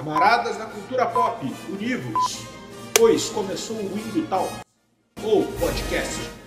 Camaradas da cultura pop, univos, pois começou o Indo Talk, ou podcast.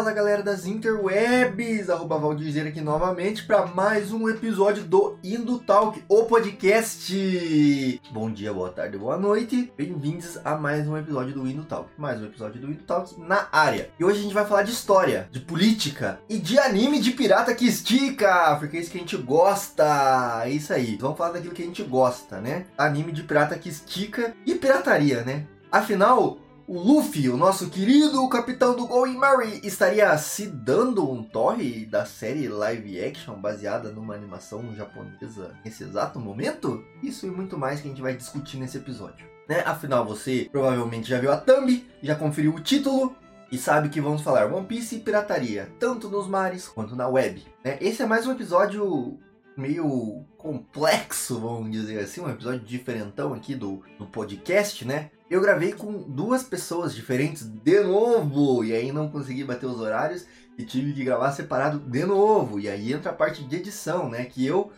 Fala galera das interwebs, arroba Valdir aqui novamente para mais um episódio do Indo Talk, o podcast. Bom dia, boa tarde, boa noite, bem-vindos a mais um episódio do Indo Talk, mais um episódio do Indo Talk na área. E hoje a gente vai falar de história, de política e de anime de pirata que estica, porque é isso que a gente gosta, é isso aí. Vamos falar daquilo que a gente gosta, né? Anime de pirata que estica e pirataria, né? Afinal, o Luffy, o nosso querido capitão do Going Mary, estaria se dando um torre da série live action baseada numa animação japonesa nesse exato momento? Isso e muito mais que a gente vai discutir nesse episódio. Né? Afinal, você provavelmente já viu a thumb, já conferiu o título, e sabe que vamos falar One Piece e pirataria, tanto nos mares quanto na web. Né? Esse é mais um episódio meio complexo, vamos dizer assim, um episódio diferentão aqui do, do podcast, né? Eu gravei com duas pessoas diferentes de novo, e aí não consegui bater os horários e tive que gravar separado de novo. E aí entra a parte de edição, né? Que eu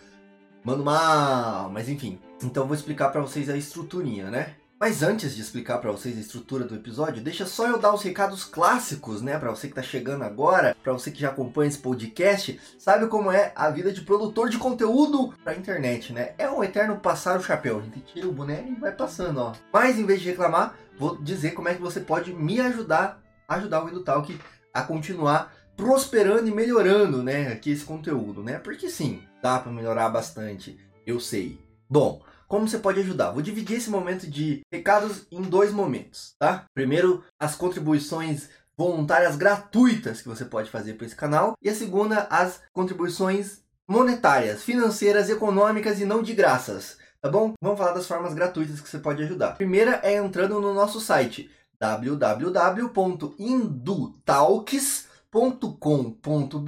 mando mal, mas enfim. Então vou explicar para vocês a estruturinha, né? Mas antes de explicar para vocês a estrutura do episódio, deixa só eu dar os recados clássicos, né, para você que tá chegando agora, para você que já acompanha esse podcast, sabe como é a vida de produtor de conteúdo para internet, né? É um eterno passar o chapéu, a gente tira o boné e vai passando, ó. Mas em vez de reclamar, vou dizer como é que você pode me ajudar, ajudar o EduTalk a continuar prosperando e melhorando, né, aqui esse conteúdo, né? Porque sim, dá para melhorar bastante, eu sei. Bom, como você pode ajudar? Vou dividir esse momento de recados em dois momentos, tá? Primeiro, as contribuições voluntárias gratuitas que você pode fazer para esse canal e a segunda, as contribuições monetárias, financeiras, econômicas e não de graças, tá bom? Vamos falar das formas gratuitas que você pode ajudar. A primeira é entrando no nosso site www.indutalks.com com.br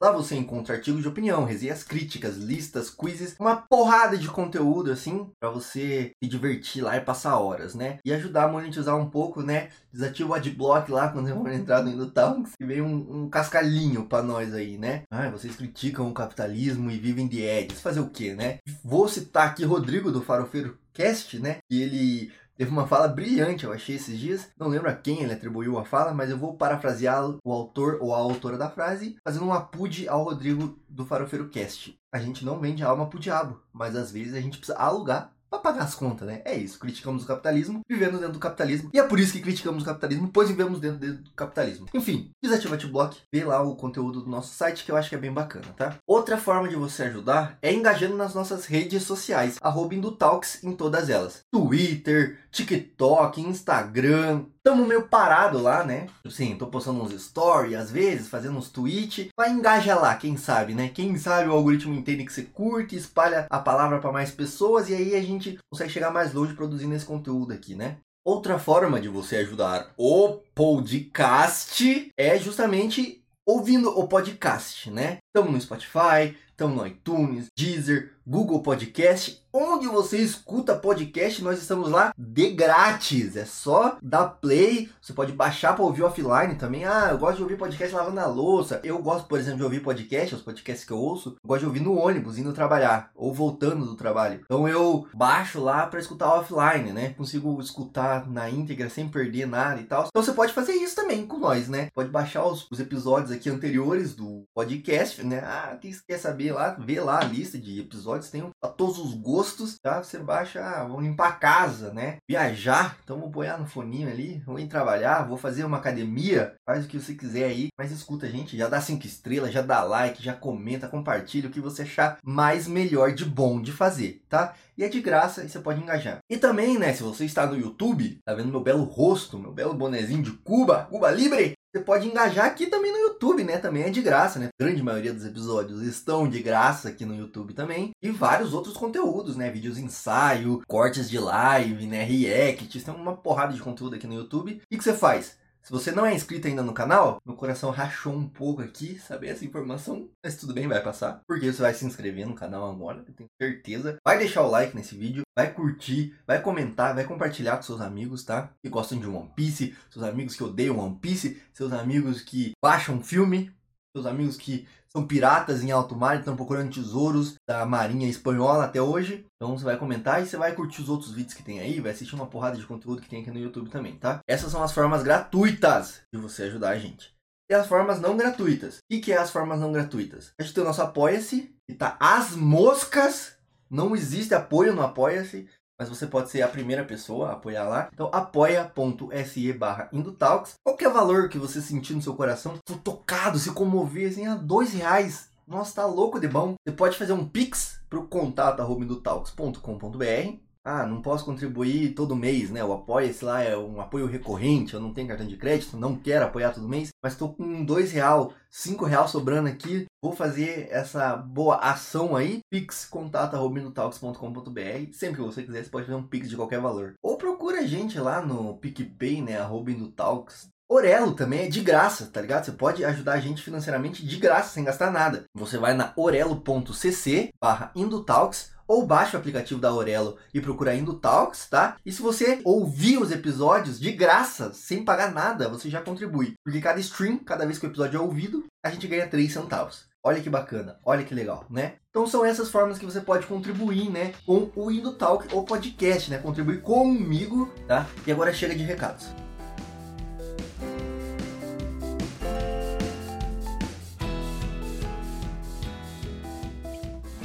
Lá você encontra artigos de opinião, resenhas críticas, listas, quizzes, uma porrada de conteúdo assim para você se divertir lá e passar horas, né? E ajudar a monetizar um pouco, né? Desativa o adblock lá quando for entrar no Indutalks e vem um, um cascalhinho para nós aí, né? Ah, vocês criticam o capitalismo e vivem de ads. Fazer o quê, né? Vou citar aqui Rodrigo do Farofeiro Cast, né? E ele Teve uma fala brilhante, eu achei esses dias. Não lembro a quem ele atribuiu a fala, mas eu vou parafrasear o autor ou a autora da frase, fazendo um apude ao Rodrigo do Farofeiro Cast. A gente não vende alma pro diabo, mas às vezes a gente precisa alugar para pagar as contas, né? É isso. Criticamos o capitalismo, vivendo dentro do capitalismo. E é por isso que criticamos o capitalismo, pois vivemos dentro, dentro do capitalismo. Enfim, desativa o block, vê lá o conteúdo do nosso site que eu acho que é bem bacana, tá? Outra forma de você ajudar é engajando nas nossas redes sociais, arroba Indutalks em todas elas. Twitter, TikTok, Instagram, Tamo meio parado lá, né? Sim, tô postando uns stories às vezes, fazendo uns tweets. Vai engaja lá, quem sabe, né? Quem sabe o algoritmo entende que você curte, espalha a palavra para mais pessoas e aí a gente consegue chegar mais longe produzindo esse conteúdo aqui, né? Outra forma de você ajudar o podcast é justamente ouvindo o podcast, né? Estamos no Spotify, estamos no iTunes, Deezer, Google Podcast Onde você escuta podcast, nós estamos lá de grátis. É só dar play. Você pode baixar para ouvir offline também. Ah, eu gosto de ouvir podcast lavando a louça. Eu gosto, por exemplo, de ouvir podcast, os podcasts que eu ouço. Eu gosto de ouvir no ônibus, indo trabalhar ou voltando do trabalho. Então eu baixo lá para escutar offline, né? Consigo escutar na íntegra sem perder nada e tal. Então você pode fazer isso também com nós, né? Pode baixar os, os episódios aqui anteriores do podcast, né? Ah, quem quer saber lá, vê lá a lista de episódios. Tem a todos os gostos tá? Você baixa, ah, vou limpar a casa, né? Viajar, então vou boiar no foninho ali, vou ir trabalhar, vou fazer uma academia, faz o que você quiser aí, mas escuta, gente, já dá cinco estrelas, já dá like, já comenta, compartilha o que você achar mais melhor de bom de fazer, tá? E é de graça e você pode engajar. E também, né, se você está no YouTube, tá vendo meu belo rosto, meu belo bonezinho de Cuba, Cuba Libre, você pode engajar aqui também no YouTube, né? Também é de graça, né? A grande maioria dos episódios estão de graça aqui no YouTube também. E vários outros conteúdos, né? Vídeos ensaio, cortes de live, né? Reacts. Tem uma porrada de conteúdo aqui no YouTube. O que, que você faz? Se você não é inscrito ainda no canal, meu coração rachou um pouco aqui, saber essa informação, mas tudo bem, vai passar. Porque você vai se inscrever no canal agora, eu tenho certeza. Vai deixar o like nesse vídeo, vai curtir, vai comentar, vai compartilhar com seus amigos, tá? Que gostam de One Piece, seus amigos que odeiam One Piece, seus amigos que baixam filme, seus amigos que são piratas em alto mar estão procurando tesouros da marinha espanhola até hoje. Então você vai comentar e você vai curtir os outros vídeos que tem aí, vai assistir uma porrada de conteúdo que tem aqui no YouTube também, tá? Essas são as formas gratuitas de você ajudar a gente. E as formas não gratuitas. O que é as formas não gratuitas? A gente tem o nosso Apoia-se, que tá as moscas. Não existe apoio no Apoia-se mas você pode ser a primeira pessoa a apoiar lá. Então apoia.se barra Indotalks. Qualquer valor que você sentir no seu coração, for tocado, se comover, assim, a dois reais. Nossa, tá louco de bom. Você pode fazer um pix pro contato arroba indotalks.com.br ah, não posso contribuir todo mês, né? O apoia-se lá é um apoio recorrente, eu não tenho cartão de crédito, não quero apoiar todo mês, mas estou com dois real, cinco real sobrando aqui, vou fazer essa boa ação aí, pix contato@talks.com.br. Sempre que você quiser, você pode fazer um pix de qualquer valor. Ou procura a gente lá no PicPay, né, arroba Talks. Orelo também é de graça, tá ligado? Você pode ajudar a gente financeiramente de graça, sem gastar nada. Você vai na orelo.cc barra Indotalks ou baixe o aplicativo da Aurelo e procura Indo Talks, tá? E se você ouvir os episódios de graça, sem pagar nada, você já contribui. Porque cada stream, cada vez que o episódio é ouvido, a gente ganha 3 centavos. Olha que bacana, olha que legal, né? Então são essas formas que você pode contribuir, né, com o Indo Talk ou podcast, né? Contribuir comigo, tá? E agora chega de recados.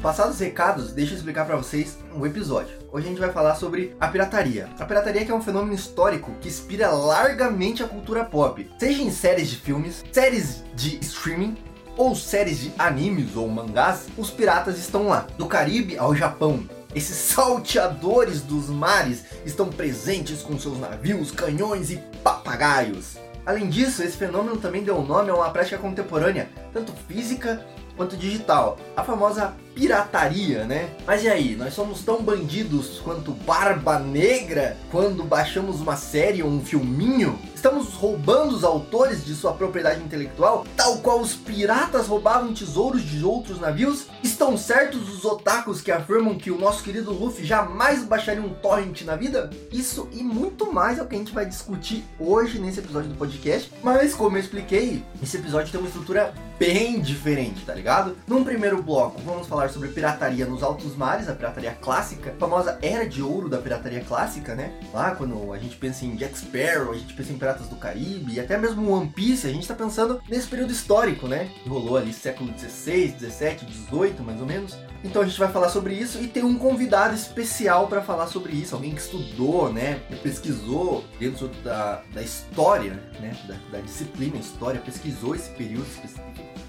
Passados os recados, deixa eu explicar para vocês um episódio. Hoje a gente vai falar sobre a pirataria. A pirataria que é um fenômeno histórico que inspira largamente a cultura pop, seja em séries de filmes, séries de streaming ou séries de animes ou mangás, os piratas estão lá. Do Caribe ao Japão, esses salteadores dos mares estão presentes com seus navios, canhões e papagaios. Além disso, esse fenômeno também deu nome a uma prática contemporânea, tanto física quanto digital. A famosa pirataria, né? Mas e aí, nós somos tão bandidos quanto Barba Negra quando baixamos uma série ou um filminho? Estamos roubando os autores de sua propriedade intelectual, tal qual os piratas roubavam tesouros de outros navios? Estão certos os otakus que afirmam que o nosso querido Luffy jamais baixaria um torrent na vida? Isso e muito mais é o que a gente vai discutir hoje nesse episódio do podcast. Mas como eu expliquei, esse episódio tem uma estrutura bem diferente, tá ligado? Num primeiro bloco, vamos falar sobre pirataria nos altos mares, a pirataria clássica, a famosa era de ouro da pirataria clássica, né? Lá quando a gente pensa em Jack Sparrow, a gente pensa em Piratas do Caribe, e até mesmo One Piece, a gente tá pensando nesse período histórico, né? Que rolou ali século 16, 17, 18, mais ou menos. Então a gente vai falar sobre isso e tem um convidado especial para falar sobre isso, alguém que estudou, né, pesquisou dentro da, da história, né, da, da disciplina história, pesquisou esse período.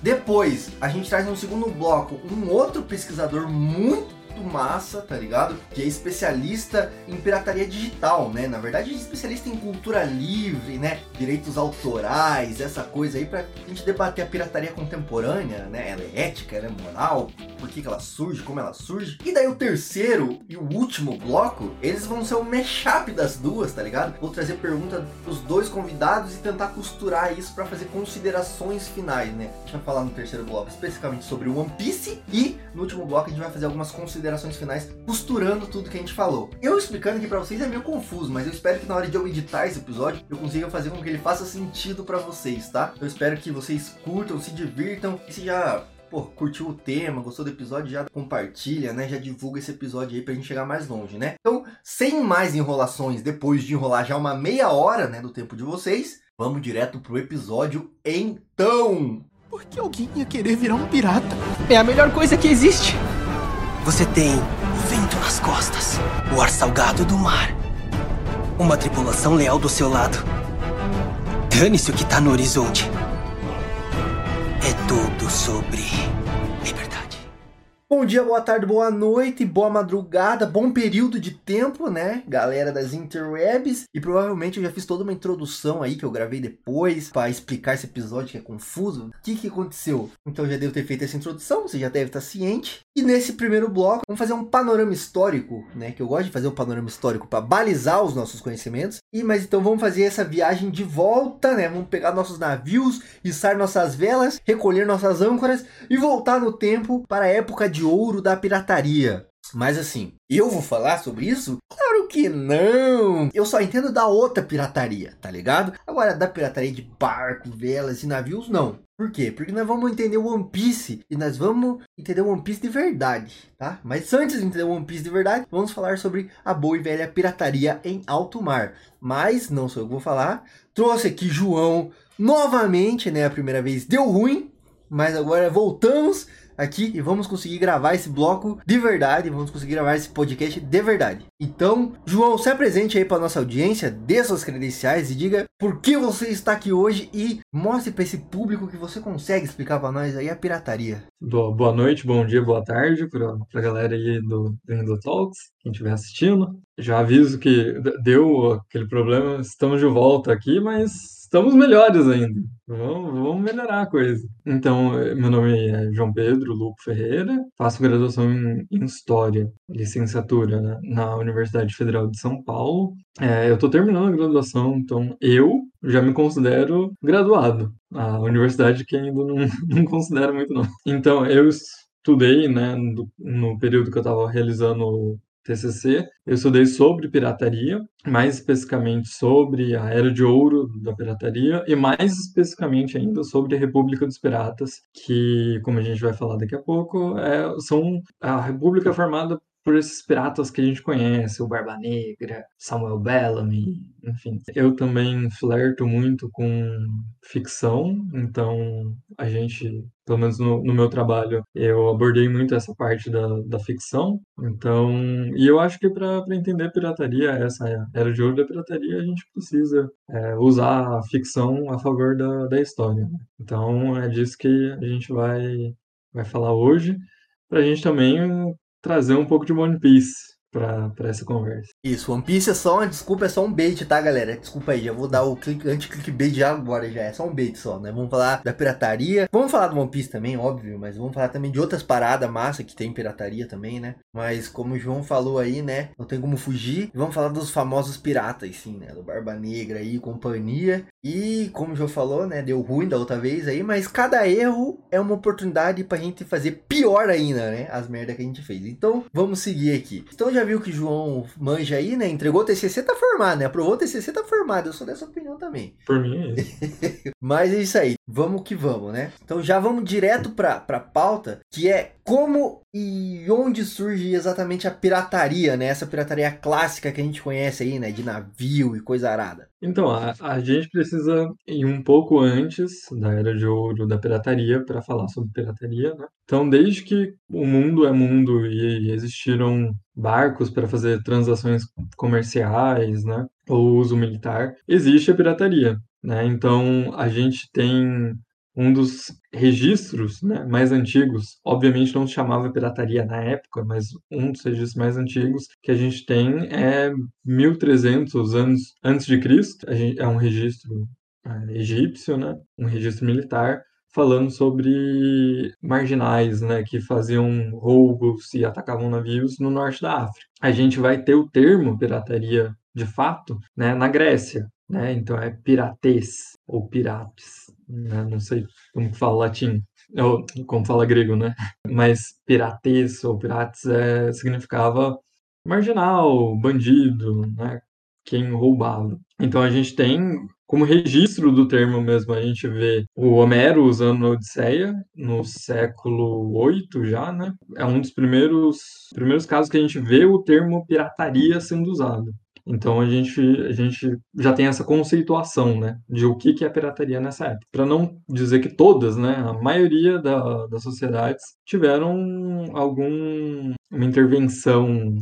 Depois a gente traz no segundo bloco um outro pesquisador muito massa, tá ligado? Que é especialista em pirataria digital, né? Na verdade, é especialista em cultura livre, né? Direitos autorais, essa coisa aí, pra gente debater a pirataria contemporânea, né? Ela é ética, ela é moral, por que, que ela surge, como ela surge. E daí o terceiro e o último bloco, eles vão ser o mashup das duas, tá ligado? Vou trazer pergunta dos dois convidados e tentar costurar isso para fazer considerações finais, né? A gente vai falar no terceiro bloco especificamente sobre o One Piece e no último bloco a gente vai fazer algumas considerações considerações finais, costurando tudo que a gente falou. Eu explicando aqui para vocês é meio confuso, mas eu espero que na hora de eu editar esse episódio, eu consiga fazer com que ele faça sentido para vocês, tá? Eu espero que vocês curtam, se divirtam e se já pô, curtiu o tema, gostou do episódio, já compartilha, né? Já divulga esse episódio aí pra gente chegar mais longe, né? Então, sem mais enrolações, depois de enrolar já uma meia hora, né, do tempo de vocês, vamos direto pro episódio então. Por que alguém ia querer virar um pirata? É a melhor coisa que existe. Você tem vento nas costas, o ar salgado do mar, uma tripulação leal do seu lado. Dane-se o que tá no horizonte. É tudo sobre. Bom dia, boa tarde, boa noite, boa madrugada, bom período de tempo, né, galera das interwebs. E provavelmente eu já fiz toda uma introdução aí que eu gravei depois para explicar esse episódio que é confuso. O que que aconteceu? Então já devo ter feito essa introdução, você já deve estar ciente. E nesse primeiro bloco, vamos fazer um panorama histórico, né, que eu gosto de fazer um panorama histórico para balizar os nossos conhecimentos. E mas então vamos fazer essa viagem de volta, né? Vamos pegar nossos navios, içar nossas velas, recolher nossas âncoras e voltar no tempo para a época de ouro da pirataria. Mas assim, eu vou falar sobre isso? Claro que não! Eu só entendo da outra pirataria, tá ligado? Agora, da pirataria de barco, velas e navios, não. Por quê? Porque nós vamos entender o One Piece e nós vamos entender o One Piece de verdade, tá? Mas antes de entender o One Piece de verdade, vamos falar sobre a boa e velha pirataria em alto mar. Mas não sou eu que vou falar. Trouxe aqui João novamente, né? A primeira vez deu ruim, mas agora voltamos aqui e vamos conseguir gravar esse bloco de verdade, vamos conseguir gravar esse podcast de verdade. Então, João, se apresente aí para nossa audiência, dê suas credenciais e diga por que você está aqui hoje e mostre para esse público que você consegue explicar para nós aí a pirataria. Boa, boa noite, bom dia, boa tarde para a galera aí do do Talks, quem estiver assistindo. Já aviso que deu aquele problema, estamos de volta aqui, mas estamos melhores ainda. Vamos, vamos melhorar a coisa. Então, meu nome é João Pedro Lupo Ferreira, faço graduação em, em História, licenciatura né, na Universidade Federal de São Paulo. É, eu estou terminando a graduação, então eu já me considero graduado. A universidade que ainda não, não considera muito não. Então, eu estudei, né, no período que eu estava realizando TCC, eu estudei sobre pirataria, mais especificamente sobre a Era de Ouro da pirataria e mais especificamente ainda sobre a República dos Piratas, que, como a gente vai falar daqui a pouco, é, são a república formada por esses piratas que a gente conhece, o Barba Negra, Samuel Bellamy, enfim. Eu também flerto muito com ficção, então a gente, pelo menos no, no meu trabalho, eu abordei muito essa parte da, da ficção. Então, e eu acho que para entender pirataria, essa era de ouro da pirataria, a gente precisa é, usar a ficção a favor da, da história. Né? Então, é disso que a gente vai, vai falar hoje para a gente também trazer um pouco de One Piece para essa conversa. Isso, One Piece é só uma desculpa, é só um bait, tá, galera? Desculpa aí, já vou dar o anti-clickbait já agora, já é só um bait só, né? Vamos falar da pirataria. Vamos falar do One Piece também, óbvio, mas vamos falar também de outras paradas massa que tem pirataria também, né? Mas como o João falou aí, né? Não tem como fugir. Vamos falar dos famosos piratas, sim, né? Do Barba Negra aí, companhia. E como o João falou, né? Deu ruim da outra vez aí, mas cada erro é uma oportunidade pra gente fazer pior ainda, né? As merdas que a gente fez. Então, vamos seguir aqui. Então já viu que o João manja aí, né? Entregou o TCC, tá formado, né? Aprovou o TCC, tá formado. Eu sou dessa opinião também. Por mim é isso. Mas é isso aí. Vamos que vamos, né? Então já vamos direto pra, pra pauta, que é como e onde surge exatamente a pirataria, né? Essa pirataria clássica que a gente conhece aí, né? De navio e coisa arada. Então, a, a gente precisa ir um pouco antes da Era de Ouro da pirataria para falar sobre pirataria, né? Então, desde que o mundo é mundo e existiram barcos para fazer transações comerciais, né? Ou uso militar, existe a pirataria, né? Então, a gente tem um dos registros né, mais antigos, obviamente não se chamava pirataria na época, mas um dos registros mais antigos que a gente tem é 1300 anos antes de Cristo. é um registro é, egípcio, né, um registro militar, falando sobre marginais, né, que faziam roubos e atacavam navios no norte da África. A gente vai ter o termo pirataria de fato, né, na Grécia, né? Então é pirates ou pirates né? não sei como fala latim, ou como fala grego, né? Mas pirates ou pirates é, significava marginal, bandido, né? Quem roubava. Então a gente tem como registro do termo mesmo, a gente vê o Homero usando a Odisseia no século 8 já, né? É um dos primeiros, primeiros casos que a gente vê o termo pirataria sendo usado. Então a gente, a gente já tem essa conceituação, né, de o que, que é pirataria nessa época. Para não dizer que todas, né, a maioria da, das sociedades tiveram algum uma intervenção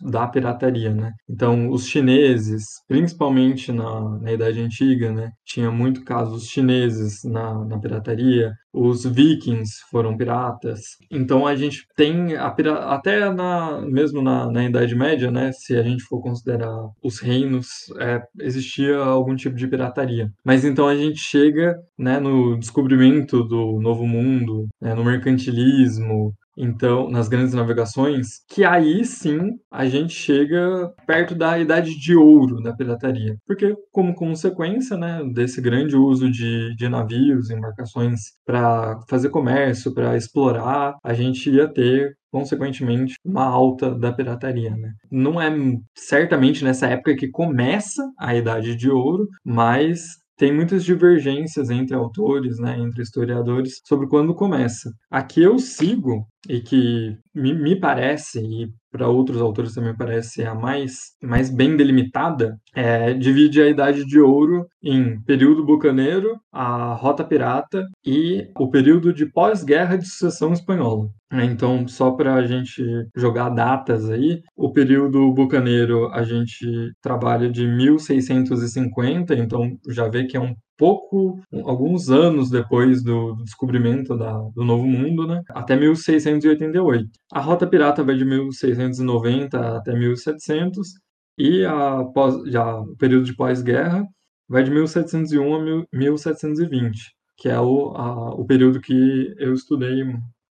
da pirataria, né? Então, os chineses, principalmente na, na Idade Antiga, né? Tinha muito casos chineses na, na pirataria, os vikings foram piratas. Então a gente tem a até na mesmo na, na Idade Média, né, se a gente for considerar os reinos, é, existia algum tipo de pirataria. Mas então a gente chega, né, no descobrimento do Novo Mundo, né, no mercantilismo, então, nas grandes navegações, que aí sim a gente chega perto da idade de ouro da pirataria. Porque, como consequência né, desse grande uso de, de navios, embarcações para fazer comércio, para explorar, a gente ia ter consequentemente, uma alta da pirataria. Né? Não é certamente nessa época que começa a Idade de Ouro, mas tem muitas divergências entre autores, né, entre historiadores, sobre quando começa. Aqui eu sigo, e que me, me parece, e para outros autores também parece a mais, mais bem delimitada, é, divide a Idade de Ouro em período bucaneiro, a Rota Pirata e o período de pós-guerra de sucessão espanhola. É, então, só para a gente jogar datas aí, o período bucaneiro a gente trabalha de 1650, então já vê que é um pouco, alguns anos depois do, descobrimento da, do Novo Mundo, né, até 1688. A Rota Pirata vai de 1690 até 1700 e a pós, já, o período de pós-guerra vai de 1701 a 1720, que é o, a, o período que eu estudei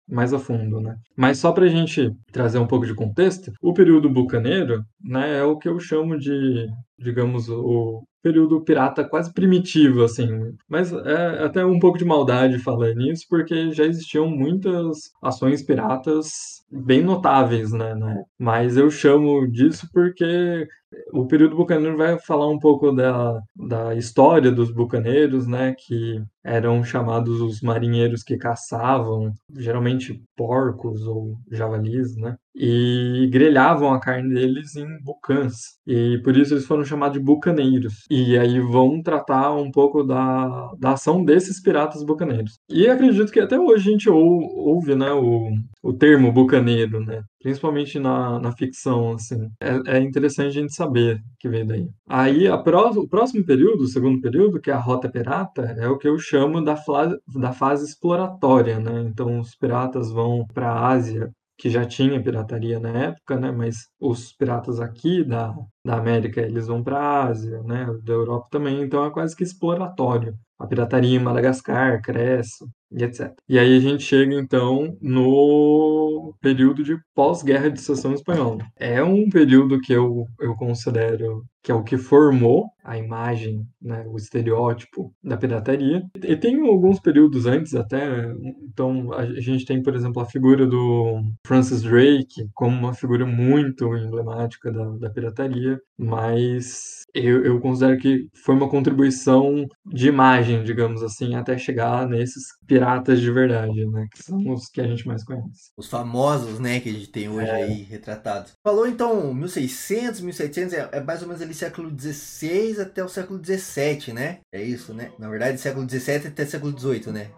mais a fundo, né? Mas só para a gente trazer um pouco de contexto, o período bucaneiro, né, é o que eu chamo de, digamos, o período pirata quase primitivo, assim. Mas é até um pouco de maldade falar nisso, porque já existiam muitas ações piratas bem notáveis, né? né? Mas eu chamo disso porque o período bucaneiro vai falar um pouco da, da história dos bucaneiros, né? Que eram chamados os marinheiros que caçavam, geralmente porcos ou javalis, né? E grelhavam a carne deles em bucãs. E por isso eles foram chamados de bucaneiros. E aí vão tratar um pouco da, da ação desses piratas bucaneiros. E acredito que até hoje a gente ouve, né, o, o termo bucaneiro, né? Principalmente na, na ficção, assim. É, é interessante a gente saber que veio daí. Aí a pró, o próximo período, o segundo período, que é a Rota Pirata, é o que eu chamo da, da fase exploratória, né? Então os piratas vão para a Ásia que já tinha pirataria na época, né? Mas os piratas aqui da, da América, eles vão para a Ásia, né? Da Europa também, então é quase que exploratório. A pirataria em Madagascar cresce, e etc. E aí a gente chega então no período de pós-guerra de sucessão espanhola. É um período que eu, eu considero que é o que formou a imagem, né, o estereótipo da pirataria. E tem alguns períodos antes até, então a gente tem, por exemplo, a figura do Francis Drake como uma figura muito emblemática da, da pirataria, mas eu, eu considero que foi uma contribuição de imagem, digamos assim, até chegar nesses piratas de verdade, né? Que são os que a gente mais conhece. Os famosos, né, que a gente tem hoje é. aí retratados. Falou então 1600, 1700, é, é mais ou menos ali século XVI até o século XVII, né? É isso, né? Na verdade, século XVII até século XVIII, né?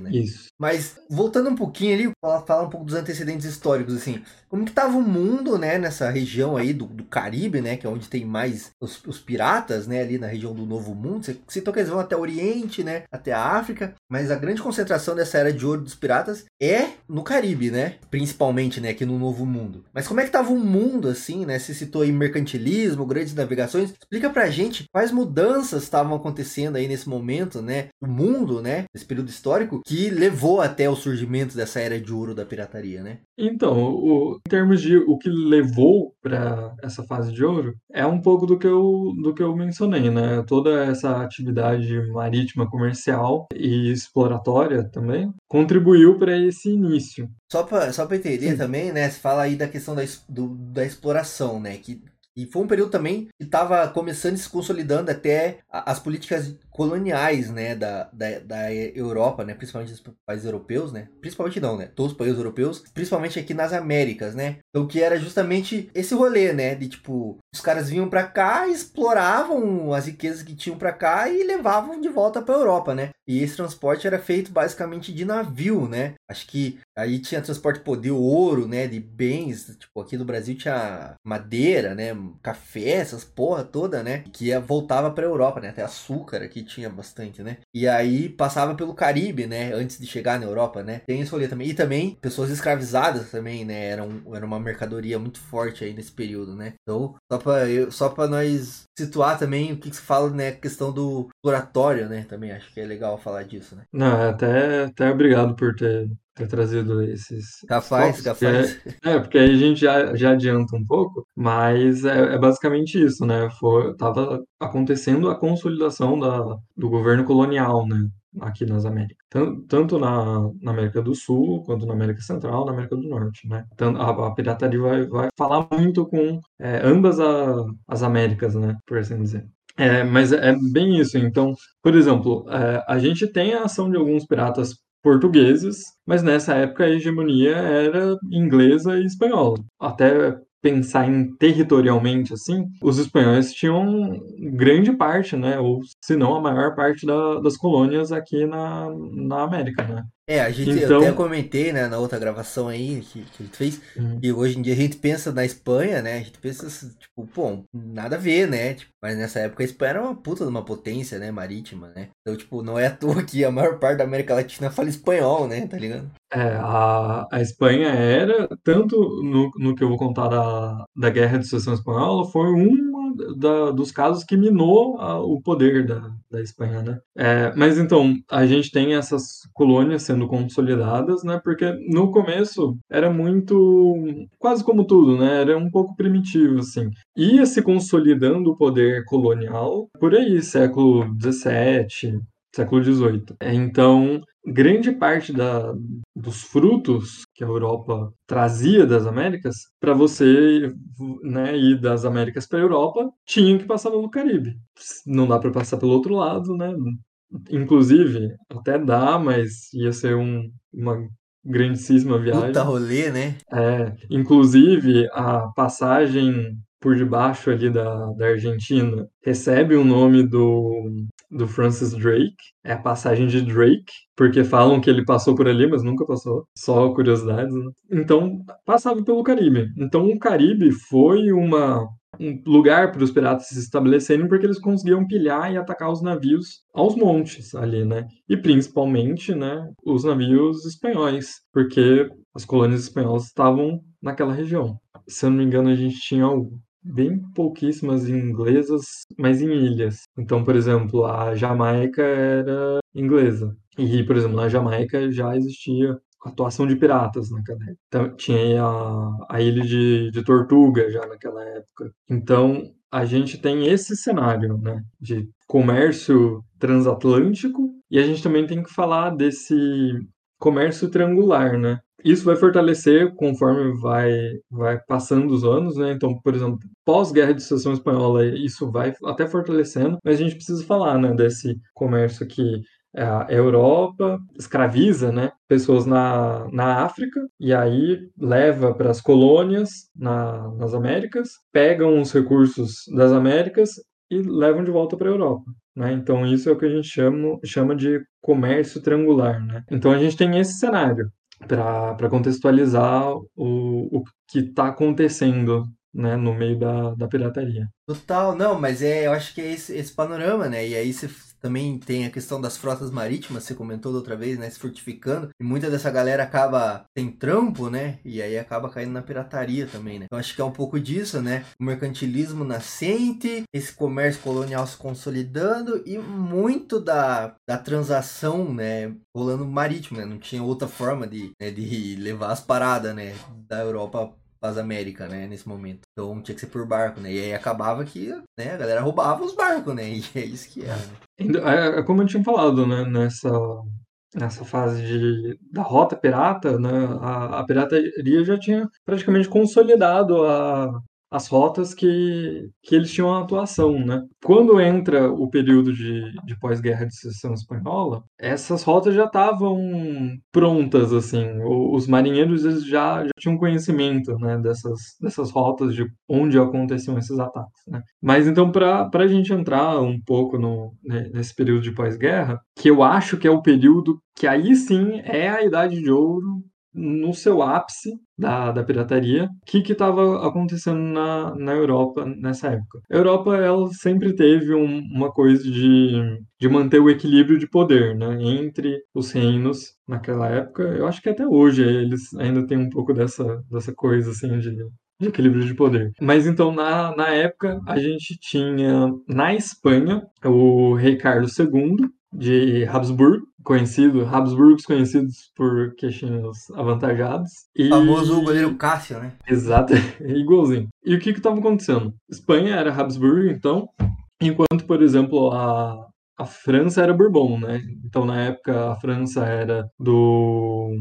Né? Isso. Mas voltando um pouquinho ali, falar, um pouco dos antecedentes históricos, assim. Como que tava o mundo, né, nessa região aí do, do Caribe, né, que é onde tem mais os, os piratas, né, ali na região do Novo Mundo. Você citou que eles vão até o Oriente, né, até a África, mas a grande concentração dessa era de ouro dos piratas é no Caribe, né, principalmente, né, aqui no Novo Mundo. Mas como é que tava o mundo, assim, né, você citou aí mercantilismo, grandes navegações. Explica pra gente quais mudanças estavam acontecendo aí nesse momento, né, no mundo, né, nesse período histórico, que levou até o surgimento dessa era de ouro da pirataria, né? Então, o, em termos de o que levou para essa fase de ouro, é um pouco do que eu, do que eu mencionei, né? Toda essa atividade marítima comercial e exploratória também contribuiu para esse início. Só para só entender Sim. também, né? Você fala aí da questão da, do, da exploração, né? Que E foi um período também que estava começando e se consolidando até as políticas coloniais, né, da, da, da Europa, né, principalmente dos países europeus, né, principalmente não, né, todos os países europeus, principalmente aqui nas Américas, né, então que era justamente esse rolê, né, de tipo, os caras vinham para cá, exploravam as riquezas que tinham para cá e levavam de volta para Europa, né, e esse transporte era feito basicamente de navio, né, acho que aí tinha transporte pô, de ouro, né, de bens, tipo, aqui no Brasil tinha madeira, né, café, essas porra toda, né, que voltava para Europa, né, até açúcar aqui tinha bastante, né? E aí passava pelo Caribe, né? Antes de chegar na Europa, né? Tem esse rolê também. E também pessoas escravizadas também, né? Era, um, era uma mercadoria muito forte aí nesse período, né? Então, só pra, eu, só pra nós situar também o que, que se fala, né? A questão do exploratório, né? Também acho que é legal falar disso, né? Não, até, até obrigado por ter ter trazido esses. Capaz, capaz. É, é, porque aí a gente já, já adianta um pouco, mas é, é basicamente isso, né? Foi, tava acontecendo a consolidação da, do governo colonial, né? Aqui nas Américas. Tanto na, na, América do Sul, quanto na América Central, na América do Norte, né? Então, a, a pirataria vai, vai falar muito com é, ambas a, as Américas, né? Por assim dizer. É, mas é bem isso. Então, por exemplo, é, a gente tem a ação de alguns piratas portugueses, mas nessa época a hegemonia era inglesa e espanhola. Até pensar em territorialmente assim, os espanhóis tinham grande parte, né, ou se não a maior parte da, das colônias aqui na, na América, né? É, a gente então... eu até comentei, né, na outra gravação aí que, que a gente fez, uhum. e hoje em dia a gente pensa na Espanha, né, a gente pensa, tipo, pô, nada a ver, né, tipo, mas nessa época a Espanha era uma puta de uma potência, né, marítima, né, então, tipo, não é à toa que a maior parte da América Latina fala espanhol, né, tá ligado? É, a, a Espanha era, tanto no, no que eu vou contar da, da Guerra de Sucessão Espanhola, foi um dos casos que minou a, o poder da, da Espanha, né? É, mas então, a gente tem essas colônias sendo consolidadas, né? Porque no começo era muito, quase como tudo, né? Era um pouco primitivo, assim. Ia se consolidando o poder colonial por aí, século XVII, século XVIII. Então, grande parte da, dos frutos que a Europa trazia das Américas, para você né, ir das Américas para a Europa, tinha que passar pelo Caribe. Não dá para passar pelo outro lado, né? Inclusive, até dá, mas ia ser um, uma grandíssima viagem. Puta rolê, né? É, inclusive, a passagem por debaixo ali da, da Argentina recebe o nome do do Francis Drake. É a passagem de Drake, porque falam que ele passou por ali, mas nunca passou. Só curiosidades, né? Então, passava pelo Caribe. Então, o Caribe foi uma um lugar para os piratas se estabelecerem porque eles conseguiam pilhar e atacar os navios aos montes ali, né? E principalmente, né, os navios espanhóis, porque as colônias espanholas estavam naquela região. Se eu não me engano, a gente tinha bem pouquíssimas inglesas, mas em ilhas. Então, por exemplo, a Jamaica era inglesa. E, por exemplo, na Jamaica já existia atuação de piratas naquela época. Então, tinha a, a ilha de, de Tortuga já naquela época. Então, a gente tem esse cenário né, de comércio transatlântico e a gente também tem que falar desse comércio triangular, né? Isso vai fortalecer conforme vai, vai passando os anos, né? Então, por exemplo, pós-guerra de sucessão espanhola, isso vai até fortalecendo, mas a gente precisa falar, né, desse comércio que a Europa escraviza né, pessoas na, na África e aí leva para as colônias na, nas Américas, pegam os recursos das Américas e levam de volta para a Europa. Né? Então, isso é o que a gente chama, chama de comércio triangular. Né? Então, a gente tem esse cenário para contextualizar o, o que está acontecendo né, no meio da, da pirataria. Total, não, mas é, eu acho que é esse, esse panorama, né? E aí você também tem a questão das frotas marítimas, você comentou da outra vez, né? Se fortificando. E muita dessa galera acaba sem trampo, né? E aí acaba caindo na pirataria também, né? Então acho que é um pouco disso, né? O mercantilismo nascente, esse comércio colonial se consolidando e muito da, da transação, né? Rolando marítimo, né? Não tinha outra forma de, né, de levar as paradas, né? Da Europa as Américas, né, nesse momento. Então tinha que ser por barco, né? E aí acabava que né, a galera roubava os barcos, né? E é isso que era. Né? É, é como eu tinha falado, né? Nessa, nessa fase de, da rota pirata, né? A, a pirataria já tinha praticamente consolidado a, as rotas que, que eles tinham atuação, né? Quando entra o período de, de pós-guerra de secessão espanhola, essas rotas já estavam prontas, assim. Os marinheiros eles já, já tinham conhecimento, né, dessas, dessas rotas de onde aconteciam esses ataques, né? Mas então, para a gente entrar um pouco no, né, nesse período de pós-guerra, que eu acho que é o período que aí sim é a idade de ouro no seu ápice da, da pirataria, o que estava acontecendo na, na Europa nessa época? A Europa ela sempre teve um, uma coisa de, de manter o equilíbrio de poder né, entre os reinos naquela época. Eu acho que até hoje eles ainda têm um pouco dessa, dessa coisa assim de, de equilíbrio de poder. Mas então, na, na época, a gente tinha na Espanha o rei Carlos II, de Habsburgo, conhecido, Habsburgos conhecidos por queixinhos avantajados. E... O famoso goleiro Cássio, né? Exato, igualzinho. E o que que estava acontecendo? Espanha era Habsburgo, então, enquanto, por exemplo, a, a França era Bourbon, né? Então, na época, a França era do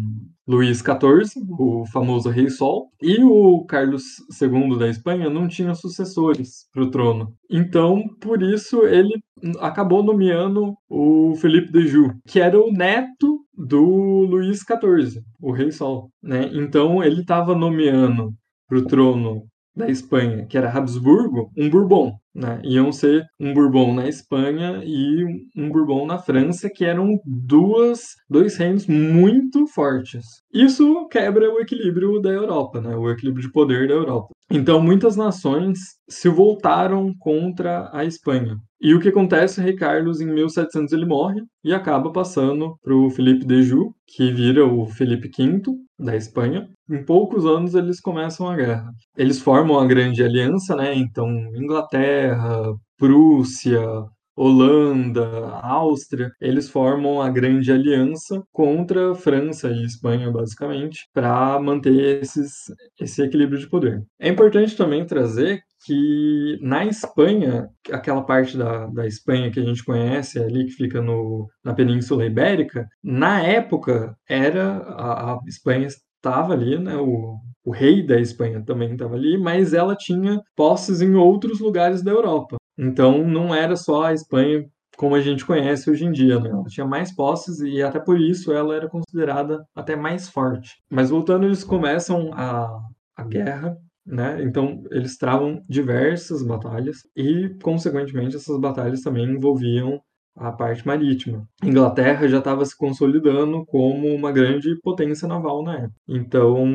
Luís XIV, o famoso Rei Sol, e o Carlos II da Espanha não tinha sucessores para o trono. Então, por isso, ele acabou nomeando o Felipe de Joux, que era o neto do Luís XIV, o Rei Sol. Né? Então, ele estava nomeando para o trono da Espanha, que era Habsburgo, um Bourbon. Né? Iam ser um Bourbon na Espanha e um Bourbon na França, que eram duas, dois reinos muito fortes. Isso quebra o equilíbrio da Europa, né? o equilíbrio de poder da Europa. Então, muitas nações se voltaram contra a Espanha. E o que acontece? Rei Carlos, em 1700, ele morre e acaba passando para o Felipe de Joux, que vira o Felipe V da Espanha. Em poucos anos, eles começam a guerra. Eles formam a Grande Aliança, né? Então, Inglaterra, Prússia, Holanda, Áustria, eles formam a grande aliança contra França e Espanha, basicamente, para manter esses, esse equilíbrio de poder. É importante também trazer que na Espanha, aquela parte da, da Espanha que a gente conhece ali, que fica no, na Península Ibérica, na época era a, a Espanha estava ali, né, o, o rei da Espanha também estava ali, mas ela tinha posses em outros lugares da Europa. Então não era só a Espanha como a gente conhece hoje em dia, né? Ela tinha mais posses e até por isso ela era considerada até mais forte. Mas voltando, eles começam a, a guerra, né? Então eles travam diversas batalhas e, consequentemente, essas batalhas também envolviam a parte marítima. A Inglaterra já estava se consolidando como uma grande potência naval na época. Então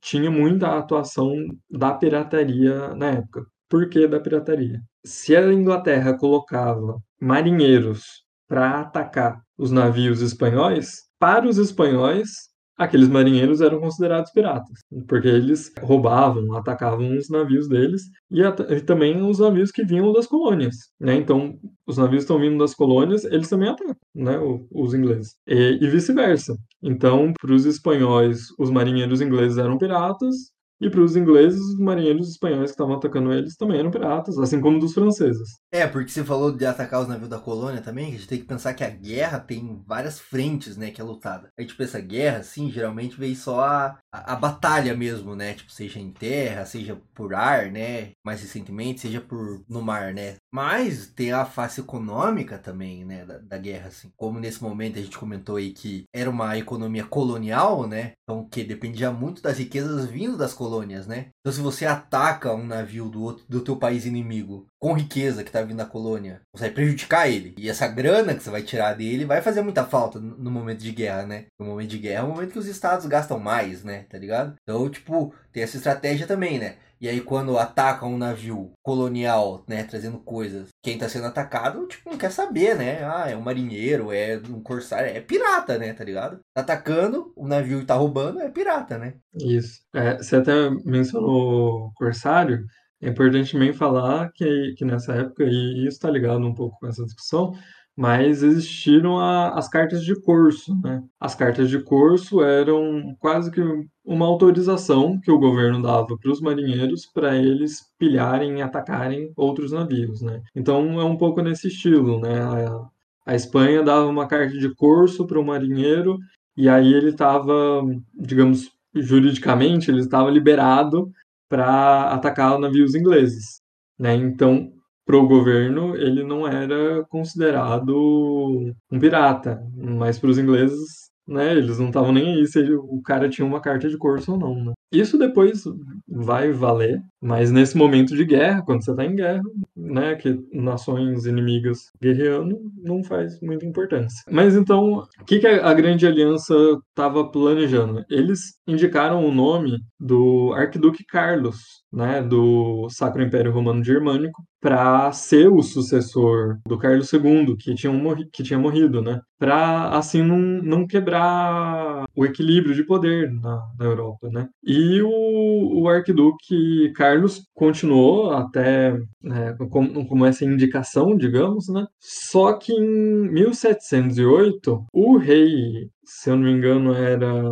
tinha muita atuação da pirataria na época. Por que da pirataria? Se a Inglaterra colocava marinheiros para atacar os navios espanhóis, para os espanhóis, aqueles marinheiros eram considerados piratas, porque eles roubavam, atacavam os navios deles e, e também os navios que vinham das colônias, né? Então, os navios estão vindo das colônias, eles também atacam, né? Os ingleses e, e vice-versa. Então, para os espanhóis, os marinheiros ingleses eram piratas e para os ingleses, os marinheiros espanhóis que estavam atacando eles também eram piratas, assim como dos franceses. É, porque você falou de atacar os navios da colônia também, a gente tem que pensar que a guerra tem várias frentes, né, que é lutada. A gente pensa guerra, assim, geralmente veio só a, a, a, batalha mesmo, né, tipo, seja em terra, seja por ar, né, mais recentemente, seja por no mar, né. Mas tem a face econômica também, né, da, da guerra, assim. Como nesse momento a gente comentou aí que era uma economia colonial, né, então que dependia muito das riquezas vindo das colônias colônias, né? Então se você ataca um navio do, outro, do teu país inimigo com riqueza que tá vindo da colônia, você vai prejudicar ele. E essa grana que você vai tirar dele vai fazer muita falta no momento de guerra, né? No momento de guerra é o momento que os estados gastam mais, né? Tá ligado? Então, tipo, tem essa estratégia também, né? E aí quando atacam um navio colonial, né, trazendo coisas, quem tá sendo atacado, tipo, não quer saber, né? Ah, é um marinheiro, é um corsário, é pirata, né, tá ligado? Tá atacando, o navio tá roubando, é pirata, né? Isso. É, você até mencionou corsário, é importante também falar que, que nessa época, e isso tá ligado um pouco com essa discussão, mas existiram a, as cartas de curso. Né? As cartas de curso eram quase que uma autorização que o governo dava para os marinheiros para eles pilharem e atacarem outros navios. Né? Então é um pouco nesse estilo. Né? A, a Espanha dava uma carta de curso para o marinheiro e aí ele estava, digamos, juridicamente, ele estava liberado para atacar navios ingleses. Né? Então, para o governo, ele não era considerado um pirata, mas para os ingleses né? Eles não estavam nem aí se o cara tinha uma carta de curso ou não, né? Isso depois vai valer, mas nesse momento de guerra, quando você está em guerra, né, que nações inimigas guerreando, não faz muita importância. Mas então, o que, que a Grande Aliança estava planejando? Eles indicaram o nome do Arquiduque Carlos, né, do Sacro Império Romano Germânico, para ser o sucessor do Carlos II, que tinha, morri que tinha morrido, né? Para assim não, não quebrar o equilíbrio de poder na, na Europa, né? E o, o arquiduque Carlos continuou até né, como, como essa indicação, digamos, né? Só que em 1708 o rei, se eu não me engano, era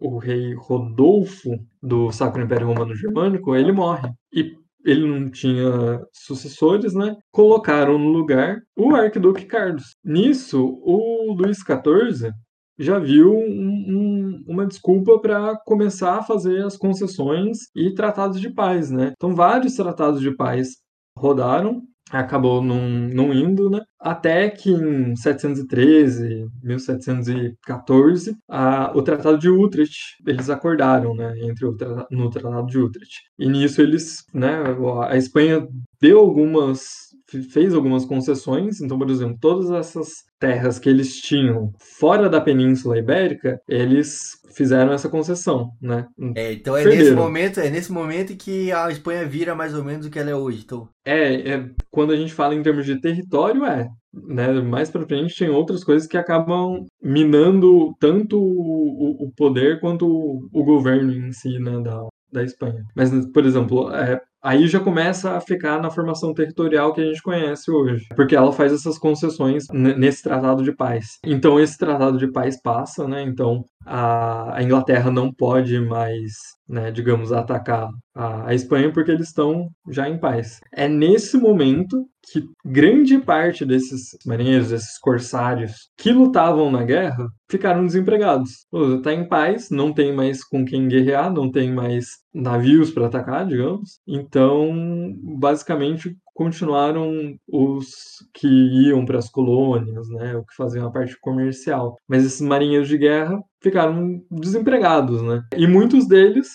o rei Rodolfo do Sacro Império Romano Germânico, ele morre. E ele não tinha sucessores, né? Colocaram no lugar o arquiduque Carlos. Nisso, o Luís XIV já viu um, um, uma desculpa para começar a fazer as concessões e tratados de paz, né? Então, vários tratados de paz rodaram acabou não, indo, né? Até que em 713, 1714, a, o Tratado de Utrecht, eles acordaram, né, entre o, no Tratado de Utrecht. E nisso eles, né, a Espanha deu algumas fez algumas concessões, então, por exemplo, todas essas terras que eles tinham fora da Península Ibérica, eles fizeram essa concessão, né? É, então é nesse momento, é nesse momento que a Espanha vira mais ou menos o que ela é hoje, então. É, é quando a gente fala em termos de território, é, né? Mais para frente tem outras coisas que acabam minando tanto o, o poder quanto o, o governo em si, né, da, da Espanha. Mas, por exemplo, é, aí já começa a ficar na formação territorial que a gente conhece hoje, porque ela faz essas concessões nesse tratado de paz. Então esse tratado de paz passa, né? Então a, a Inglaterra não pode mais, né, digamos, atacar a, a Espanha porque eles estão já em paz. É nesse momento que grande parte desses marinheiros, desses corsários que lutavam na guerra, ficaram desempregados. Está em paz, não tem mais com quem guerrear, não tem mais navios para atacar, digamos. Então, basicamente, continuaram os que iam para as colônias, né, o que faziam a parte comercial. Mas esses marinheiros de guerra ficaram desempregados, né? E muitos deles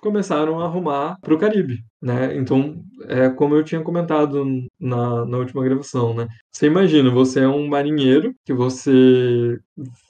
começaram a arrumar para o Caribe, né? Então, é como eu tinha comentado na, na última gravação, né? Você imagina, você é um marinheiro que você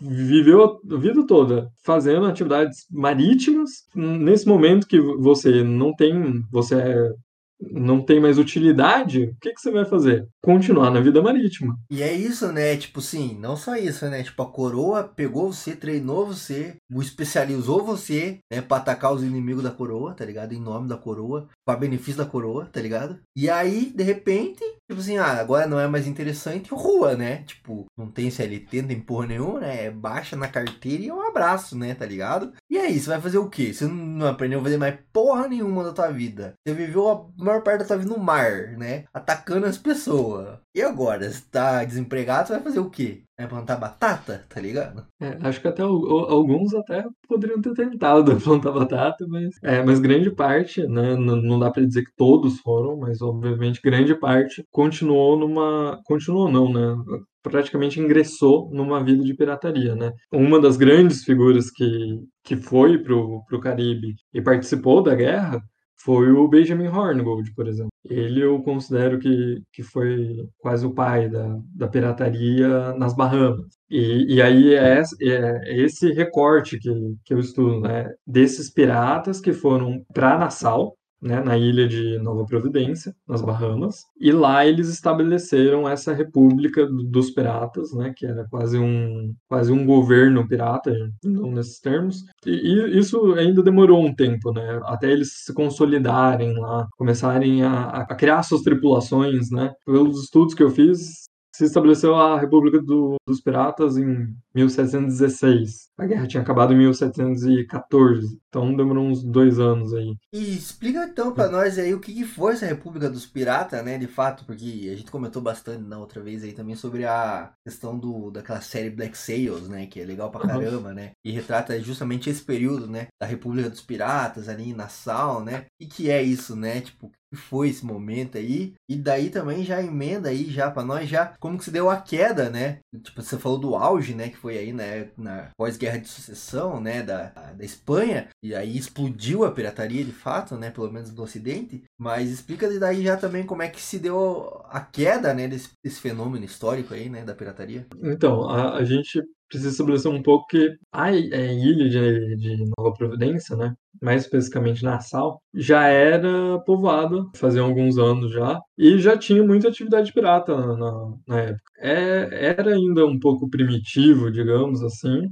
viveu a vida toda fazendo atividades marítimas. Nesse momento que você não tem, você é não tem mais utilidade, o que, que você vai fazer? Continuar na vida marítima. E é isso, né? Tipo assim, não só isso, né? Tipo, a coroa pegou você, treinou você, especializou você, né? Pra atacar os inimigos da coroa, tá ligado? Em nome da coroa, para benefício da coroa, tá ligado? E aí, de repente, tipo assim, ah, agora não é mais interessante rua, né? Tipo, não tem CLT, não tem porra nenhuma, né? É baixa na carteira e é um abraço, né? Tá ligado? E aí, você vai fazer o quê? Você não aprendeu a fazer mais porra nenhuma da tua vida. Você viveu a maior parte vida no mar, né? Atacando as pessoas. E agora? Você tá desempregado, você vai fazer o quê? Plantar batata, tá ligado? É, acho que até alguns até poderiam ter tentado plantar batata, mas, é, mas grande parte, né? Não, não dá para dizer que todos foram, mas obviamente grande parte continuou numa. Continuou não, né? praticamente ingressou numa vida de pirataria, né? Uma das grandes figuras que, que foi pro, pro Caribe e participou da guerra foi o Benjamin Hornigold, por exemplo. Ele eu considero que, que foi quase o pai da, da pirataria nas Bahamas. E, e aí é, é esse recorte que, que eu estudo, né? Desses piratas que foram para Nassau, né, na ilha de Nova Providência, nas Bahamas, e lá eles estabeleceram essa República dos Piratas, né, que era quase um quase um governo pirata, não nesses termos. E, e isso ainda demorou um tempo, né, até eles se consolidarem lá, começarem a, a criar suas tripulações, né. Pelos estudos que eu fiz, se estabeleceu a República do, dos Piratas em 1716. A guerra tinha acabado em 1714, então demorou uns dois anos aí. E explica então pra nós aí o que, foi essa República dos Piratas, né, de fato, porque a gente comentou bastante na outra vez aí também sobre a questão do, daquela série Black Sails, né, que é legal pra caramba, né, e retrata justamente esse período, né, da República dos Piratas ali em Nassau, né, e que é isso, né, tipo, foi esse momento aí. E daí também já emenda aí já para nós já como que se deu a queda, né? Tipo, você falou do auge, né, que foi aí né, na pós-guerra de sucessão, né, da, da Espanha, e aí explodiu a pirataria de fato, né, pelo menos no ocidente, mas explica daí já também como é que se deu a queda, né, desse, desse fenômeno histórico aí, né, da pirataria. Então, a, a gente precisa estabelecer um pouco que a é, ilha de, de Nova Providência, né, mais especificamente Nassau, já era povoada, fazia alguns anos já, e já tinha muita atividade pirata na, na, na época. É, era ainda um pouco primitivo, digamos assim,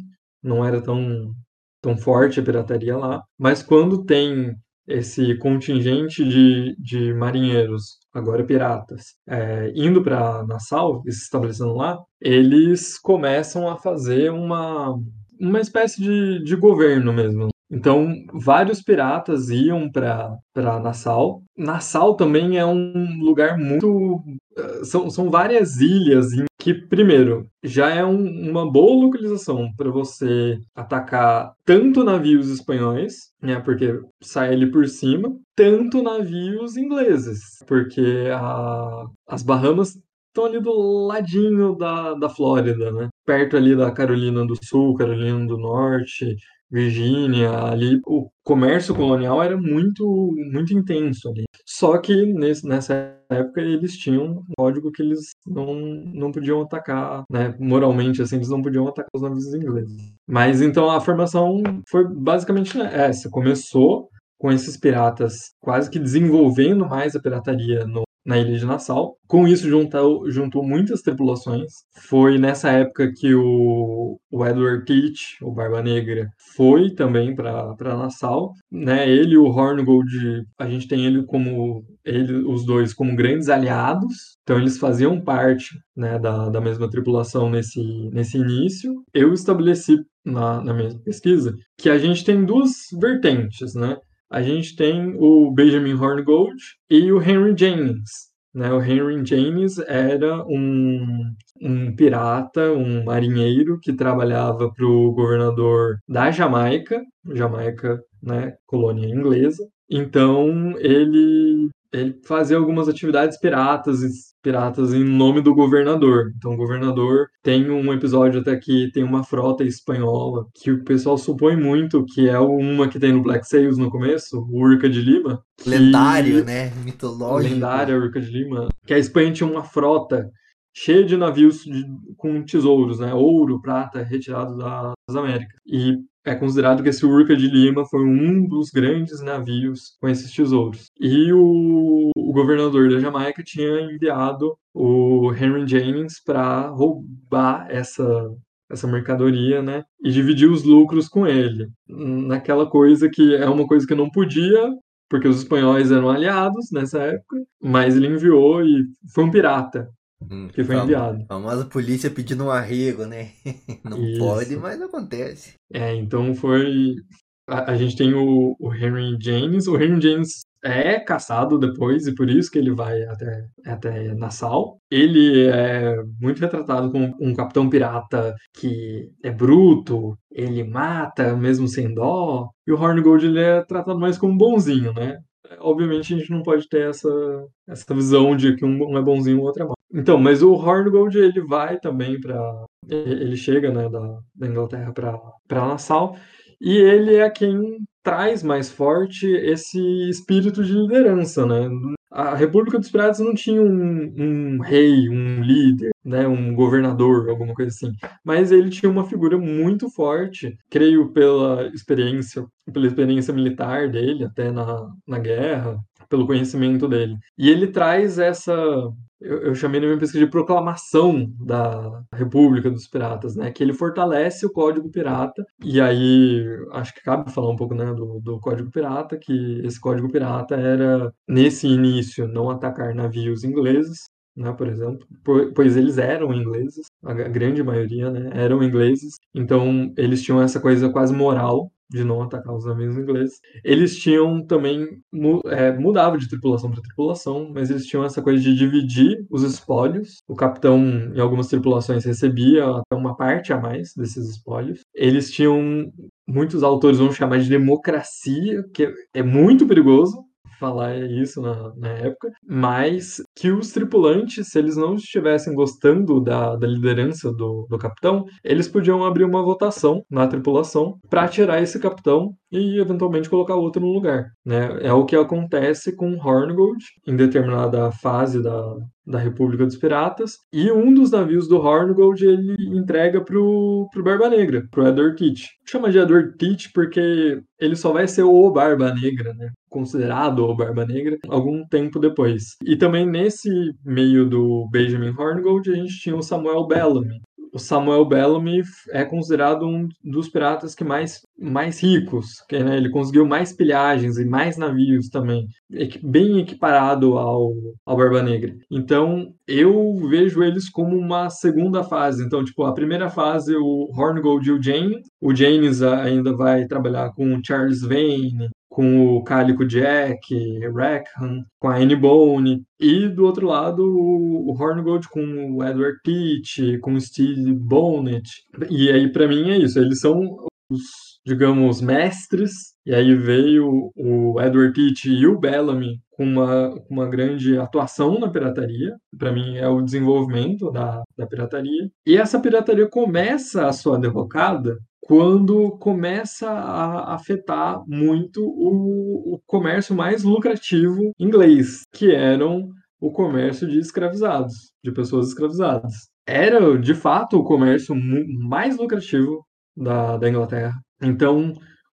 não era tão, tão forte a pirataria lá, mas quando tem esse contingente de, de marinheiros, agora piratas, é, indo para Nassau e se estabelecendo lá, eles começam a fazer uma, uma espécie de, de governo mesmo. Então, vários piratas iam para Nassau. Nassau também é um lugar muito. Eh, são, são várias ilhas em que, primeiro, já é um, uma boa localização para você atacar tanto navios espanhóis, né, porque sai ali por cima, tanto navios ingleses, porque a, as Bahamas estão ali do ladinho da, da Flórida, né? Perto ali da Carolina do Sul, Carolina do Norte, Virgínia, ali o comércio colonial era muito muito intenso ali. Só que nesse, nessa época eles tinham um código que eles não, não podiam atacar, né, moralmente assim, eles não podiam atacar os navios ingleses. Mas então a formação foi basicamente essa, começou com esses piratas quase que desenvolvendo mais a pirataria no, na ilha de Nassau. Com isso, juntou, juntou muitas tripulações. Foi nessa época que o, o Edward Teach, o Barba Negra, foi também para Nassau. Né? Ele e o Horngold, a gente tem ele como ele, os dois como grandes aliados. Então eles faziam parte né, da, da mesma tripulação nesse, nesse início. Eu estabeleci na, na minha pesquisa que a gente tem duas vertentes, né? A gente tem o Benjamin Hornigold e o Henry James. Né? O Henry James era um, um pirata, um marinheiro que trabalhava para o governador da Jamaica, Jamaica, né, colônia inglesa. Então ele ele fazia algumas atividades piratas, piratas em nome do governador. Então, o governador tem um episódio até que tem uma frota espanhola que o pessoal supõe muito que é uma que tem no Black Sails no começo, o Urca de Lima. Que... Lendário, né? Mitológico. Lendária Urca de Lima. Que a Espanha tinha uma frota cheia de navios de, com tesouros, né? Ouro, prata, retirado das Américas. E é considerado que esse Urca de Lima foi um dos grandes navios com esses tesouros. E o, o governador da Jamaica tinha enviado o Henry James para roubar essa essa mercadoria, né, e dividir os lucros com ele. Naquela coisa que é uma coisa que não podia, porque os espanhóis eram aliados nessa época, mas ele enviou e foi um pirata. Hum, que foi enviado. A famosa polícia pedindo um arrego, né? Não Isso. pode, mas acontece. É, então foi. A, a gente tem o, o, Henry James. O Henry James é caçado depois, e por isso que ele vai até, até Nassau. Ele é muito retratado como um capitão pirata que é bruto, ele mata mesmo sem dó. E o Hornigold ele é tratado mais como bonzinho, né? Obviamente a gente não pode ter essa, essa visão de que um é bonzinho e o outro é mau. Então, mas o Horngold ele vai também para ele chega, né, da, da Inglaterra para Nassau e ele é quem traz mais forte esse espírito de liderança, né? A República dos Piratas não tinha um, um, rei, um líder, né, um governador, alguma coisa assim, mas ele tinha uma figura muito forte, creio pela experiência, pela experiência militar dele, até na, na guerra, pelo conhecimento dele. E ele traz essa eu, eu, chamei na minha pesquisa de proclamação da República dos Piratas, né? Que ele fortalece o Código Pirata. E aí, acho que cabe falar um pouco, né, do, do Código Pirata, que esse Código Pirata era, nesse início, não atacar navios ingleses, né, por exemplo, pois eles eram ingleses, a grande maioria, né, eram ingleses, então eles tinham essa coisa quase moral de não atacar os navios ingleses. Eles tinham também é, mudava de tripulação para tripulação, mas eles tinham essa coisa de dividir os espólios. O capitão em algumas tripulações recebia até uma parte a mais desses espólios. Eles tinham muitos autores vão chamar de democracia, que é muito perigoso, falar isso na, na, época, mas que os tripulantes, se eles não estivessem gostando da, da liderança do, do capitão, eles podiam abrir uma votação na tripulação para tirar esse capitão e eventualmente colocar outro no lugar. Né? É o que acontece com Horngold em determinada fase da, da República dos Piratas, e um dos navios do Horngold ele entrega pro, pro Barba Negra, pro Edward Teach. Chama de Edward Teach porque ele só vai ser o Barba Negra, né? Considerado o Barba Negra, algum tempo depois. E também nesse meio do Benjamin Horngold, a gente tinha o Samuel Bellamy, o Samuel Bellamy é considerado um dos piratas que mais, mais ricos, que né, ele conseguiu mais pilhagens e mais navios também, bem equiparado ao, ao Barba Negra. Então, eu vejo eles como uma segunda fase. Então, tipo, a primeira fase, o Horngold e o Jane. O James ainda vai trabalhar com o Charles Vane, com o Cálico Jack, Rackham, com a Annie Bone, e do outro lado o, Horngold com o Edward Teach, com o Steve Bonnet. E aí para mim é isso, eles são os, digamos, mestres, e aí veio o Edward Teach e o Bellamy com uma, uma grande atuação na pirataria. Para mim, é o desenvolvimento da, da pirataria. E essa pirataria começa a sua derrocada quando começa a afetar muito o, o comércio mais lucrativo inglês, que eram o comércio de escravizados, de pessoas escravizadas. Era, de fato, o comércio mais lucrativo da, da Inglaterra. Então,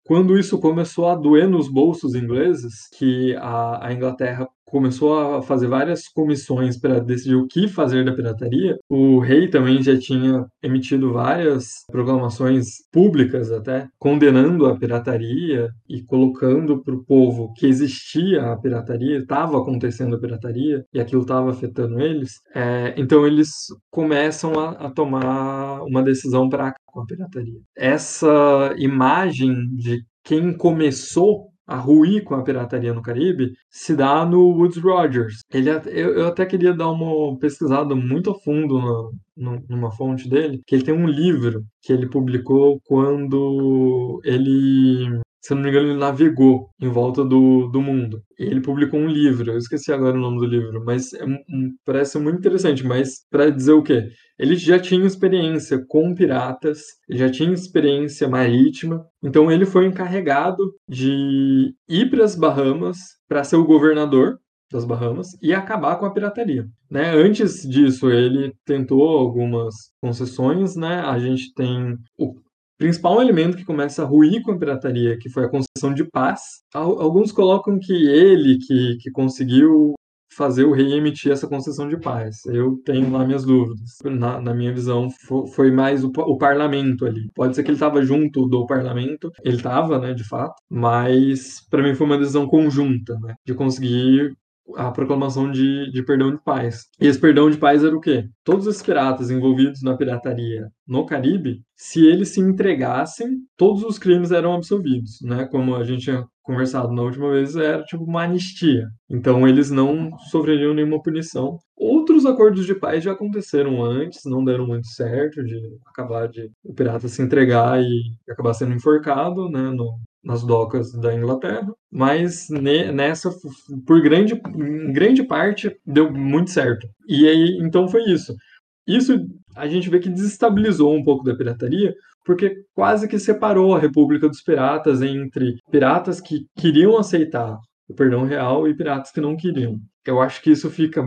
quando isso começou a doer nos bolsos ingleses, que a, a Inglaterra começou a fazer várias comissões para decidir o que fazer da pirataria. O rei também já tinha emitido várias proclamações públicas até condenando a pirataria e colocando para o povo que existia a pirataria, estava acontecendo a pirataria e aquilo estava afetando eles. É, então eles começam a, a tomar uma decisão para com a pirataria. Essa imagem de quem começou a ruir com a pirataria no Caribe se dá no Woods Rogers. Ele, eu, eu até queria dar uma pesquisada muito a fundo no, no, numa fonte dele, que ele tem um livro que ele publicou quando ele se não me engano, ele navegou em volta do, do mundo. Ele publicou um livro, eu esqueci agora o nome do livro, mas é, um, parece muito interessante. Mas para dizer o quê? Ele já tinha experiência com piratas, já tinha experiência marítima, então ele foi encarregado de ir para as Bahamas para ser o governador das Bahamas e acabar com a pirataria. Né? Antes disso, ele tentou algumas concessões, né? A gente tem o principal elemento que começa a ruir com a pirataria, que foi a concessão de paz. Alguns colocam que ele que, que conseguiu fazer o rei emitir essa concessão de paz. Eu tenho lá minhas dúvidas. Na, na minha visão, foi mais o, o, parlamento ali. Pode ser que ele estava junto do parlamento, ele estava, né, de fato, mas para mim foi uma decisão conjunta, né, de conseguir a proclamação de, de perdão de paz. E esse perdão de paz era o quê? Todos os piratas envolvidos na pirataria no Caribe, se eles se entregassem, todos os crimes eram absolvidos, né? Como a gente tinha conversado na última vez, era tipo uma anistia. Então eles não sofreriam nenhuma punição. Outros acordos de paz já aconteceram antes, não deram muito certo, de acabar de o pirata se entregar e acabar sendo enforcado, né, no, nas docas da Inglaterra, mas nessa, por grande, grande parte, deu muito certo. E aí, então foi isso. Isso a gente vê que desestabilizou um pouco da pirataria, porque quase que separou a República dos Piratas entre piratas que queriam aceitar o perdão real e piratas que não queriam. Eu acho que isso fica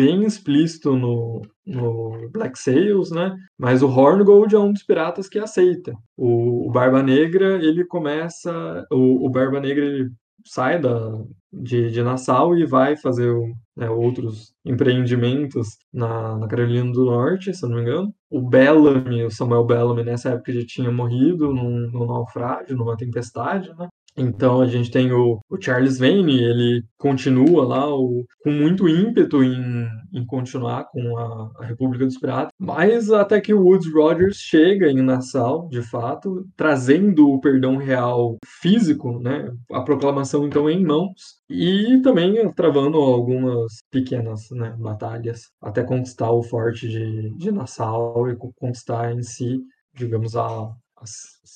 bem explícito no, no Black Sails, né? Mas o Horngold é um dos piratas que aceita. O, o Barba Negra, ele começa... O, o Barba Negra, ele sai da, de, de Nassau e vai fazer né, outros empreendimentos na, na, Carolina do Norte, se eu não me engano. O Bellamy, o Samuel Bellamy, nessa época já tinha morrido num, num naufrágio, numa tempestade, né? Então a gente tem o, o Charles Vane, ele continua lá o, com muito ímpeto em, em continuar com a, a, República dos Piratas, mas até que o Woodes Rogers chega em Nassau, de fato, trazendo o perdão real físico, né? A proclamação então em mãos e também travando algumas pequenas né, batalhas até conquistar o forte de, de Nassau e conquistar em si, digamos, a, a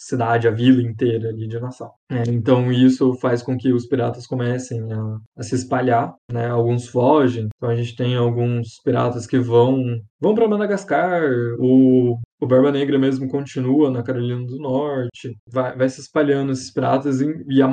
cidade, a vila inteira ali de Nassau. É, então isso faz com que os piratas comecem a, a, se espalhar, né? Alguns fogem. Então a gente tem alguns piratas que vão vão para Madagascar. O, o Barba Negra mesmo continua na Carolina do Norte. Vai, vai se espalhando esses piratas e, e a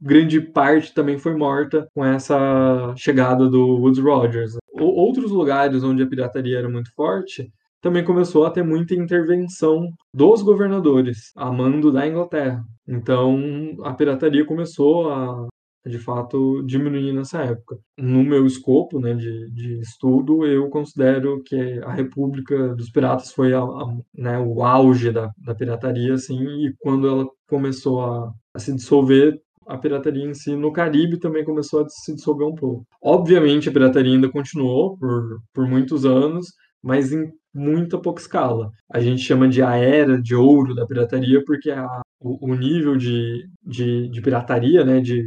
grande parte também foi morta com essa chegada do Woodes Rogers. Outros lugares onde a pirataria era muito forte também começou a ter muita intervenção dos governadores, a mando da Inglaterra. Então, a pirataria começou a, de fato, diminuir nessa época. No meu escopo né, de, de estudo, eu considero que a República dos Piratas foi a, a, né, o auge da, da pirataria, assim, e quando ela começou a, a se dissolver, a pirataria em si no Caribe também começou a se dissolver um pouco. Obviamente, a pirataria ainda continuou por, por muitos anos, mas em muita pouca escala. A gente chama de a era de ouro da pirataria porque a, o, o, nível de, de, de, pirataria, né, de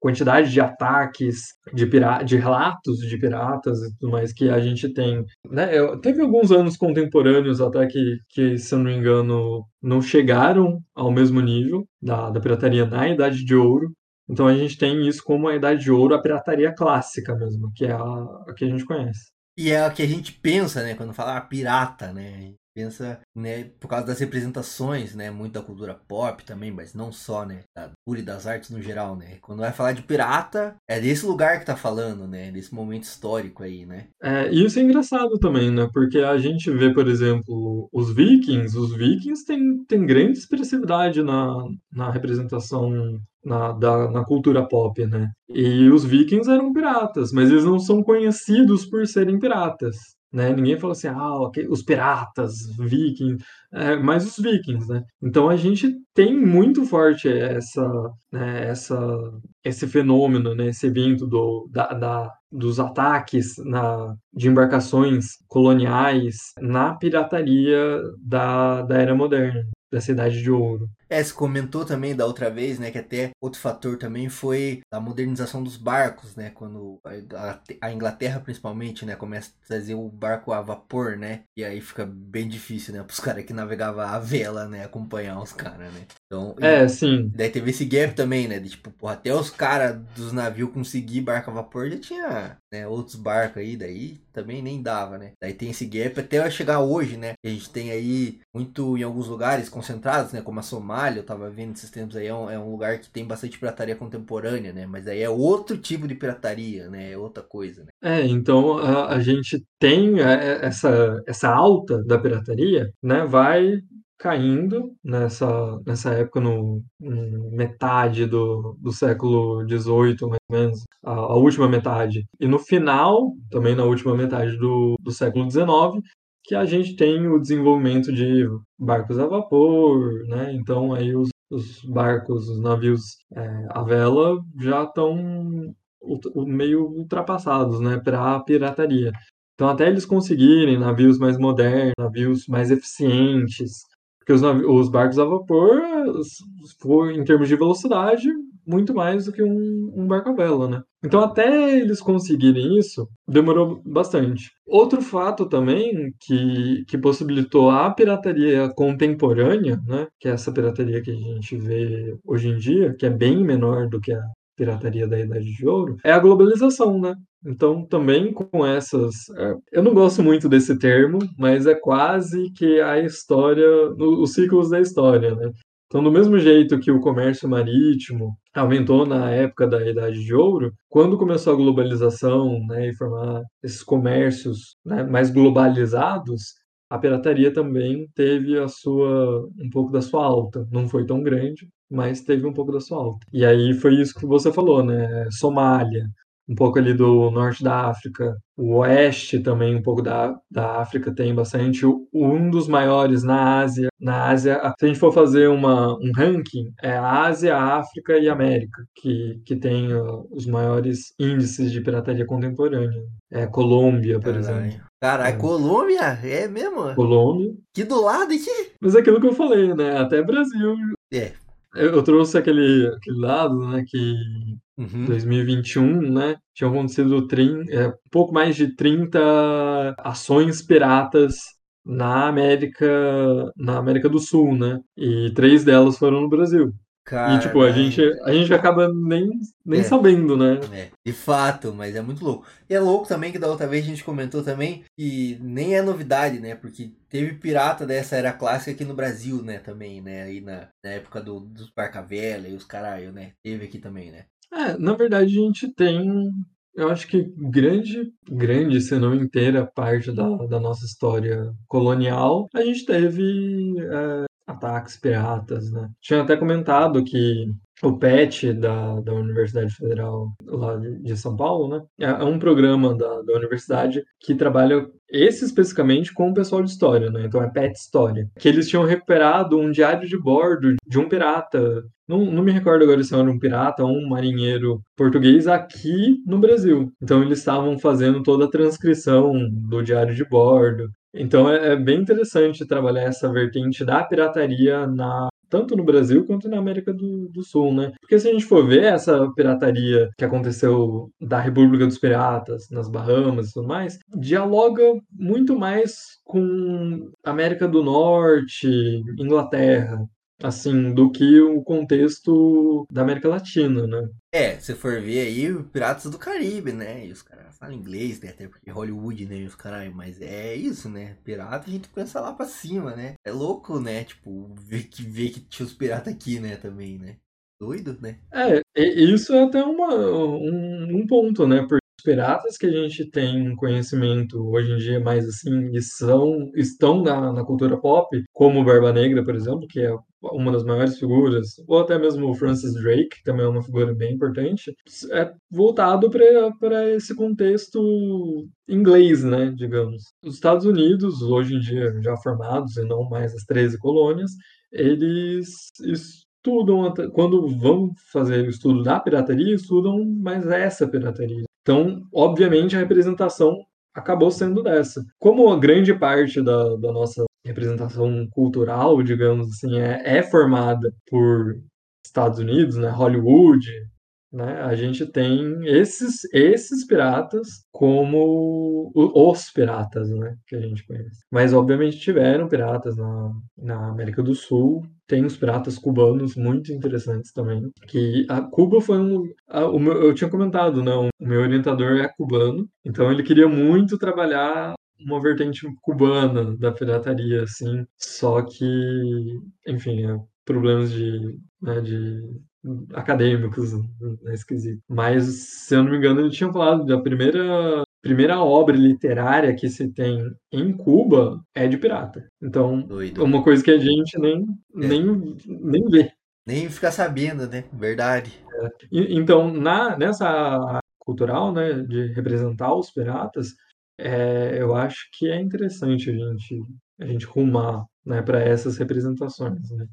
quantidade de ataques, de, de relatos de piratas e tudo mais que a gente tem. Né? Eu, teve alguns anos contemporâneos até que, que, se eu não me engano, não chegaram ao mesmo nível da, da pirataria na Idade de Ouro, então a gente tem isso como a Idade de Ouro, a pirataria clássica mesmo, que é a, a que a gente conhece. E é o que a gente pensa, né, quando fala ah, pirata, né? pensa, né, por causa das representações, né, muito da cultura pop também, mas não só, né, da cultura e das artes no geral, né. Quando vai falar de pirata, é desse lugar que tá falando, né, desse momento histórico aí, né. É, isso é engraçado também, né, porque a gente vê, por exemplo, os vikings, os vikings têm, têm grande expressividade na, na representação na, da, na cultura pop, né? E os vikings eram piratas, mas eles não são conhecidos por serem piratas. Né? Ninguém fala assim, ah, okay, os piratas, vikings, é, mas os vikings, né? Então a gente tem muito forte essa, né, essa, esse fenômeno, né, esse evento do, da, da, dos ataques na, de embarcações coloniais na pirataria da, da era moderna da Cidade de Ouro. É, você comentou também da outra vez, né, que até outro fator também foi a modernização dos barcos, né, quando a Inglaterra principalmente, né, começa a trazer o barco a vapor, né, e aí fica bem difícil, né, pros caras que navegavam a vela, né, acompanhar os caras, né. Então, é, e, sim. Daí teve esse gap também, né, de tipo, porra, até os caras dos navios conseguir barco a vapor já tinha, né, outros barcos aí, daí também nem dava, né. Daí tem esse gap até chegar hoje, né, a gente tem aí muito em alguns lugares concentrados, né, como a Somália, eu tava vendo esses tempos aí, é um, é um lugar que tem bastante pirataria contemporânea, né, mas aí é outro tipo de pirataria, né, é outra coisa, né. É, então a, a gente tem é, essa, essa alta da pirataria, né, vai caindo nessa, nessa época, no, no metade do, do século XVIII, mais ou menos, a, a, última metade. E no final, também na última metade do, do século XIX, que a gente tem o desenvolvimento de barcos a vapor, né? Então aí os, os barcos, os navios é, a vela já estão meio ultrapassados, né, para a pirataria. Então, até eles conseguirem navios mais modernos, navios mais eficientes, porque os, os barcos a vapor, for, em termos de velocidade, muito mais do que um, um barco a vela, né? Então, até eles conseguirem isso, demorou bastante. Outro fato também que, que possibilitou a pirataria contemporânea, né? Que é essa pirataria que a gente vê hoje em dia, que é bem menor do que a pirataria da Idade de Ouro, é a globalização, né? Então, também com essas. É, eu não gosto muito desse termo, mas é quase que a história, os ciclos da história, né? Então, do mesmo jeito que o comércio marítimo aumentou na época da Idade de Ouro, quando começou a globalização né, e formar esses comércios né, mais globalizados, a pirataria também teve a sua um pouco da sua alta. Não foi tão grande, mas teve um pouco da sua alta. E aí foi isso que você falou, né? Somália, um pouco ali do norte da África, o oeste também, um pouco da, da África tem bastante. Um dos maiores na Ásia na Ásia, se a gente for fazer uma, um ranking, é a Ásia, a África e a América que, que tem uh, os maiores índices de pirataria contemporânea. É Colômbia, por Caralho. exemplo. Caralho, É. Colômbia? É mesmo? Colômbia. Que do lado aqui? Mas é aquilo que eu falei, né? Até Brasil. É. Eu, trouxe aquele, aquele lado, né? Que Uhum. 2021, né? Tinha acontecido trin- é, um pouco mais de 30 ações piratas na América, na América do Sul, né? E três delas foram no Brasil. E, tipo, a gente, a gente acaba nem, nem É. sabendo, né? É, de fato, mas é muito louco. E é louco também que da outra vez a gente comentou também que nem é novidade, né? Porque teve pirata dessa era clássica aqui no Brasil, né? Também, né? Aí na, na época do, dos Barcavela e os caralho, né? Teve aqui também, né? É, na verdade, a gente tem, eu acho que grande, grande, se não inteira parte da, da nossa história colonial, a gente teve é, ataques piratas, né? Tinha até comentado que o PET da, da Universidade Federal lá de, São Paulo, né? É, é um programa da, da universidade que trabalha esse especificamente com o pessoal de história, né? Então é PET História. Que eles tinham recuperado um diário de bordo de um pirata não, não me recordo agora se era um pirata ou um marinheiro português aqui no Brasil. Então eles estavam fazendo toda a transcrição do diário de bordo. Então é, é bem interessante trabalhar essa vertente da pirataria na tanto no Brasil quanto na América do, do Sul, né? Porque se a gente for ver essa pirataria que aconteceu da República dos Piratas, nas Bahamas e tudo mais, dialoga muito mais com América do Norte, Inglaterra, assim, do que o contexto da América Latina, né? É, se for ver aí, Piratas do Caribe, né? E os caras falam inglês, né? Até porque Hollywood, né? E os caralho, mas é isso, né? Pirata a gente pensa lá pra cima, né? É louco, né? Tipo, ver que, ver que tinha os piratas aqui, né? Também, né? Doido, né? É, isso é até uma, um, um ponto, né? Porque os piratas que a gente tem conhecimento hoje em dia mais assim, e são, estão na, na cultura pop, como o Barba Negra, por exemplo, que é uma das maiores figuras, ou até mesmo o Francis Drake, que também é uma figura bem importante, é voltado para esse contexto inglês, né, digamos. Os Estados Unidos, hoje em dia já formados e não mais as 13 colônias, eles estudam, quando vão fazer o estudo da pirataria, estudam mais essa pirataria. Então, obviamente, a representação acabou sendo dessa. Como a grande parte da, da nossa representação cultural, digamos assim, é, é formada por Estados Unidos, né, Hollywood, né, a gente tem esses, esses piratas como os piratas, né, que a gente conhece. Mas, obviamente, tiveram piratas na, na América do Sul, tem os piratas cubanos muito interessantes também, que a Cuba foi um... a- o meu- eu tinha comentado, né, o meu orientador é cubano, então ele queria muito trabalhar uma vertente cubana da pirataria, assim, só que, enfim, é, problemas de, né, de acadêmicos né, esquisito. Mas, se eu não me engano, ele tinha falado da primeira primeira obra literária que se tem em Cuba é de pirata. Então, Doido. é uma coisa que a gente nem, É. nem, nem vê. Nem ficar sabendo, né? Verdade. E- Então, na, nessa cultural, né, de representar os piratas, é, eu acho que é interessante a gente, a gente rumar, né, para essas representações, né?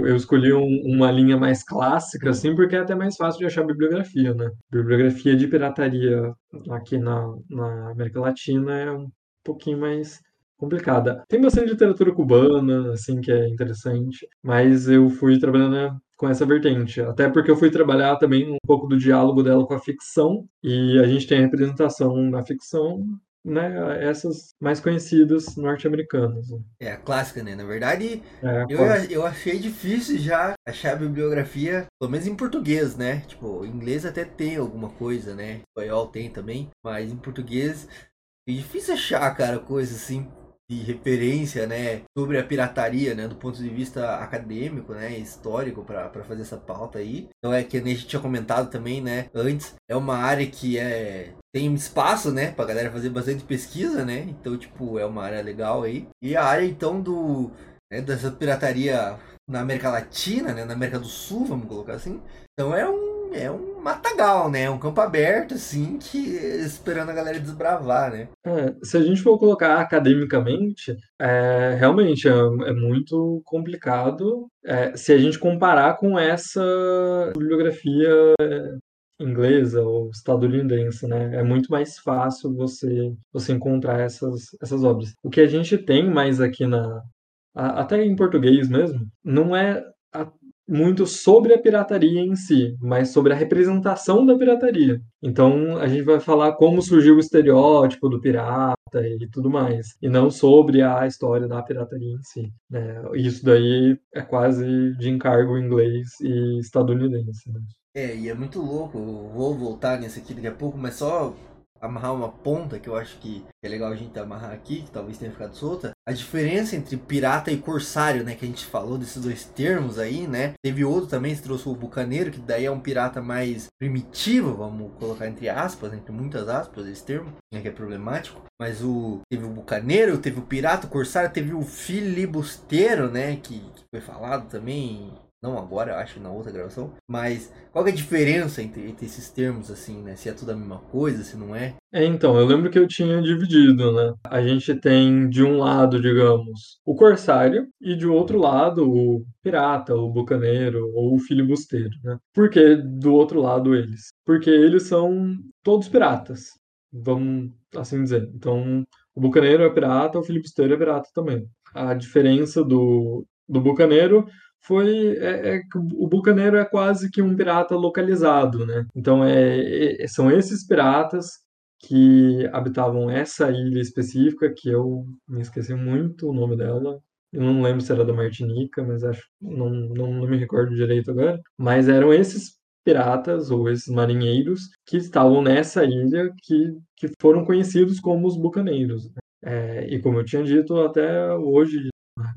Eu, eu escolhi um- uma linha mais clássica, assim, porque é até mais fácil de achar bibliografia, né? Bibliografia de pirataria aqui na, na América Latina é um pouquinho mais complicada. Tem bastante literatura cubana, assim, que é interessante, mas eu fui trabalhando né, com essa vertente, até porque eu fui trabalhar também um pouco do diálogo dela com a ficção, e a gente tem a representação na ficção, né, essas mais conhecidas norte-americanas. né. É a clássica, né? Na verdade, É, eu, eu achei difícil já achar a bibliografia, pelo menos em português, né? Tipo, em inglês até tem alguma coisa, né? Espanhol tem também, mas em português é difícil achar, cara, coisa assim de referência, né, sobre a pirataria, né, do ponto de vista acadêmico, né, histórico para fazer essa pauta aí. Então é que a gente tinha comentado também, né, antes, é uma área que é tem espaço, né, pra galera fazer bastante pesquisa, né? Então, tipo, é uma área legal aí. E a área então do né, dessa pirataria na América Latina, né, na América do Sul, vamos colocar assim. Então é um é um matagal, né? Um campo aberto, assim, que esperando a galera desbravar, né? É, se a gente for colocar academicamente, é, realmente é, é muito complicado é, se a gente comparar com essa bibliografia inglesa ou estadunidense, né? É muito mais fácil você você encontrar essas essas obras. O que a gente tem mais aqui na até em português mesmo, não é muito sobre a pirataria em si, mas sobre a representação da pirataria. Então a gente vai falar como surgiu o estereótipo do pirata e tudo mais, e não sobre a história da pirataria em si. Né? Isso daí é quase de encargo inglês e estadunidense. Né? É, e é muito louco. Eu vou voltar nesse aqui daqui a pouco, mas só amarrar uma ponta que eu acho que é legal a gente amarrar aqui, que talvez tenha ficado solta. A diferença entre pirata e corsário, né, que a gente falou desses dois termos aí, né? Teve outro também, se trouxe o bucaneiro, que daí é um pirata mais primitivo, vamos colocar entre aspas, entre muitas aspas esse termo, né, que é problemático. Mas o teve o bucaneiro, teve o pirata, o corsário, teve o filibusteiro, né, que, que foi falado também não agora, acho, na outra gravação. Mas qual é a diferença entre, entre, esses termos, assim, né? Se é tudo a mesma coisa, se não é? É, então, eu lembro que eu tinha dividido, né? A gente tem de um lado, digamos, o corsário e de outro lado o pirata, o bucaneiro ou o filibusteiro, né? Por que do outro lado eles? Porque eles são todos piratas, vamos assim dizer. Então, o bucaneiro é pirata, o filibusteiro é pirata também. A diferença do, do bucaneiro foi é, é, o bucaneiro é quase que um pirata localizado, né? Então é, é, são esses piratas que habitavam essa ilha específica que eu me esqueci muito o nome dela. Eu não lembro se era da Martinica, mas acho não, não, não me recordo direito agora. Mas eram esses piratas ou esses marinheiros que estavam nessa ilha que, que foram conhecidos como os bucaneiros. Né? É, e como eu tinha dito, até hoje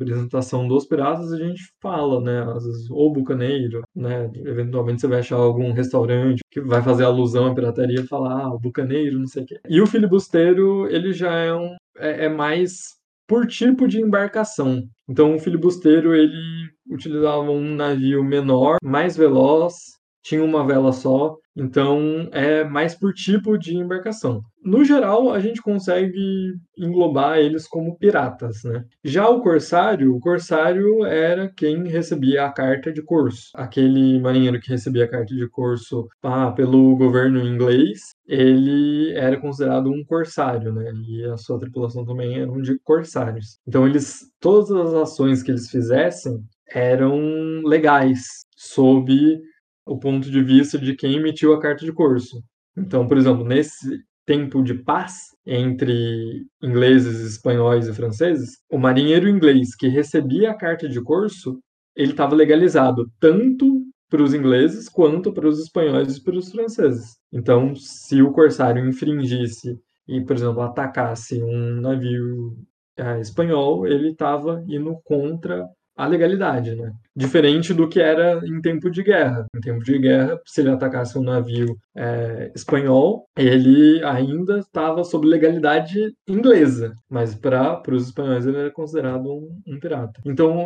representação dos piratas a gente fala, né? Às vezes, o bucaneiro, né? Eventualmente você vai achar algum restaurante que vai fazer alusão à pirataria e falar, ah, bucaneiro, não sei o quê. E o filibusteiro, ele já é, um, é, é mais por tipo de embarcação. Então, o filibusteiro, ele utilizava um navio menor, mais veloz, tinha uma vela só, então é mais por tipo de embarcação. No geral, a gente consegue englobar eles como piratas, né? Já o corsário, o corsário era quem recebia a carta de curso. Aquele marinheiro que recebia a carta de curso pelo governo inglês, ele era considerado um corsário, né? E a sua tripulação também eram de corsários. Então eles, todas as ações que eles fizessem eram legais, sob o ponto de vista de quem emitiu a carta de curso. Então, por exemplo, nesse tempo de paz entre ingleses, espanhóis e franceses, o marinheiro inglês que recebia a carta de curso, ele estava legalizado tanto para os ingleses quanto para os espanhóis e para os franceses. Então, se o corsário infringisse e, por exemplo, atacasse um navio é, espanhol, ele estava indo contra a legalidade, né? Diferente do que era em tempo de guerra. Em tempo de guerra, se ele atacasse um navio é, espanhol, ele ainda estava sob legalidade inglesa, mas para os espanhóis ele era considerado um, um pirata. Então,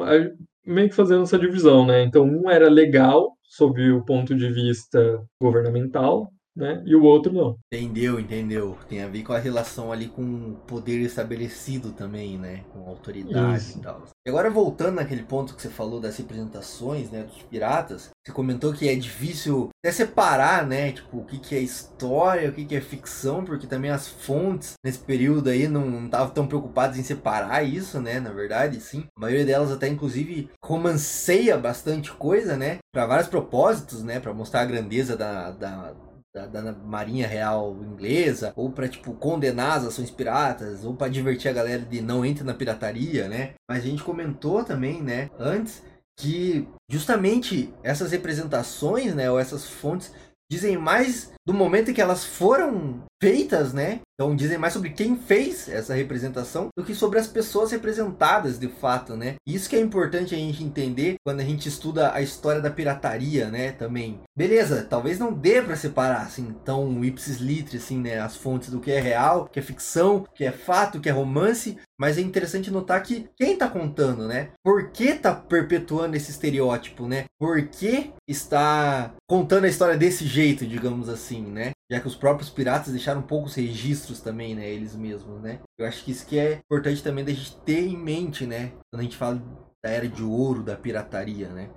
meio que fazendo essa divisão, né? Então, um era legal sob o ponto de vista governamental, né? E o outro não. Entendeu, entendeu. Tem a ver com a relação ali com o poder estabelecido também, né? Com autoridade Isso. e tal. E agora voltando naquele ponto que você falou das representações, né, dos piratas, você comentou que é difícil até separar, né, tipo, o que, que é história, o que, que é ficção, porque também as fontes nesse período aí não estavam tão preocupadas em separar isso, né, na verdade, sim. A maioria delas até, inclusive, romanceia bastante coisa, né, para vários propósitos, né, para mostrar a grandeza da, da da, Marinha Real Inglesa, ou para tipo condenar as ações piratas, ou para divertir a galera de não entre na pirataria, né? Mas a gente comentou também, né, antes que justamente essas representações, né, ou essas fontes dizem mais do momento em que elas foram feitas, né? Então dizem mais sobre quem fez essa representação do que sobre as pessoas representadas de fato, né? Isso que é importante a gente entender quando a gente estuda a história da pirataria, né? Também. Beleza, talvez não dê para separar assim tão ipsis litri assim, né? As fontes do que é real, que é ficção, que é fato, que é romance, mas é interessante notar que quem tá contando, né? Por que tá perpetuando esse estereótipo, né? Por que está contando a história desse jeito, digamos assim, né? Já que os próprios piratas deixaram poucos registros também, né? Eles mesmos, né? Eu acho que isso que é importante também da gente ter em mente, né? Quando a gente fala da era de ouro da pirataria, né?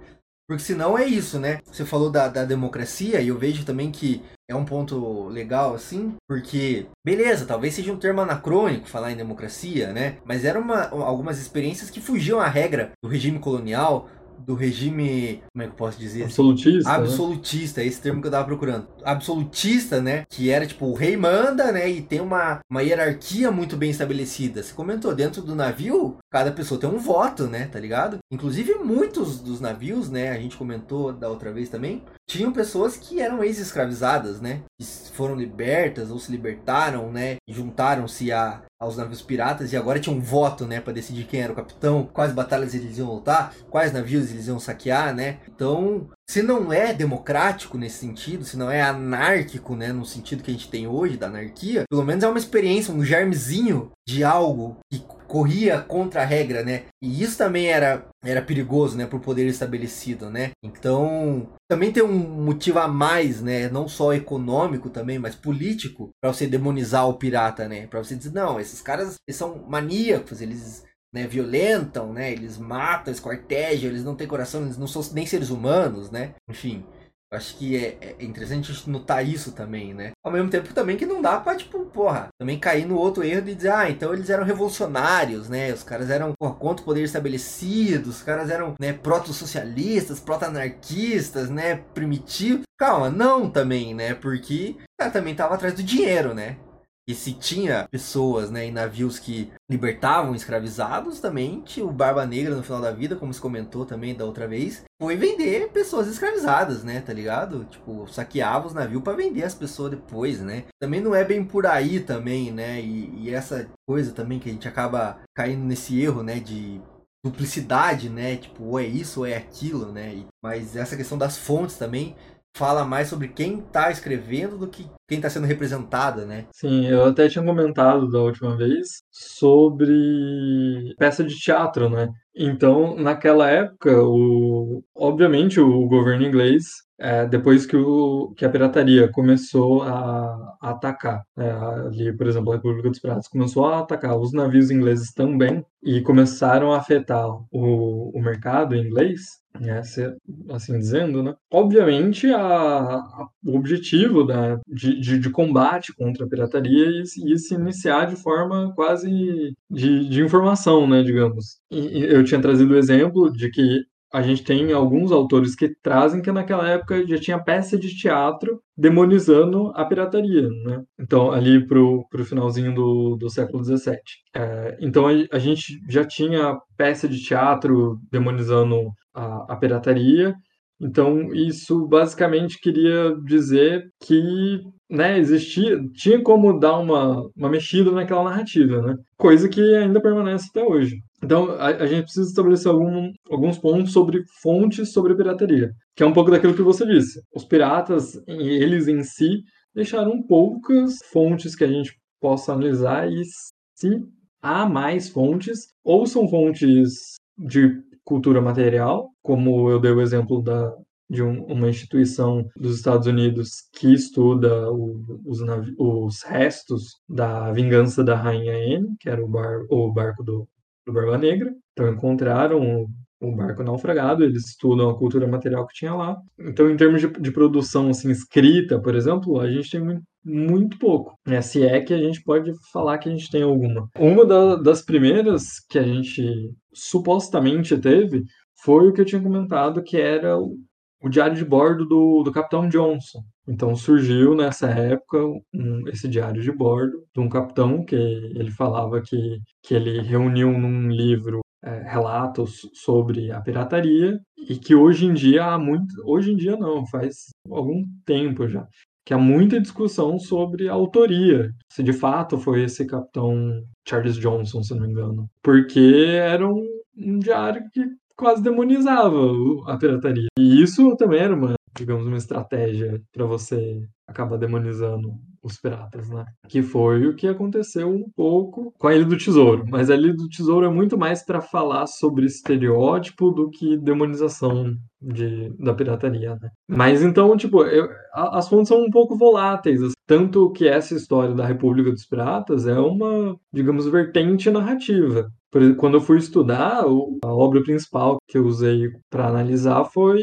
Porque senão é isso, né? Você falou da, da democracia e eu vejo também que é um ponto legal, assim, porque, beleza, talvez seja um termo anacrônico falar em democracia, né? Mas eram algumas experiências que fugiam à regra do regime colonial, do regime, como é que eu posso dizer? Absolutista. Assim? Absolutista, né? esse termo que eu tava procurando. Absolutista, né? Que era tipo, o rei manda, né? E tem uma, uma hierarquia muito bem estabelecida. Você comentou, dentro do navio, cada pessoa tem um voto, né? Tá ligado? Inclusive, muitos dos navios, né? A gente comentou da outra vez também, tinham pessoas que eram ex-escravizadas, né? Que foram libertas ou se libertaram, né? Juntaram-se a aos navios piratas e agora tinha um voto, né, para decidir quem era o capitão, quais batalhas eles iam lutar, quais navios eles iam saquear, né? Então, se não é democrático nesse sentido, se não é anárquico, né, no sentido que a gente tem hoje da anarquia, pelo menos é uma experiência, um germezinho de algo que corria contra a regra, né? E isso também era, era perigoso, né? Por poder estabelecido, né? Então, também tem um motivo a mais, né? Não só econômico também, mas político, para você demonizar o pirata, né? Para você dizer, não, esses caras eles são maníacos, eles né, violentam, né? Eles matam, escortejam, eles não têm coração, eles não são nem seres humanos, né? Enfim, Acho que é, é, interessante a gente notar isso também, né? Ao mesmo tempo também que não dá pra, tipo, porra, também cair no outro erro de dizer, ah, então eles eram revolucionários, né? Os caras eram porra, contra o poder estabelecido, os caras eram, né, proto-socialistas, proto-anarquistas, né, primitivos. Calma, não também, né? Porque o cara também tava atrás do dinheiro, né? E se tinha pessoas, né, em navios que libertavam escravizados, também tinha o Barba Negra no final da vida, como se comentou também da outra vez, foi vender pessoas escravizadas, né, tá ligado? Tipo, saqueava os navios para vender as pessoas depois, né? Também não é bem por aí também, né? E, e essa coisa também que a gente acaba caindo nesse erro, né, de duplicidade, né? Tipo, ou é isso ou é aquilo, né? Mas essa questão das fontes também fala mais sobre quem está escrevendo do que quem está sendo representada, né? Sim, eu até tinha comentado da última vez sobre peça de teatro, né? Então, naquela época, o, obviamente, o governo inglês, é, depois que, o, que a pirataria começou a, a atacar, é, ali, por exemplo, a República dos Piratas começou a atacar os navios ingleses também e começaram a afetar o, o mercado inglês, né, assim dizendo, né? Obviamente, a, a, o objetivo da, de, de, de, combate contra a pirataria ia, se iniciar de forma quase de, de informação, né, digamos. E, eu tinha trazido o exemplo de que a gente tem alguns autores que trazem que naquela época já tinha peça de teatro demonizando a pirataria, né? Então, ali pro, pro finalzinho do, do século XVII. É, então, a, a, gente já tinha peça de teatro demonizando a, a pirataria, então, isso basicamente queria dizer que né, existia, tinha como dar uma, uma mexida naquela narrativa, né? Coisa que ainda permanece até hoje. Então, a, a gente precisa estabelecer algum, alguns pontos sobre fontes sobre pirataria, que é um pouco daquilo que você disse. Os piratas, eles em si, deixaram poucas fontes que a gente possa analisar e se há mais fontes, ou são fontes de cultura material, como eu dei o exemplo da, de um, uma instituição dos Estados Unidos que estuda o, os, os, restos da vingança da Rainha Anne, que era o, bar, o barco do, do Barba Negra. Então encontraram o barco naufragado, eles estudam a cultura material que tinha lá. Então, em termos de, de produção assim, escrita, por exemplo, a gente tem muito, muito pouco. Né? Se é que a gente pode falar que a gente tem alguma. Uma da, das primeiras que a gente supostamente teve foi o que eu tinha comentado, que era o, diário de bordo do, do Capitão Johnson. Então surgiu nessa época um, esse diário de bordo de um capitão que ele falava que, que ele reuniu num livro é, relatos sobre a pirataria e que hoje em dia há muito, hoje em dia não, faz algum tempo já, que há muita discussão sobre a autoria, se de fato foi esse capitão Charles Johnson, se não me engano, porque era um, um diário que quase demonizava a pirataria. E isso também era uma, digamos, uma estratégia para você acabar demonizando os piratas, né? Que foi o que aconteceu um pouco com a Ilha do Tesouro. Mas a Ilha do Tesouro é muito mais para falar sobre estereótipo do que demonização de, da pirataria, né? Mas então, tipo, eu, as fontes são um pouco voláteis. Assim. Tanto que essa história da República dos Piratas é uma, digamos, vertente narrativa. Quando eu fui estudar, a obra principal que eu usei para analisar foi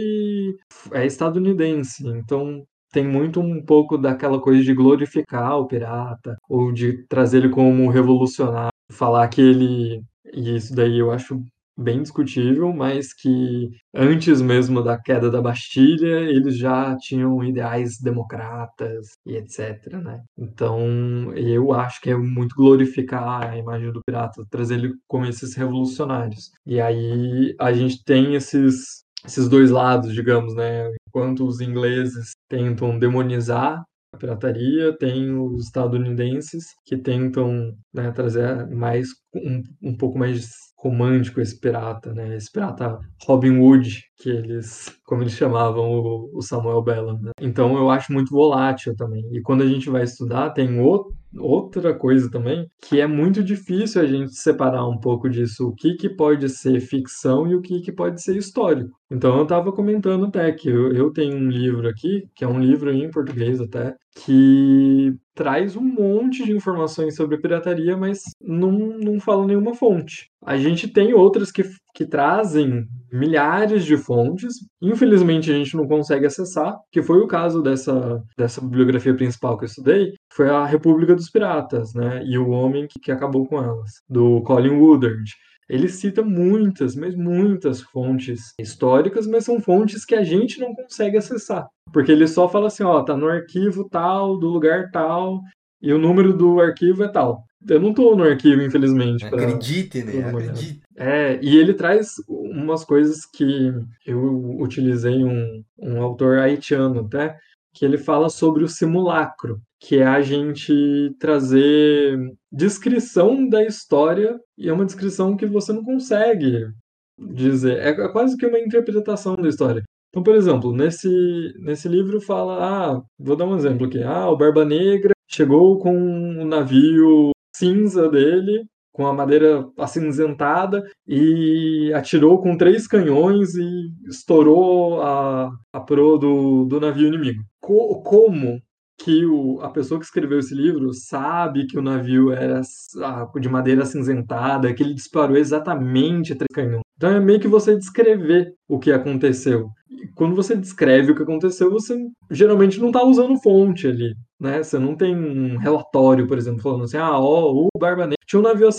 é estadunidense. Então, tem muito um pouco daquela coisa de glorificar o pirata, ou de trazer ele como revolucionário, falar que ele. E isso daí eu acho bem discutível, mas que antes mesmo da queda da Bastilha, eles já tinham ideais democratas e etc, né? Então, eu acho que é muito glorificar a imagem do pirata, trazer ele como esses revolucionários. E aí a gente tem esses esses dois lados, digamos, né? Enquanto os ingleses tentam demonizar a pirataria, tem os estadunidenses que tentam né, trazer mais um, um pouco mais romântico esse pirata, né? Esse pirata Robin Hood, que eles, como eles chamavam o, o Samuel Bellam. Né? Então eu acho muito volátil também. E quando a gente vai estudar, tem outra coisa também, que é muito difícil a gente separar um pouco disso, o que, que pode ser ficção e o que, que pode ser histórico. Então eu estava comentando até que eu, eu tenho um livro aqui, que é um livro em português até, que traz um monte de informações sobre pirataria, mas não, não fala nenhuma fonte. A gente tem outras que, que trazem milhares de fontes, infelizmente a gente não consegue acessar, que foi o caso dessa, dessa bibliografia principal que eu estudei, foi a República dos Piratas, né, e o Homem que, que Acabou com Elas, do Colin Woodard. Ele cita muitas, mas muitas fontes históricas, mas são fontes que a gente não consegue acessar. Porque ele só fala assim, ó, tá no arquivo tal, do lugar tal, e o número do arquivo é tal. Eu não tô no arquivo, infelizmente. Pra... Acredite, né? Acredite. É, e ele traz umas coisas que eu utilizei um, um autor haitiano até, que ele fala sobre o simulacro, que é a gente trazer descrição da história e é uma descrição que você não consegue dizer. É, é quase que uma interpretação da história. Então, por exemplo, nesse, nesse livro fala, ah, vou dar um exemplo aqui. Ah, o Barba Negra chegou com um navio cinza dele, com a madeira acinzentada, e atirou com três canhões e estourou a, a proa do, do navio inimigo. Co como que o, a pessoa que escreveu esse livro sabe que o navio era de madeira acinzentada, que ele disparou exatamente três canhões. Então é meio que você descrever o que aconteceu. E quando você descreve o que aconteceu, você geralmente não está usando fonte ali né? Você não tem um relatório, por exemplo, falando assim, ah, ó, o Barba Negra tinha um navio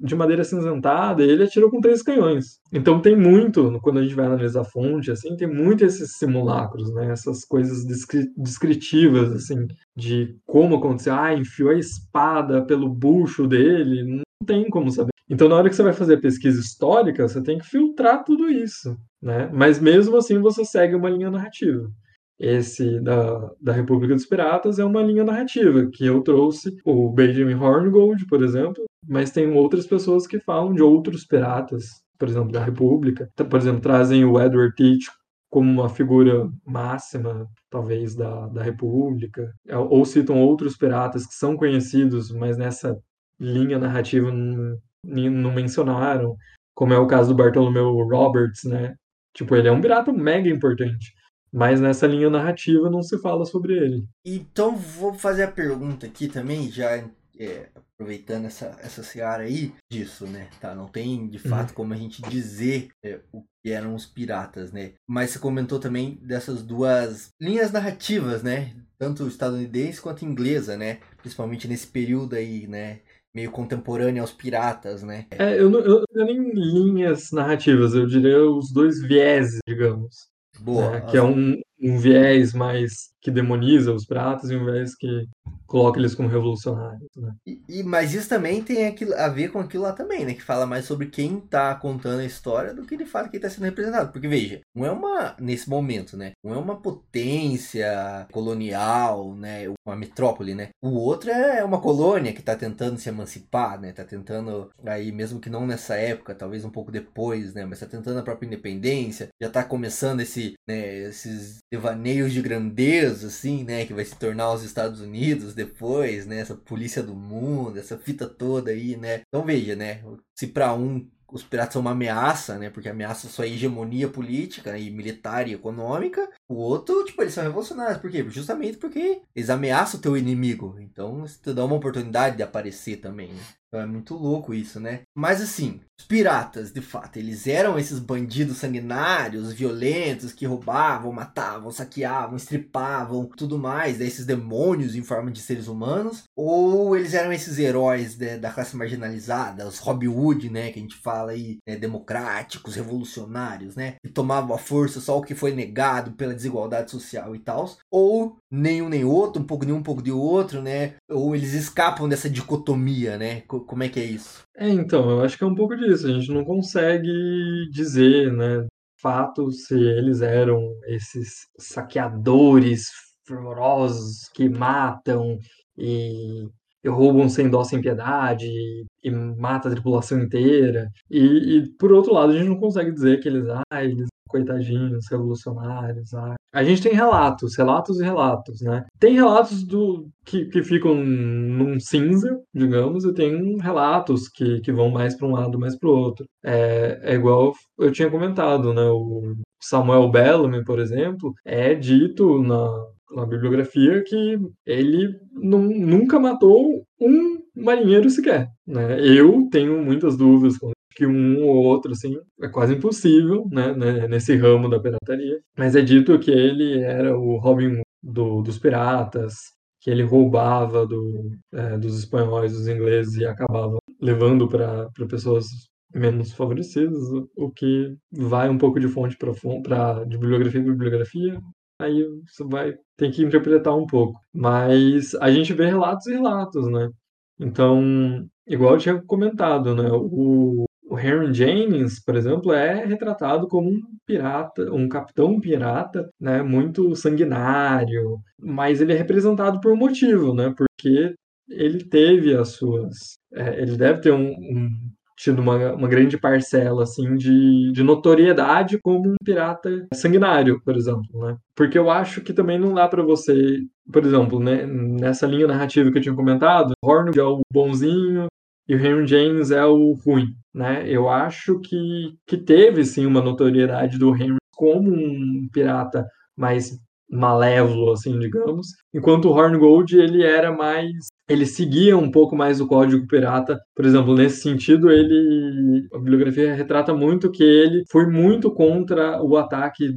de madeira acinzentada e ele atirou com três canhões. Então tem muito, quando a gente vai analisar a fonte, assim, tem muito esses simulacros, né? Essas coisas descri descritivas, assim, de como aconteceu, ah, enfiou a espada pelo bucho dele, não tem como saber. Então, na hora que você vai fazer pesquisa histórica, você tem que filtrar tudo isso, né? Mas mesmo assim, você segue uma linha narrativa esse da, da República dos Piratas é uma linha narrativa que eu trouxe o Benjamin Hornigold, por exemplo, mas tem outras pessoas que falam de outros piratas, por exemplo, da República. Por exemplo, trazem o Edward Teach como uma figura máxima, talvez, da, da República, ou citam outros piratas que são conhecidos, mas nessa linha narrativa não, não mencionaram, como é o caso do Bartolomeu Roberts, né? Tipo, ele é um pirata mega importante. Mas nessa linha narrativa não se fala sobre ele. Então vou fazer a pergunta aqui também, já é, aproveitando essa, essa seara aí disso, né? Tá, não tem de uhum. fato uhum. como a gente dizer é, o que eram os piratas, né? Mas você comentou também dessas duas linhas narrativas, né? Tanto estadunidense quanto inglesa, né? Principalmente nesse período aí, né? Meio contemporâneo aos piratas, né? É, eu não, eu não nem linhas narrativas, eu diria os dois vieses, digamos. Boa. Né, que é um, um viés mais que demoniza os piratas, ao invés que coloca eles como revolucionários, né? E, e, mas isso também tem aquilo, a ver com aquilo lá também, né? Que fala mais sobre quem tá contando a história do que ele fala quem tá sendo representado. Porque, veja, não é uma, nesse momento, né? Não é uma potência colonial, né? Uma metrópole, né? O outro é uma colônia que tá tentando se emancipar, né? Tá tentando, aí mesmo que não nessa época, talvez um pouco depois, né? Mas tá tentando a própria independência. Já tá começando esse, né? Esses devaneios de grandeza, assim, né? Que vai se tornar os Estados Unidos depois, né? Essa polícia do mundo, essa fita toda aí, né? Então veja, né? Se para um os piratas são uma ameaça, né? Porque ameaça sua hegemonia política né? e militar e econômica. O outro, tipo, eles são revolucionários. Por quê? Justamente porque eles ameaçam o teu inimigo. Então, isso te dá uma oportunidade de aparecer também, né? É muito louco isso, né? Mas assim, os piratas, de fato, eles eram esses bandidos sanguinários, violentos, que roubavam, matavam, saqueavam, estripavam, tudo mais, desses demônios em forma de seres humanos? Ou eles eram esses heróis né, da classe marginalizada, os Robin Hood, né, que a gente fala aí, né, democráticos, revolucionários, né, que tomavam a força só o que foi negado pela desigualdade social e tal? Ou nenhum nem outro, um pouco de um, um pouco de outro, né? Ou eles escapam dessa dicotomia, né? Como é que é isso? É, então, eu acho que é um pouco disso. A gente não consegue dizer, né, fato se eles eram esses saqueadores fervorosos que matam e, e roubam sem dó, sem piedade e, e mata a tripulação inteira. E, e, por outro lado, a gente não consegue dizer que eles, ah, eles coitadinhos, revolucionários. Ah. A gente tem relatos, relatos e relatos, né? Tem relatos do que, que ficam num cinza, digamos, e tem relatos que, que vão mais para um lado, mais para o outro. É, é igual eu tinha comentado, né? O Samuel Bellamy, por exemplo, é dito na, na bibliografia que ele nunca matou um marinheiro sequer. Né? Eu tenho muitas dúvidas que um ou outro, assim, é quase impossível, né, né, nesse ramo da pirataria. Mas é dito que ele era o Robin do, dos piratas, que ele roubava do, é, dos espanhóis, dos ingleses e acabava levando para pessoas menos favorecidas, o que vai um pouco de fonte para de bibliografia em bibliografia. Aí você vai ter que interpretar um pouco. Mas a gente vê relatos e relatos, né? Então, igual eu tinha comentado, né? O, o Henry James, por exemplo, é retratado como um pirata, um capitão pirata, né, muito sanguinário, mas ele é representado por um motivo, né, porque ele teve as suas, é, ele deve ter um, um tido uma, uma grande parcela assim de, de notoriedade como um pirata sanguinário, por exemplo, né? Porque eu acho que também não dá para você, por exemplo, né, nessa linha narrativa que eu tinha comentado, Horn é o bonzinho, e o Henry James é o ruim, né? Eu acho que, que teve sim uma notoriedade do Henry como um pirata mais malévolo, assim, digamos, enquanto o Horngold ele era mais ele seguia um pouco mais o código pirata. Por exemplo, nesse sentido, ele a bibliografia retrata muito que ele foi muito contra o ataque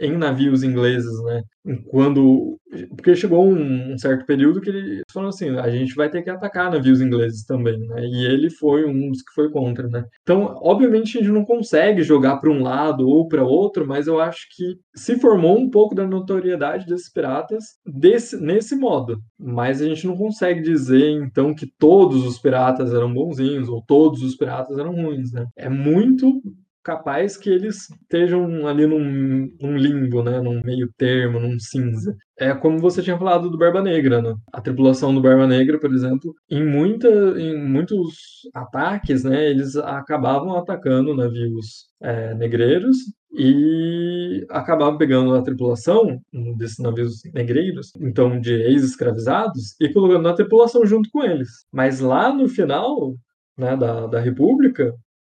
em navios ingleses, né? Quando porque chegou um, certo período que eles falaram assim, a gente vai ter que atacar navios ingleses também, né? E ele foi um dos que foi contra, né? Então, obviamente a gente não consegue jogar para um lado ou para outro, mas eu acho que se formou um pouco da notoriedade desses piratas desse nesse modo, mas a gente não consegue dizer então que todos os piratas eram bonzinhos ou todos os piratas eram ruins, né? É muito capaz que eles estejam ali num, num, limbo, né, num meio termo, num cinza. É como você tinha falado do Barba Negra, né? A tripulação do Barba Negra, por exemplo, em, muita, em muitos ataques, né, eles acabavam atacando navios é, negreiros e acabavam pegando a tripulação desses navios negreiros, então de ex-escravizados, e colocando na tripulação junto com eles. Mas lá no final né, da, da República,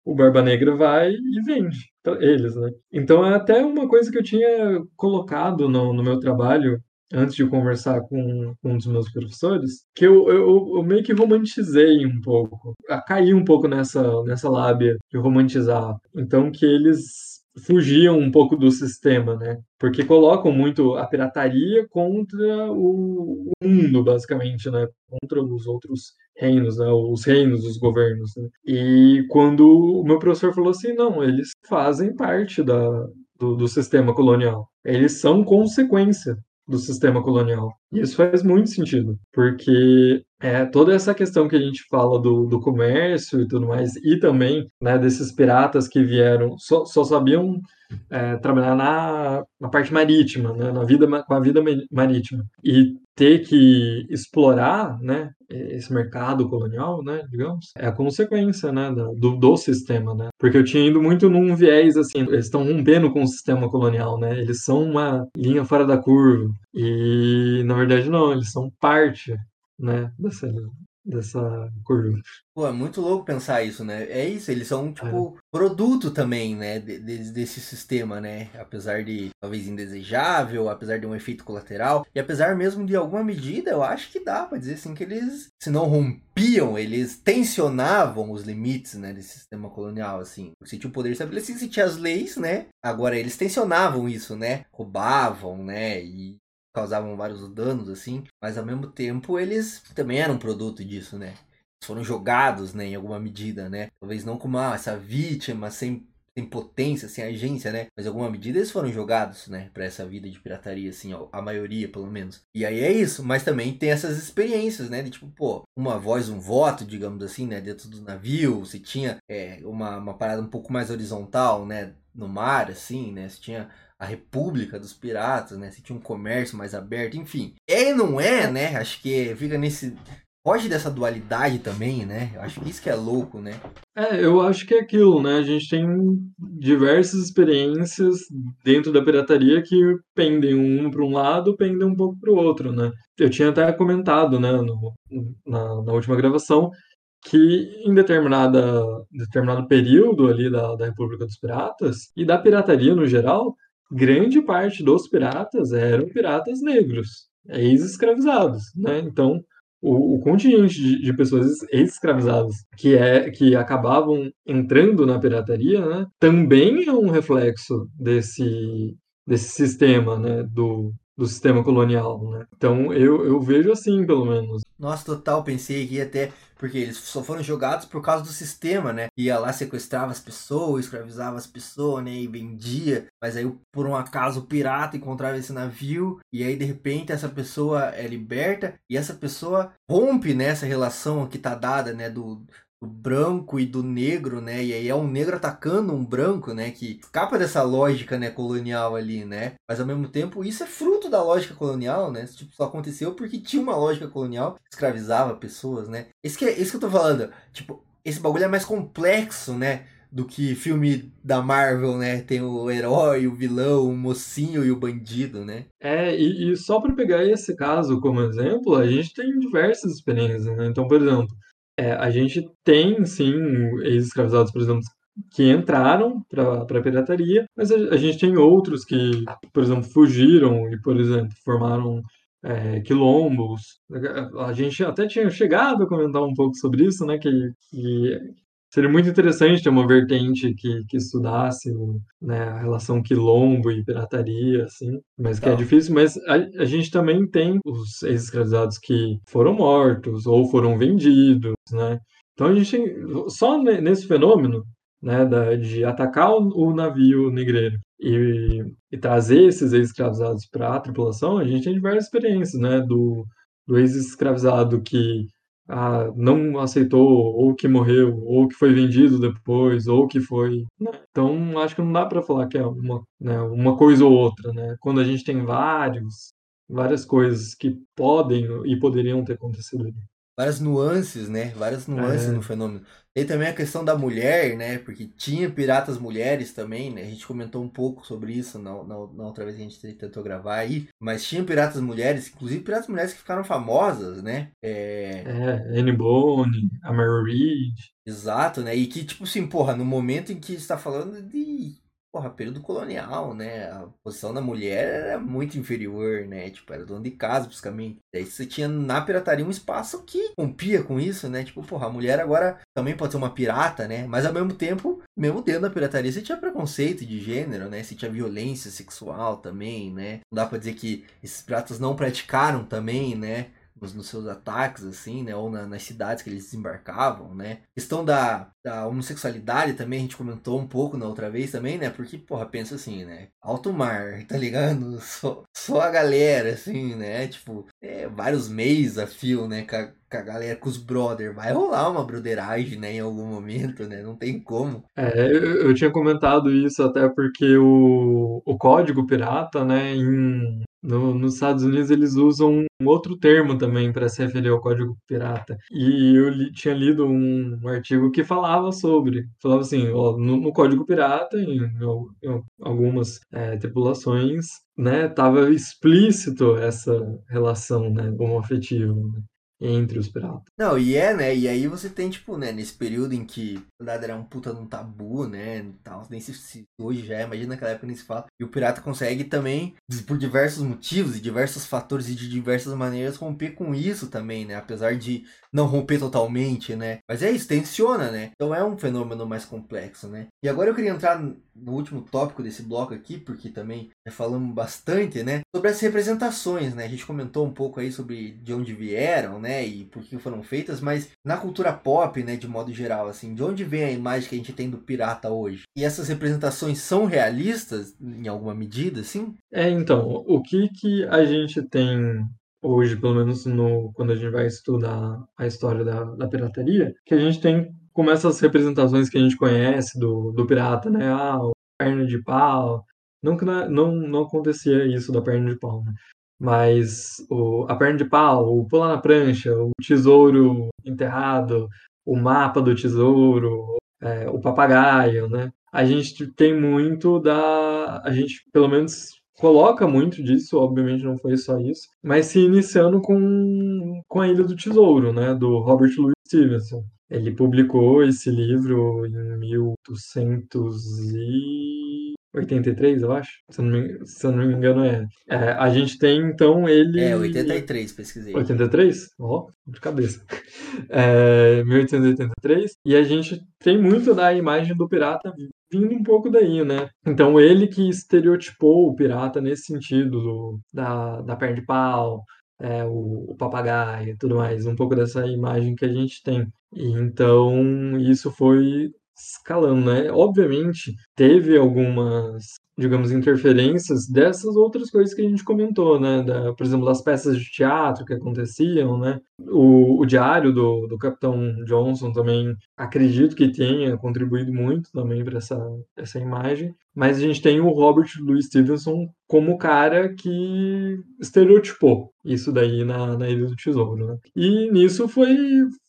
o Barba Negra vai e vende eles, né? Então é até uma coisa que eu tinha colocado no, no meu trabalho antes de conversar com, com um dos meus professores, que eu, eu, eu, meio que romantizei um pouco, caí um pouco nessa, nessa lábia de romantizar. Então que eles fugiam um pouco do sistema, né? Porque colocam muito a pirataria contra o, mundo, basicamente, né? Contra os outros reinos, né? Os reinos dos governos. Né? E quando o meu professor falou assim, não, eles fazem parte da, do, do sistema colonial. Eles são consequência do sistema colonial. E isso faz muito sentido, porque é, toda essa questão que a gente fala do, do comércio e tudo mais, e também né, desses piratas que vieram, só, só sabiam é, trabalhar na, na parte marítima, né, na vida, com a vida marítima. E ter que explorar né, esse mercado colonial, né, digamos, é a consequência né, do, do sistema. Né? Porque eu tinha ido muito num viés assim, eles estão rompendo com o sistema colonial, né? eles são uma linha fora da curva. E na verdade não, eles são parte né, dessa, dessa curva. Pô, é muito louco pensar isso, né? É isso, eles são, tipo, é. produto também, né? De, de, desse sistema, né? Apesar de talvez indesejável, apesar de um efeito colateral, e apesar mesmo de alguma medida, eu acho que dá para dizer assim que eles, se não rompiam, eles tensionavam os limites, né? Desse sistema colonial, assim. Se tinha o poder estabelecido, se tinha as leis, né? Agora, eles tensionavam isso, né? Roubavam, né? E causavam vários danos, assim, mas ao mesmo tempo eles também eram produto disso, né? Foram jogados, né, em alguma medida, né? Talvez não como ah, essa vítima sem, sem potência, sem agência, né? Mas em alguma medida eles foram jogados, né, para essa vida de pirataria, assim, ó, a maioria, pelo menos. E aí é isso, mas também tem essas experiências, né? De tipo, pô, uma voz, um voto, digamos assim, né, dentro do navio, se tinha é, uma, uma parada um pouco mais horizontal, né? No mar, assim, né? Se tinha a República dos Piratas, né? Se tinha um comércio mais aberto, enfim. É e não é, né? Acho que fica nesse. Foge dessa dualidade também, né? Eu acho que isso que é louco, né? É, eu acho que é aquilo, né? A gente tem diversas experiências dentro da pirataria que pendem um para um lado, pendem um pouco para o outro, né? Eu tinha até comentado, né, no, na, na última gravação, que em determinada, determinado período ali da, da República dos Piratas e da pirataria no geral, grande parte dos piratas eram piratas negros, ex-escravizados, né? Então, o, o contingente de, de pessoas ex-escravizadas que, é, que acabavam entrando na pirataria, né, também é um reflexo desse, desse sistema, né, do, do sistema colonial, né? Então eu, eu vejo assim, pelo menos. Nossa, total, pensei que até porque eles só foram jogados por causa do sistema, né? Ia lá, sequestrava as pessoas, escravizava as pessoas, né? E vendia. Mas aí, por um acaso, o pirata encontrava esse navio. E aí, de repente, essa pessoa é liberta. E essa pessoa rompe né, relação que tá dada, né? Do, do branco e do negro, né? E aí é um negro atacando um branco, né? Que escapa dessa lógica, né, colonial ali, né? Mas ao mesmo tempo, isso é fruto da lógica colonial, né? Tipo, só aconteceu porque tinha uma lógica colonial que escravizava pessoas, né? Isso que, é, isso que eu tô falando. Tipo, esse bagulho é mais complexo, né? Do que filme da Marvel, né? Tem o herói, o vilão, o mocinho e o bandido, né? É, e, e só para pegar esse caso como exemplo, a gente tem diversas experiências, né? Então, por exemplo, é, a gente tem, sim, ex-escravizados, por exemplo, que entraram para a pirataria, mas a, a, gente tem outros que, por exemplo, fugiram e, por exemplo, formaram é, quilombos. A gente até tinha chegado a comentar um pouco sobre isso, né? Que, que Seria muito interessante ter uma vertente que, que estudasse né, a relação quilombo e pirataria, assim, mas que é difícil. Mas a, a gente também tem os ex-escravizados que foram mortos ou foram vendidos, né? Então a gente só nesse fenômeno né, da, de atacar o, o navio negreiro e, e, trazer esses ex-escravizados para a tripulação, a gente tem diversas experiências, né, do, do ex-escravizado que ah, não aceitou, ou que morreu, ou que foi vendido depois, ou que foi. Então, acho que não dá para falar que é uma, né, uma coisa ou outra, né? Quando a gente tem vários, várias coisas que podem e poderiam ter acontecido ali várias nuances, né? Várias nuances é. no fenômeno. Tem também a questão da mulher, né? Porque tinha piratas mulheres também, né? A gente comentou um pouco sobre isso na, na, na, outra vez que a gente tentou gravar aí. Mas tinha piratas mulheres, inclusive piratas mulheres que ficaram famosas, né? É, é Anne Bone, a Mary Reed. Exato, né? E que, tipo assim, porra, no momento em que está falando de porra, período colonial, né? A posição da mulher era muito inferior, né? Tipo, era dona de casa, basicamente. Daí você tinha na pirataria um espaço que rompia com isso, né? Tipo, porra, a mulher agora também pode ser uma pirata, né? Mas ao mesmo tempo, mesmo dentro da pirataria, você tinha preconceito de gênero, né? Você tinha violência sexual também, né? Não dá pra dizer que esses piratas não praticaram também, né? Nos, nos seus ataques, assim, né? Ou na, nas cidades que eles desembarcavam, né? Questão da, da homossexualidade também, a gente comentou um pouco na outra vez também, né? Porque, porra, pensa assim, né? Alto mar, tá ligado? Só, só a galera, assim, né? Tipo, é, vários meses a fio, né? Com a, com a galera, com os brother. Vai rolar uma broderagem, né? Em algum momento, né? Não tem como. É, eu, eu tinha comentado isso até porque o, o código pirata, né? Em, no, nos Estados Unidos eles usam um outro termo também para se referir ao código pirata. E eu li, tinha lido um, artigo que falava sobre, falava assim, ó, no, no, código pirata, em, em algumas é, tripulações, né, tava explícito essa relação, né, homoafetiva. Né? Entre os piratas. Não, e é, né? E aí você tem, tipo, né, nesse período em que verdade era um puta num tabu, né? Tal, nem se, se hoje já é, imagina naquela época nem se fala. E o pirata consegue também, por diversos motivos e diversos fatores e de diversas maneiras, romper com isso também, né? Apesar de não romper totalmente, né? Mas é isso, tensiona, né? Então é um fenômeno mais complexo, né? E agora eu queria entrar no último tópico desse bloco aqui, porque também já falamos bastante, né? Sobre as representações, né? A gente comentou um pouco aí sobre de onde vieram, né? E por que foram feitas, mas na cultura pop, né? De modo geral, assim, de onde vem a imagem que a gente tem do pirata hoje? E essas representações são realistas em alguma medida, assim? É, então, o que que a gente tem hoje, pelo menos no, quando a gente vai estudar a história da, da pirataria, que a gente tem como essas representações que a gente conhece do, do pirata, né? Ah, o perna de pau. Não não, não, não acontecia isso da perna de pau, né? Mas o, a perna de pau, o pular na prancha, o tesouro enterrado, o mapa do tesouro, é, o papagaio, né? A gente tem muito da. A gente, pelo menos, coloca muito disso, obviamente não foi só isso, mas se iniciando com, com a Ilha do Tesouro, né, do Robert Louis Stevenson. Ele publicou esse livro em 1883, eu acho. Se eu não me, se eu não me engano, é. é. A gente tem, então, ele. É, 83, pesquisei. 83? Ó, oh, de cabeça. É, 1883. E a gente tem muito da imagem do pirata vindo um pouco daí, né? Então, ele que estereotipou o pirata nesse sentido do, da, da perna de pau, é, o, o, papagaio e tudo mais, um pouco dessa imagem que a gente tem. E então isso foi escalando, né? Obviamente teve algumas digamos, interferências dessas outras coisas que a gente comentou, né? Da, por exemplo, das peças de teatro que aconteciam, né? O, o diário do, do Capitão Johnson também acredito que tenha contribuído muito também para essa, essa imagem. Mas a gente tem o Robert Louis Stevenson como o cara que estereotipou isso daí na, na Ilha do Tesouro, né? E nisso foi,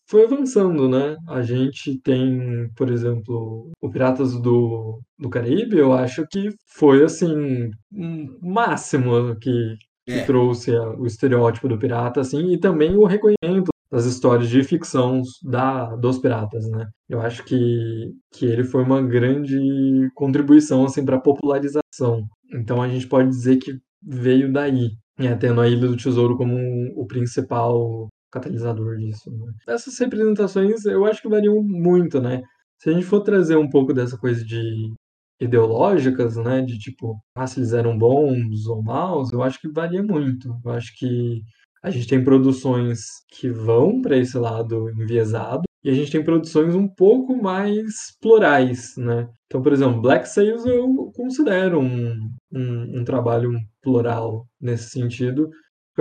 foi avançando, né? A gente tem, por exemplo, o Piratas do, do Caribe, eu acho que foi, assim, um máximo que, que é. trouxe o estereótipo do pirata, assim, e também o reconhecimento das histórias de ficção da, dos piratas, né? Eu acho que, que ele foi uma grande contribuição, assim, para a popularização. Então a gente pode dizer que veio daí, né? tendo a Ilha do Tesouro como o principal catalisador disso. Né? Essas representações eu acho que variam muito, né? Se a gente for trazer um pouco dessa coisa de ideológicas, né, de tipo, ah, se eles eram bons ou maus, eu acho que varia muito. Eu acho que a gente tem produções que vão para esse lado enviesado e a gente tem produções um pouco mais plurais, né? Então, por exemplo, Black Sails eu considero um, um, um trabalho plural nesse sentido,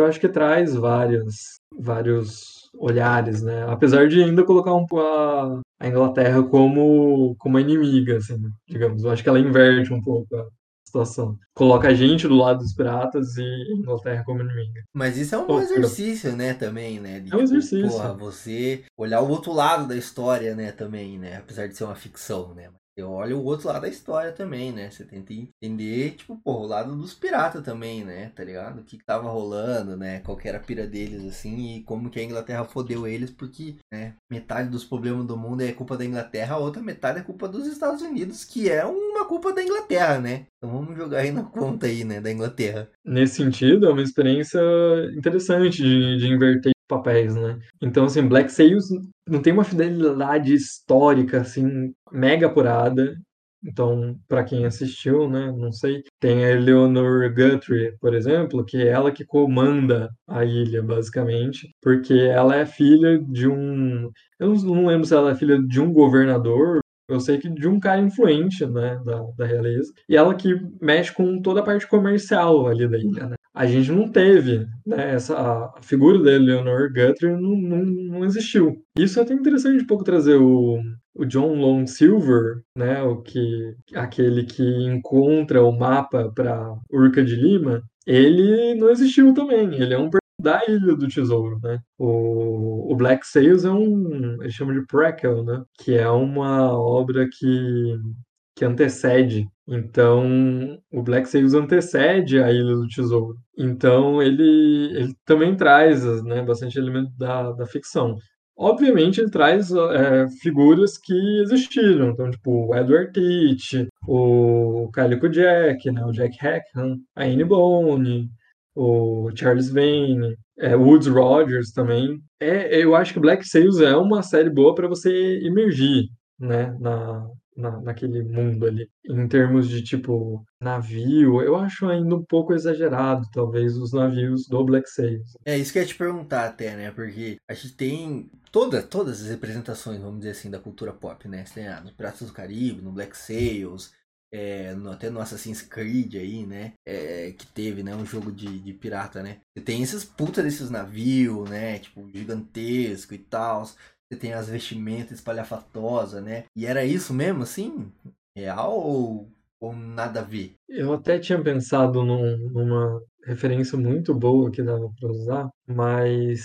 eu acho que traz várias, vários olhares, né? Apesar de ainda colocar um, a, a Inglaterra como, como inimiga, assim, digamos. Eu acho que ela inverte um pouco a situação. Coloca a gente do lado dos piratas e a Inglaterra como inimiga. Mas isso é um bom exercício, né, também, né? De, é um tipo, exercício. Porra, você olhar o outro lado da história, né, também, né? Apesar de ser uma ficção, né? Você olha o outro lado da história também, né? Você tenta entender, tipo, pô, o lado dos piratas também, né? Tá ligado? O que, que tava rolando, né? Qual que era a pira deles, assim, e como que a Inglaterra fodeu eles, porque, né? Metade dos problemas do mundo é culpa da Inglaterra, a outra metade é culpa dos Estados Unidos, que é uma culpa da Inglaterra, né? Então vamos jogar aí na conta aí, né? Da Inglaterra. Nesse sentido, é uma experiência interessante de, de inverter papéis, né? Então, assim, Black Sails não tem uma fidelidade histórica, assim, mega apurada. Então, para quem assistiu, né, não sei, tem a Eleanor Guthrie, por exemplo, que é ela que comanda a ilha, basicamente, porque ela é filha de um. Eu não lembro se ela é filha de um governador eu sei que de um cara influente, né, da, da realeza, e ela que mexe com toda a parte comercial ali da ilha, né. A gente não teve, né, essa, a figura da Eleanor Guthrie não, não, não existiu. Isso é até interessante um pouco trazer o, o John Long Silver, né, o que, aquele que encontra o mapa para Urca de Lima, ele não existiu também. Ele é um da Ilha do Tesouro, né? O, o Black Sails é um, eles chamam de prequel, né? Que é uma obra que, que antecede. Então, o Black Sails antecede a Ilha do Tesouro. Então, ele, ele também traz né, bastante elemento da, da ficção. Obviamente, ele traz é, figuras que existiram. Então, tipo, o Edward Teach, o Calico Jack, né, o Jack Hackham, a Anne Bone, o Charles Vane, é, Woods Rogers também. É, eu acho que Black Sails é uma série boa para você emergir, né, na, na, naquele mundo ali. Em termos de, tipo, navio, eu acho ainda um pouco exagerado, talvez, os navios do Black Sails. É isso que eu ia te perguntar até, né, porque a gente tem toda, todas as representações, vamos dizer assim, da cultura pop, né? Você tem ah, no Piratas do Caribe, no Black Sails, é, no, até no Assassin's Creed aí, né? É, que teve, né? Um jogo de, de pirata, né? Você tem esses puta desses navios, né? Tipo, gigantesco e tal. Você tem as vestimentas espalhafatosas, né? E era isso mesmo, assim? Real ou, ou nada a ver? Eu até tinha pensado num, numa referência muito boa que dava para usar, mas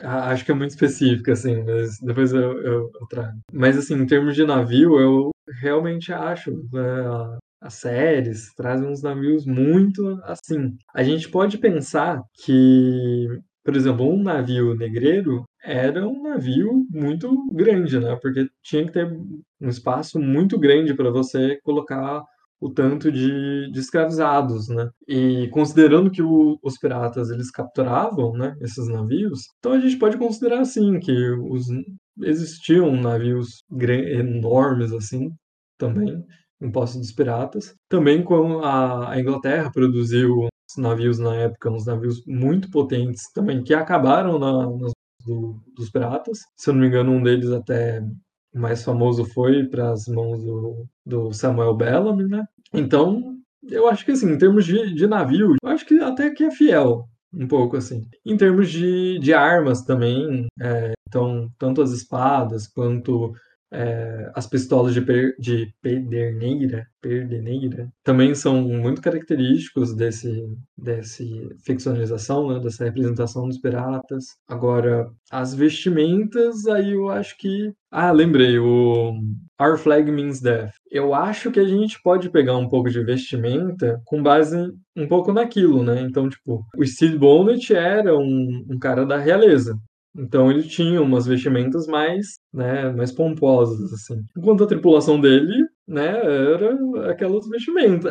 acho que é muito específica, assim, mas depois eu, eu, eu, trago. Mas, assim, em termos de navio, eu realmente acho né, as séries trazem uns navios muito assim. A gente pode pensar que, por exemplo, um navio negreiro era um navio muito grande, né? Porque tinha que ter um espaço muito grande para você colocar o tanto de, de escravizados, né? E considerando que o, os piratas eles capturavam, né, esses navios, então a gente pode considerar assim que os, existiam navios enormes assim também em posse dos piratas. Também com a, a Inglaterra produziu navios na época, uns navios muito potentes também que acabaram na, nas do, dos piratas. Se eu não me engano, um deles até mais famoso foi para as mãos do, do, Samuel Bellamy, né? Então, eu acho que assim, em termos de, de navio, eu acho que até que é fiel, um pouco assim. Em termos de, de armas também, é, então, tanto as espadas quanto é, as pistolas de, per, de pederneira, perdeneira também são muito característicos desse, desse ficcionalização, né, dessa representação dos piratas. Agora, as vestimentas, aí eu acho que. Ah, lembrei, o Our Flag Means Death. Eu acho que a gente pode pegar um pouco de vestimenta com base um pouco naquilo, né? Então, tipo, o Steve Bonnet era um, um cara da realeza. Então ele tinha umas vestimentas mais, né, mais pomposas assim. Enquanto a tripulação dele, né, era aquelas vestimentas,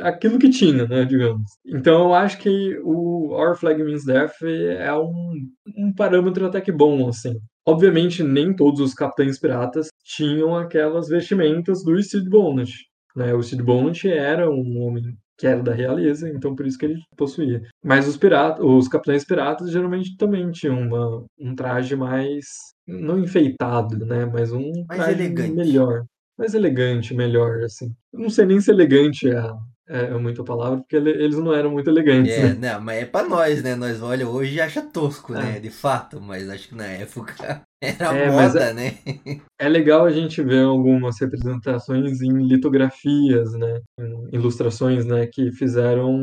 aquilo que tinha, né, digamos. Então eu acho que o Our Flag Means Death é um, um parâmetro até que bom, assim. Obviamente nem todos os capitães piratas tinham aquelas vestimentas do Steve Bonnet. Né? O Steve Bonnet era um homem que era da realeza, então por isso que ele possuía. Mas os piratas, os capitães piratas geralmente também tinham uma, um traje mais não enfeitado, né, mas um mais traje elegante. melhor, mais elegante, melhor assim. Eu não sei nem se elegante é, é, é muita palavra, porque eles não eram muito elegantes. É, né? não, mas é pra nós, né? Nós olha hoje e acha tosco, né? É. De fato, mas acho que na época era É, moda, é- né? É legal a gente ver algumas representações em litografias, né, em ilustrações, né, que fizeram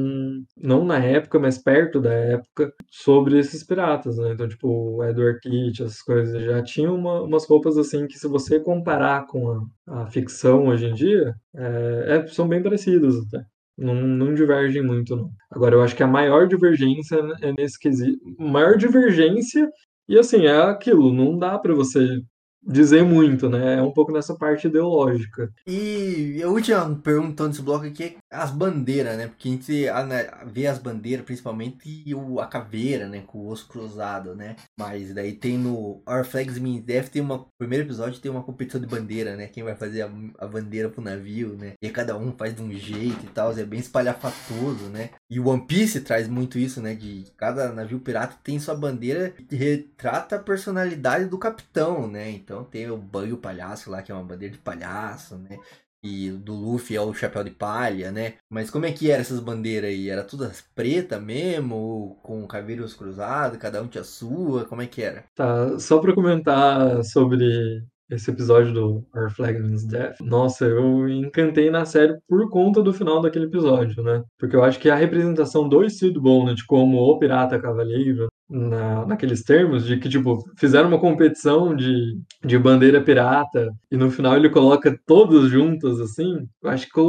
não na época, mas perto da época sobre esses piratas, né? Então, tipo, o Edward Teach, essas coisas já tinham uma- umas roupas assim que se você comparar com a, a ficção hoje em dia, é, é- são bem parecidas até. Não, não divergem muito, não. Agora, eu acho que a maior divergência é nesse quesito. Maior divergência, e assim, é aquilo, não dá pra você dizer muito, né? É um pouco nessa parte ideológica. E a última pergunta desse bloco aqui é as bandeiras, né? Porque a gente vê as bandeiras, principalmente, e o, a caveira, né? Com o osso cruzado, né? Mas daí tem no Our Flags Mean Death, tem uma. primeiro episódio tem uma competição de bandeira, né? Quem vai fazer a, a bandeira pro navio, né? E cada um faz de um jeito e tal. É bem espalhafatoso, né? E o One Piece traz muito isso, né? De cada navio pirata tem sua bandeira que retrata a personalidade do capitão, né? Então tem o Bug o Palhaço lá, que é uma bandeira de palhaço, né? E do Luffy é o chapéu de palha, né? Mas como é que eram essas bandeiras aí? Era todas preta mesmo? Com caveiros cruzados, cada um tinha sua? Como é que era? Tá, só pra comentar sobre esse episódio do Our Flag Means Death, nossa, eu encantei na série por conta do final daquele episódio, né? Porque eu acho que a representação do Steve Bonnet como o pirata cavaleiro na, naqueles termos de que, tipo, fizeram uma competição de, de bandeira pirata e no final ele coloca todos juntos, assim. Eu acho que,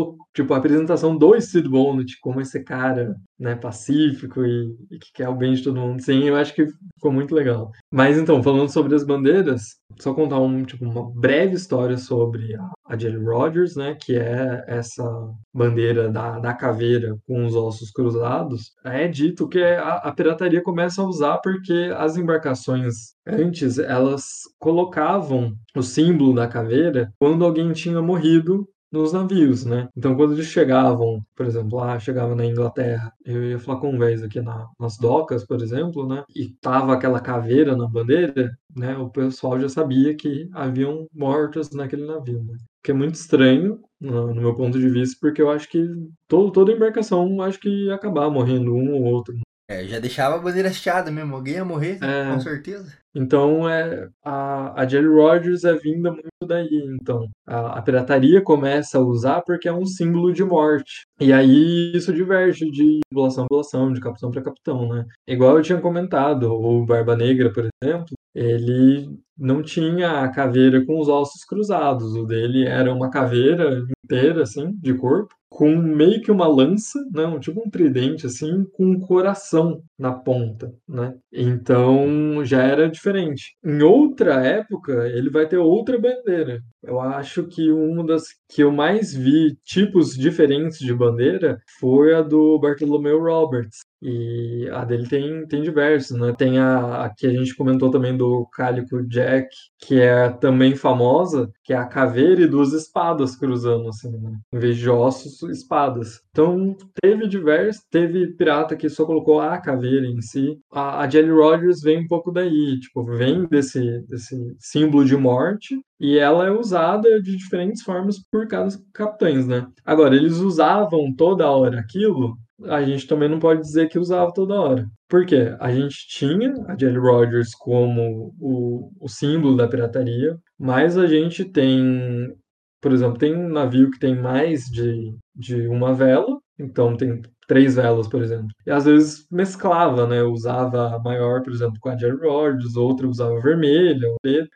tipo, a apresentação do Steve Bonnet como esse cara, né, pacífico e, e, que quer o bem de todo mundo, sim, eu acho que ficou muito legal. Mas então, falando sobre as bandeiras, só contar um, tipo, uma breve história sobre a, a Jelly Rogers, né, que é essa bandeira da, da caveira com os ossos cruzados. É dito que a, a pirataria começa a usar porque as embarcações antes elas colocavam o símbolo da caveira quando alguém tinha morrido nos navios, né? Então, quando eles chegavam, por exemplo, lá chegava na Inglaterra, eu ia falar com um vez aqui na, nas docas, por exemplo, né? E tava aquela caveira na bandeira, né? O pessoal já sabia que haviam mortos naquele navio, né? Que é muito estranho, no, meu ponto de vista, porque eu acho que todo, toda embarcação acho que ia acabar morrendo um ou outro. É, já deixava a bandeira hasteada mesmo. Alguém ia morrer, é, com certeza. Então, é, a, a Jelly Rogers é vinda muito daí. Então, a, a, pirataria começa a usar porque é um símbolo de morte. E aí isso diverge de população a população, de capitão para capitão, né? Igual eu tinha comentado, o Barba Negra, por exemplo, ele não tinha a caveira com os ossos cruzados. O dele era uma caveira inteira, assim, de corpo com meio que uma lança, né, um, tipo um tridente assim, com um coração na ponta, né? Então já era diferente. Em outra época, ele vai ter outra bandeira. Eu acho que uma das que eu mais vi tipos diferentes de bandeira foi a do Bartholomew Roberts, e a dele tem, tem diversos, né? Tem a, a que a gente comentou também do Cálico Jack, que é também famosa, que é a caveira e duas espadas cruzando, assim, né? Em vez de ossos, espadas. Então, teve diversos, teve pirata que só colocou a caveira em si. A, a Jelly Rogers vem um pouco daí, tipo, vem desse, desse símbolo de morte, e ela é usada de diferentes formas por cada capitães, né? Agora, eles usavam toda hora aquilo a gente também não pode dizer que usava toda hora. Por quê? A gente tinha a Jelly Rogers como o, o símbolo da pirataria, mas a gente tem, por exemplo, tem um navio que tem mais de, de uma vela, então tem três velas, por exemplo. E às vezes mesclava, né? Usava a maior, por exemplo, com a Jerry Rogers, outra usava vermelha.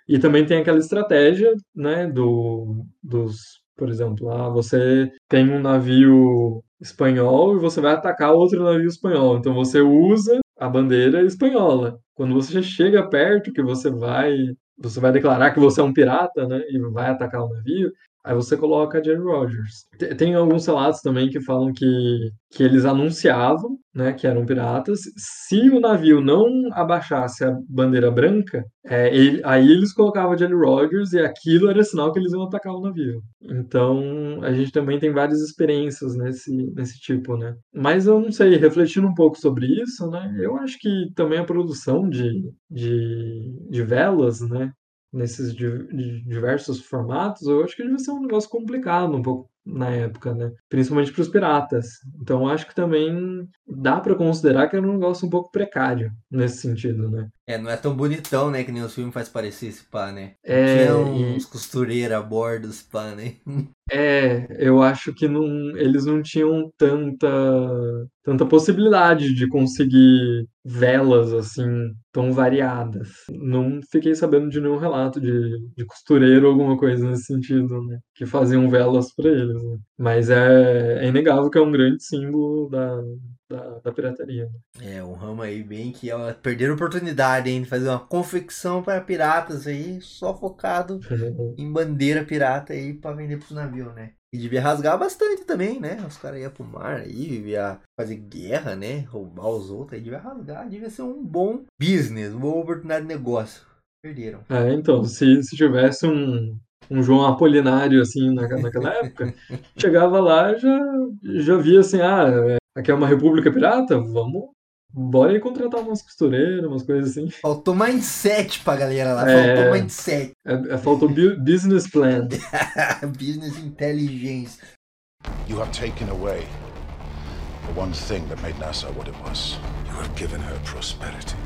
E também tem aquela estratégia, né? Do, dos, por exemplo, lá você tem um navio espanhol e você vai atacar outro navio espanhol. Então você usa a bandeira espanhola. Quando você chega perto, que você vai, você vai declarar que você é um pirata, né, e vai atacar o navio, Aí você coloca Jerry Rogers. Tem alguns relatos também que falam que, que eles anunciavam né, que eram piratas. Se o navio não abaixasse a bandeira branca, é, ele, aí eles colocavam a Jelly Rogers e aquilo era sinal que eles iam atacar o navio. Então a gente também tem várias experiências nesse, nesse tipo, né? Mas eu não sei, refletindo um pouco sobre isso, né? Eu acho que também a produção de, de, de velas, né? Nesses diversos formatos, eu acho que deve ser um negócio complicado um pouco na época, né? Principalmente para os piratas. Então acho que também dá para considerar que era um negócio um pouco precário nesse sentido, né? É, não é tão bonitão, né? Que nem os filmes faz parecer esse pá, né? É, Tinha uns e... costureiros a bordo desse pá, né? É, eu acho que não, eles não tinham tanta, tanta possibilidade de conseguir velas assim tão variadas. Não fiquei sabendo de nenhum relato de, de costureiro ou alguma coisa nesse sentido, né? Que faziam velas para eles. Né? Mas é, é inegável que é um grande símbolo da, da, da pirataria. É, um ramo aí bem que é perder a oportunidade, hein, de fazer uma confecção para piratas aí, só focado em bandeira pirata aí para vender pros navios, né? E devia rasgar bastante também, né? Os caras iam pro mar aí, devia fazer guerra, né? Roubar os outros, aí devia rasgar, devia ser um bom business, uma boa oportunidade de negócio. Perderam. É, então, se, se tivesse um, um João Apolinário, assim, na, naquela época, chegava lá já já via assim, ah, é, aqui é uma república pirata, vamos, bora aí contratar umas costureiras, umas coisas assim. Faltou mindset pra galera lá, É. faltou mindset. É, é, faltou bu- business plan. business intelligence. You have taken away the one thing that made Nassau what it was. You have given her prosperity.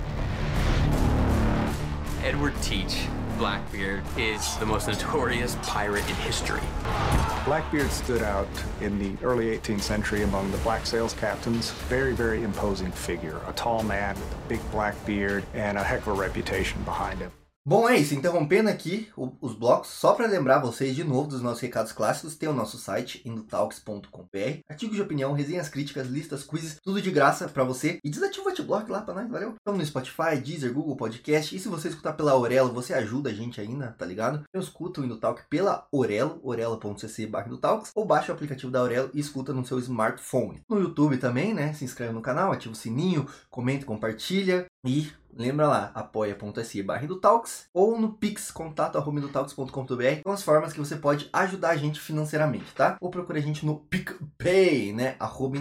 Edward Teach, Blackbeard, is the most notorious pirate in history. Blackbeard stood out in the early 18th century among the black sails captains. Very, very imposing figure. A tall man with a big black beard and a heck of a reputation behind him. Bom, é isso. Interrompendo aqui os blocos, só para lembrar vocês de novo dos nossos recados clássicos, tem o nosso site, indotalks.com.br, artigos de opinião, resenhas críticas, listas, quizzes, tudo de graça para você. E desativa o adblock lá para nós, valeu? Estamos no Spotify, Deezer, Google Podcast. E se você escutar pela Aurelo, você ajuda a gente ainda, tá ligado? Eu escuto o Indotalk pela Aurelo, orelo.cc Indotalks, ou baixa o aplicativo da Aurelo e escuta no seu smartphone. No YouTube também, né? Se inscreve no canal, ativa o sininho, comenta, compartilha e Lembra lá, apoia.se barra Indutalks ou no pix, contato arroba indutalks.com.br são as formas que você pode ajudar a gente financeiramente, tá? Ou procure a gente no PicPay, né? Arroba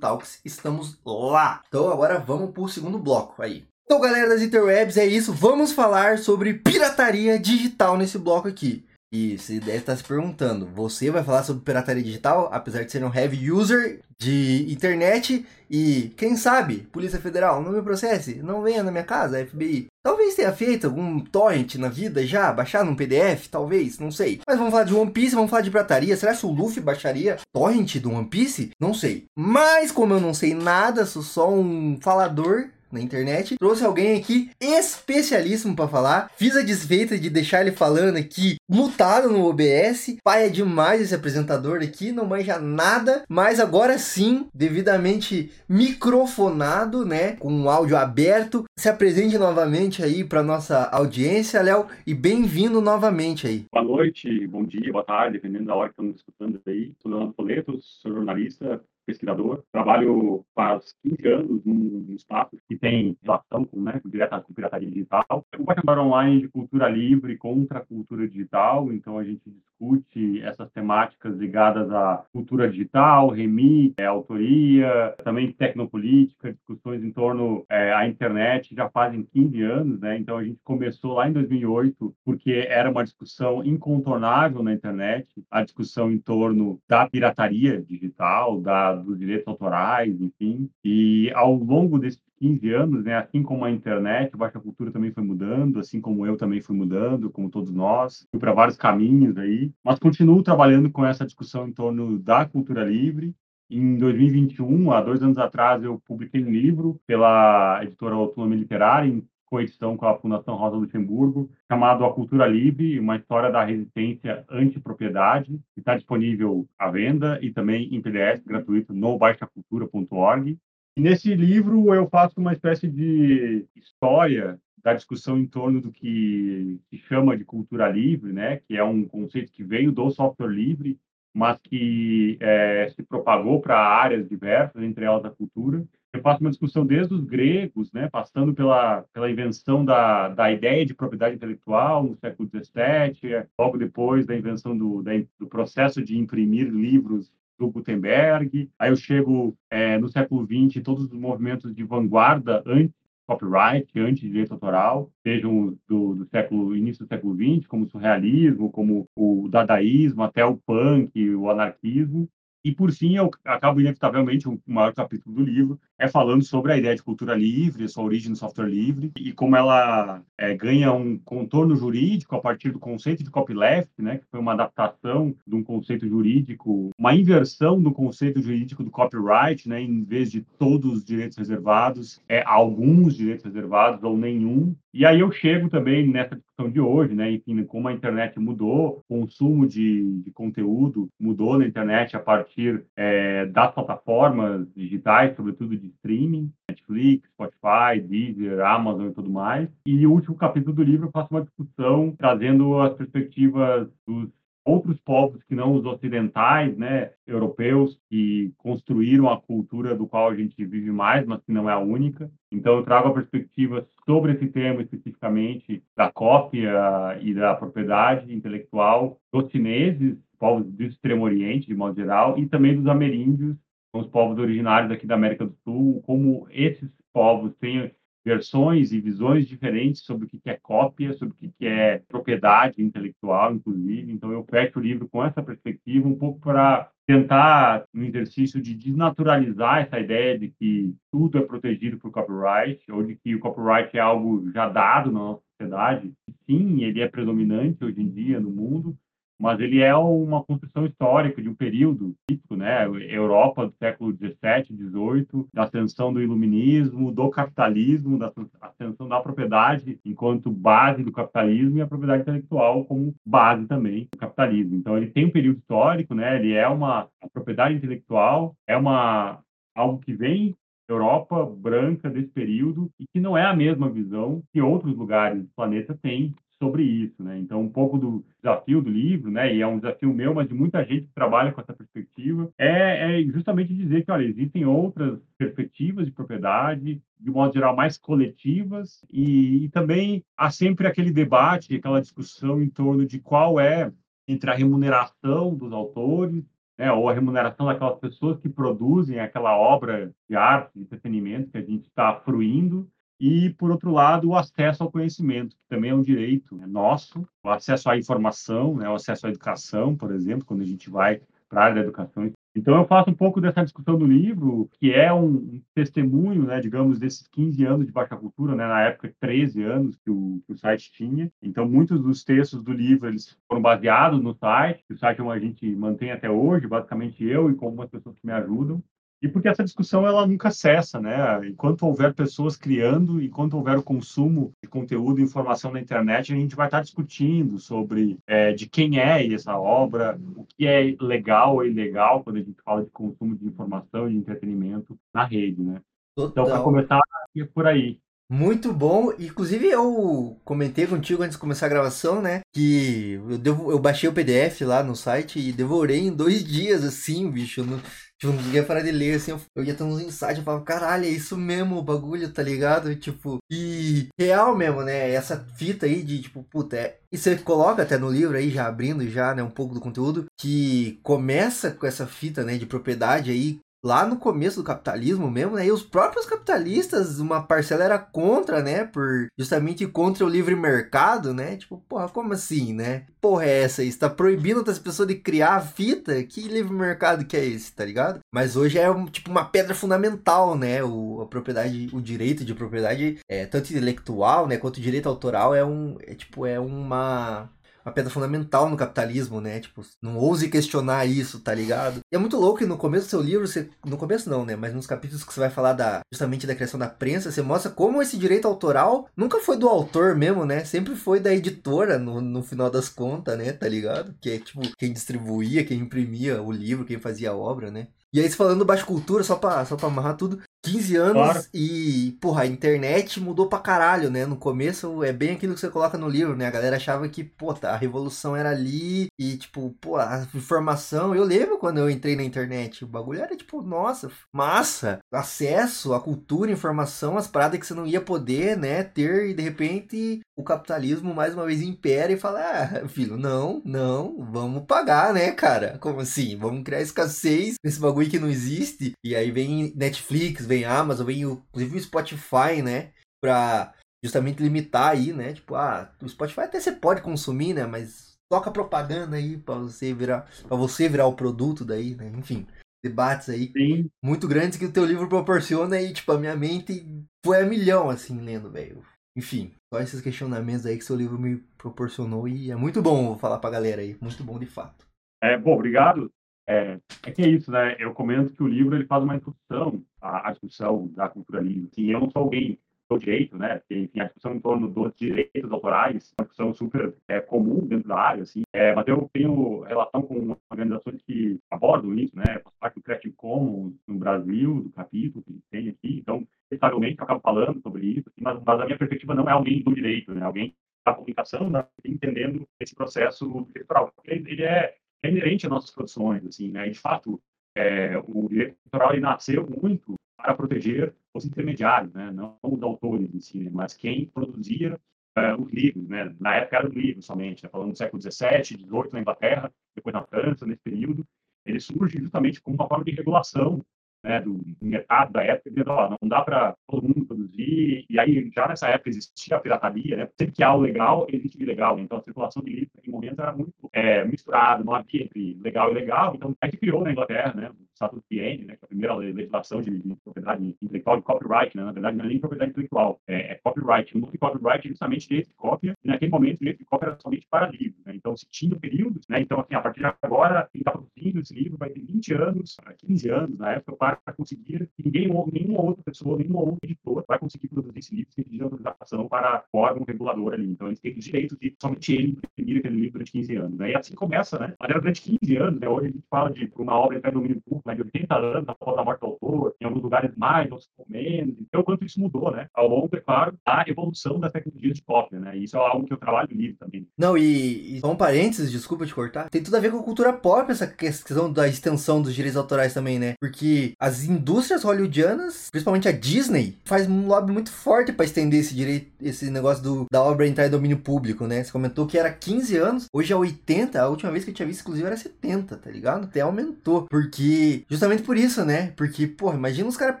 estamos lá. Então agora vamos pro segundo bloco aí. Então galera das interwebs, é isso. Vamos falar sobre pirataria digital nesse bloco aqui. E você deve estar se perguntando, você vai falar sobre pirataria digital, apesar de ser um heavy user de internet e, quem sabe, Polícia Federal, não me processe, não venha na minha casa, FBI. Talvez tenha feito algum torrent na vida já, baixar num PDF, talvez, não sei. Mas vamos falar de One Piece, vamos falar de pirataria. Será que o Luffy baixaria torrent do One Piece? Não sei. Mas como eu não sei nada, sou só um falador na internet. Trouxe alguém aqui especialíssimo pra falar. Fiz a desfeita de deixar ele falando aqui mutado no OBS. Pai é demais esse apresentador aqui, não manja nada, mas agora sim, devidamente microfonado, né, com um áudio aberto. Se apresente novamente aí pra nossa audiência, Léo, e bem-vindo novamente aí. Boa noite, bom dia, boa tarde, dependendo da hora que estamos escutando aí. Sou Leandro Poleto, sou jornalista, pesquisador. Trabalho faz 15 anos num espaço que tem relação com, né, direta, com pirataria digital. O bate-papo online de cultura livre contra a cultura digital, então a gente discute essas temáticas ligadas à cultura digital, remix, é, autoria, também tecnopolítica, discussões em torno é, à internet já fazem 15 anos, né? Então a gente começou lá em 2008 porque era uma discussão incontornável na internet, a discussão em torno da pirataria digital, da, dos direitos autorais, enfim. E ao longo desses 15 anos, né, assim como a internet, a baixa cultura também foi mudando, assim como eu também fui mudando, como todos nós, fui para vários caminhos aí, mas continuo trabalhando com essa discussão em torno da cultura livre. Em 2021, há dois anos atrás, eu publiquei um livro pela editora Autônoma Literária, em coedição com a Fundação Rosa Luxemburgo, chamado A Cultura Livre, uma história da resistência antipropriedade, que está disponível à venda e também em PDF gratuito no baixacultura.org. E nesse livro eu faço uma espécie de história da discussão em torno do que se chama de cultura livre, né, que é um conceito que veio do software livre, mas que é, se propagou para áreas diversas, entre elas a cultura. Eu faço uma discussão desde os gregos, né, passando pela, pela invenção da, da ideia de propriedade intelectual no século XVII, logo depois da invenção do, da, do processo de imprimir livros do Gutenberg. Aí eu chego é, no século XX, todos os movimentos de vanguarda anti copyright, anti-direito autoral, sejam do, do, século início do século XX, como o surrealismo, como o dadaísmo, até o punk, o anarquismo. E, por fim, eu acabo, inevitavelmente, o maior capítulo do livro é falando sobre a ideia de cultura livre, sua origem no software livre, e como ela é, ganha um contorno jurídico a partir do conceito de copyleft, né, que foi uma adaptação de um conceito jurídico, uma inversão do conceito jurídico do copyright, né, em vez de todos os direitos reservados, é alguns direitos reservados ou nenhum. E aí eu chego também nessa discussão de hoje, né, enfim, como a internet mudou, o consumo de, de conteúdo mudou na internet a partir é, das plataformas digitais, sobretudo de streaming, Netflix, Spotify, Deezer, Amazon e tudo mais. E o último capítulo do livro eu faço uma discussão trazendo as perspectivas dos outros povos que não os ocidentais, né, europeus, que construíram a cultura do qual a gente vive mais, mas que não é a única. Então, eu trago a perspectiva sobre esse tema especificamente da cópia e da propriedade intelectual dos chineses, povos do Extremo Oriente, de modo geral, e também dos ameríndios, os povos originários aqui da América do Sul, como esses povos têm versões e visões diferentes sobre o que é cópia, sobre o que é propriedade intelectual, inclusive. Então, eu fecho o livro com essa perspectiva, um pouco para tentar, no exercício de desnaturalizar essa ideia de que tudo é protegido por copyright, ou de que o copyright é algo já dado na nossa sociedade. Sim, ele é predominante hoje em dia no mundo, mas ele é uma construção histórica de um período típico, né? Europa do século XVII, XVIII, da ascensão do iluminismo, do capitalismo, da ascensão da propriedade enquanto base do capitalismo e a propriedade intelectual como base também do capitalismo. Então ele tem um período histórico, né? Ele é uma a propriedade intelectual é uma algo que vem Europa branca desse período e que não é a mesma visão que outros lugares do planeta têm sobre isso, né? Então, um pouco do desafio do livro, né? E é um desafio meu, mas de muita gente que trabalha com essa perspectiva, é, é justamente dizer que, olha, existem outras perspectivas de propriedade, de modo geral, mais coletivas, e, e também há sempre aquele debate, aquela discussão em torno de qual é entre a remuneração dos autores né, ou a remuneração daquelas pessoas que produzem aquela obra de arte, de entretenimento que a gente está fruindo, e, por outro lado, o acesso ao conhecimento, que também é um direito né, nosso, o acesso à informação, né, o acesso à educação, por exemplo, quando a gente vai para a área da educação. Então, eu faço um pouco dessa discussão do livro, que é um, testemunho, né, digamos, desses 15 anos de Baixa Cultura, né, na época 13 anos que o, que o site tinha. Então, muitos dos textos do livro eles foram baseados no site, o site é a gente mantém até hoje, basicamente eu e com algumas pessoas que me ajudam. E porque essa discussão ela nunca cessa, né? Enquanto houver pessoas criando, enquanto houver o consumo de conteúdo e informação na internet, a gente vai estar discutindo sobre é, de quem é essa obra, o que é legal ou ilegal quando a gente fala de consumo de informação e de entretenimento na rede, né? Total. Então, para começar, é por aí. Muito bom. Inclusive, eu comentei contigo antes de começar a gravação, né? Que eu, devo, eu baixei o PDF lá no site e devorei em dois dias, assim, bicho. No, tipo, não conseguia parar de ler, assim. Eu, eu ia ter uns insights, eu falava, caralho, é isso mesmo o bagulho, tá ligado? Tipo, e real mesmo, né? Essa fita aí de, tipo, puta, é, e você coloca até no livro aí, já abrindo já, né, um pouco do conteúdo, que começa com essa fita, né, de propriedade aí, lá no começo do capitalismo mesmo, né? E os próprios capitalistas, uma parcela era contra, né? Por justamente contra o livre mercado, né? Tipo, porra, como assim, né? Porra é essa? Está proibindo outras pessoas de criar fita? Que livre mercado que é esse, tá ligado? Mas hoje é tipo uma pedra fundamental, né? O, a propriedade, o direito de propriedade, é, tanto intelectual, né? Quanto direito autoral é um, é, tipo, é uma uma pedra fundamental no capitalismo, né? Tipo, não ouse questionar isso, tá ligado? E é muito louco que no começo do seu livro, você, no começo não, né? Mas nos capítulos que você vai falar da, justamente da criação da prensa, você mostra como esse direito autoral nunca foi do autor mesmo, né? Sempre foi da editora, no, no final das contas, né? Tá ligado? Que é, tipo, quem distribuía, quem imprimia o livro, quem fazia a obra, né? E aí, falando baixo cultura, só pra, só pra amarrar tudo, 15 anos claro. e, porra, a internet mudou pra caralho, né? No começo é bem aquilo que você coloca no livro, né? A galera achava que, pô, tá, a revolução era ali e, tipo, pô, a informação. Eu lembro quando eu entrei na internet, o bagulho era tipo, nossa, massa, acesso à cultura, informação, as paradas que você não ia poder, né, ter e de repente o capitalismo mais uma vez impera e fala: ah, filho, não, não, vamos pagar, né, cara? Como assim? Vamos criar escassez nesse bagulho que não existe. E aí vem Netflix, vem Amazon, vem o, inclusive o Spotify, né? Pra justamente limitar aí, né? Tipo, ah, o Spotify até você pode consumir, né? Mas toca propaganda aí para você virar, para você virar o produto daí, né? Enfim, debates aí Sim. muito grandes que o teu livro proporciona e tipo a minha mente foi a milhão assim lendo, velho. Enfim, só esses questionamentos aí que seu livro me proporcionou e é muito bom, vou falar pra galera aí, muito bom de fato. É, bom, obrigado. É, é que é isso, né? Eu comento que o livro ele faz uma introdução à, à discussão da cultura livre. Assim, eu não sou alguém do direito, né? Enfim, a discussão em torno dos direitos autorais é uma discussão super é, comum dentro da área, assim. É, mas eu tenho relação com organizações que abordam isso, né? Faço parte do Creative Commons no Brasil, do capítulo que tem aqui, então, necessariamente, eu acabo falando sobre isso, assim, mas, mas a minha perspectiva não é alguém do direito, né? Alguém da comunicação, né? entendendo esse processo eleitoral. Ele é, é inerente às nossas produções, assim, né? E, de fato, é, o direito ele nasceu muito para proteger os intermediários, né? não os autores em si, né? mas quem produzia uh, os livros. Né? Na época eram livros somente, né? falando do século XVII, XVIII na Inglaterra, depois na França, nesse período. Ele surge justamente como uma forma de regulação né, do mercado da época, dizendo, ó, não dá para todo mundo produzir, e aí já nessa época existia a pirataria, né, sempre que há o legal, existe o ilegal, então a circulação de livros naquele momento era muito é, misturada, não havia entre legal e legal, então a gente criou na Inglaterra, né, o Status PN, né, que é a primeira legislação de, de, propriedade intelectual, de copyright, né, na verdade não é nem propriedade intelectual, é, é copyright, o nome de copyright é justamente direito de cópia, e naquele momento direito de cópia era somente para livros, né, então se tinha períodos, né, então assim, a partir de agora, quem está produzindo esse livro vai ter 20 anos, 15 anos, na época, para conseguir, ninguém, nenhuma outra pessoa, nenhuma outra editora vai conseguir produzir esse livro sem pedir autorização para órgão regulador ali. Então, eles têm o direito de somente ele imprimir aquele livro durante 15 anos. Né? E assim começa, né? Mas durante 15 anos, né? Hoje a gente fala de uma obra entrar no domínio público né? de 80 anos após a morte do autor, em alguns lugares mais, outros menos. Então, quanto isso mudou, né? Ao longo, é claro, da evolução das tecnologias de cópia, né? Isso é algo que eu trabalho no livro também. Não, e, e só um parênteses, desculpa te cortar, tem tudo a ver com a cultura pop essa questão da extensão dos direitos autorais também, né? Porque as indústrias hollywoodianas, principalmente a Disney, faz um lobby muito forte para estender esse direito, esse negócio do, da obra entrar em domínio público, né? Você comentou que era 15 anos, hoje é 80, a última vez que eu tinha visto, inclusive, era 70, tá ligado? Até aumentou. Porque, justamente por isso, né? Porque, porra, imagina os caras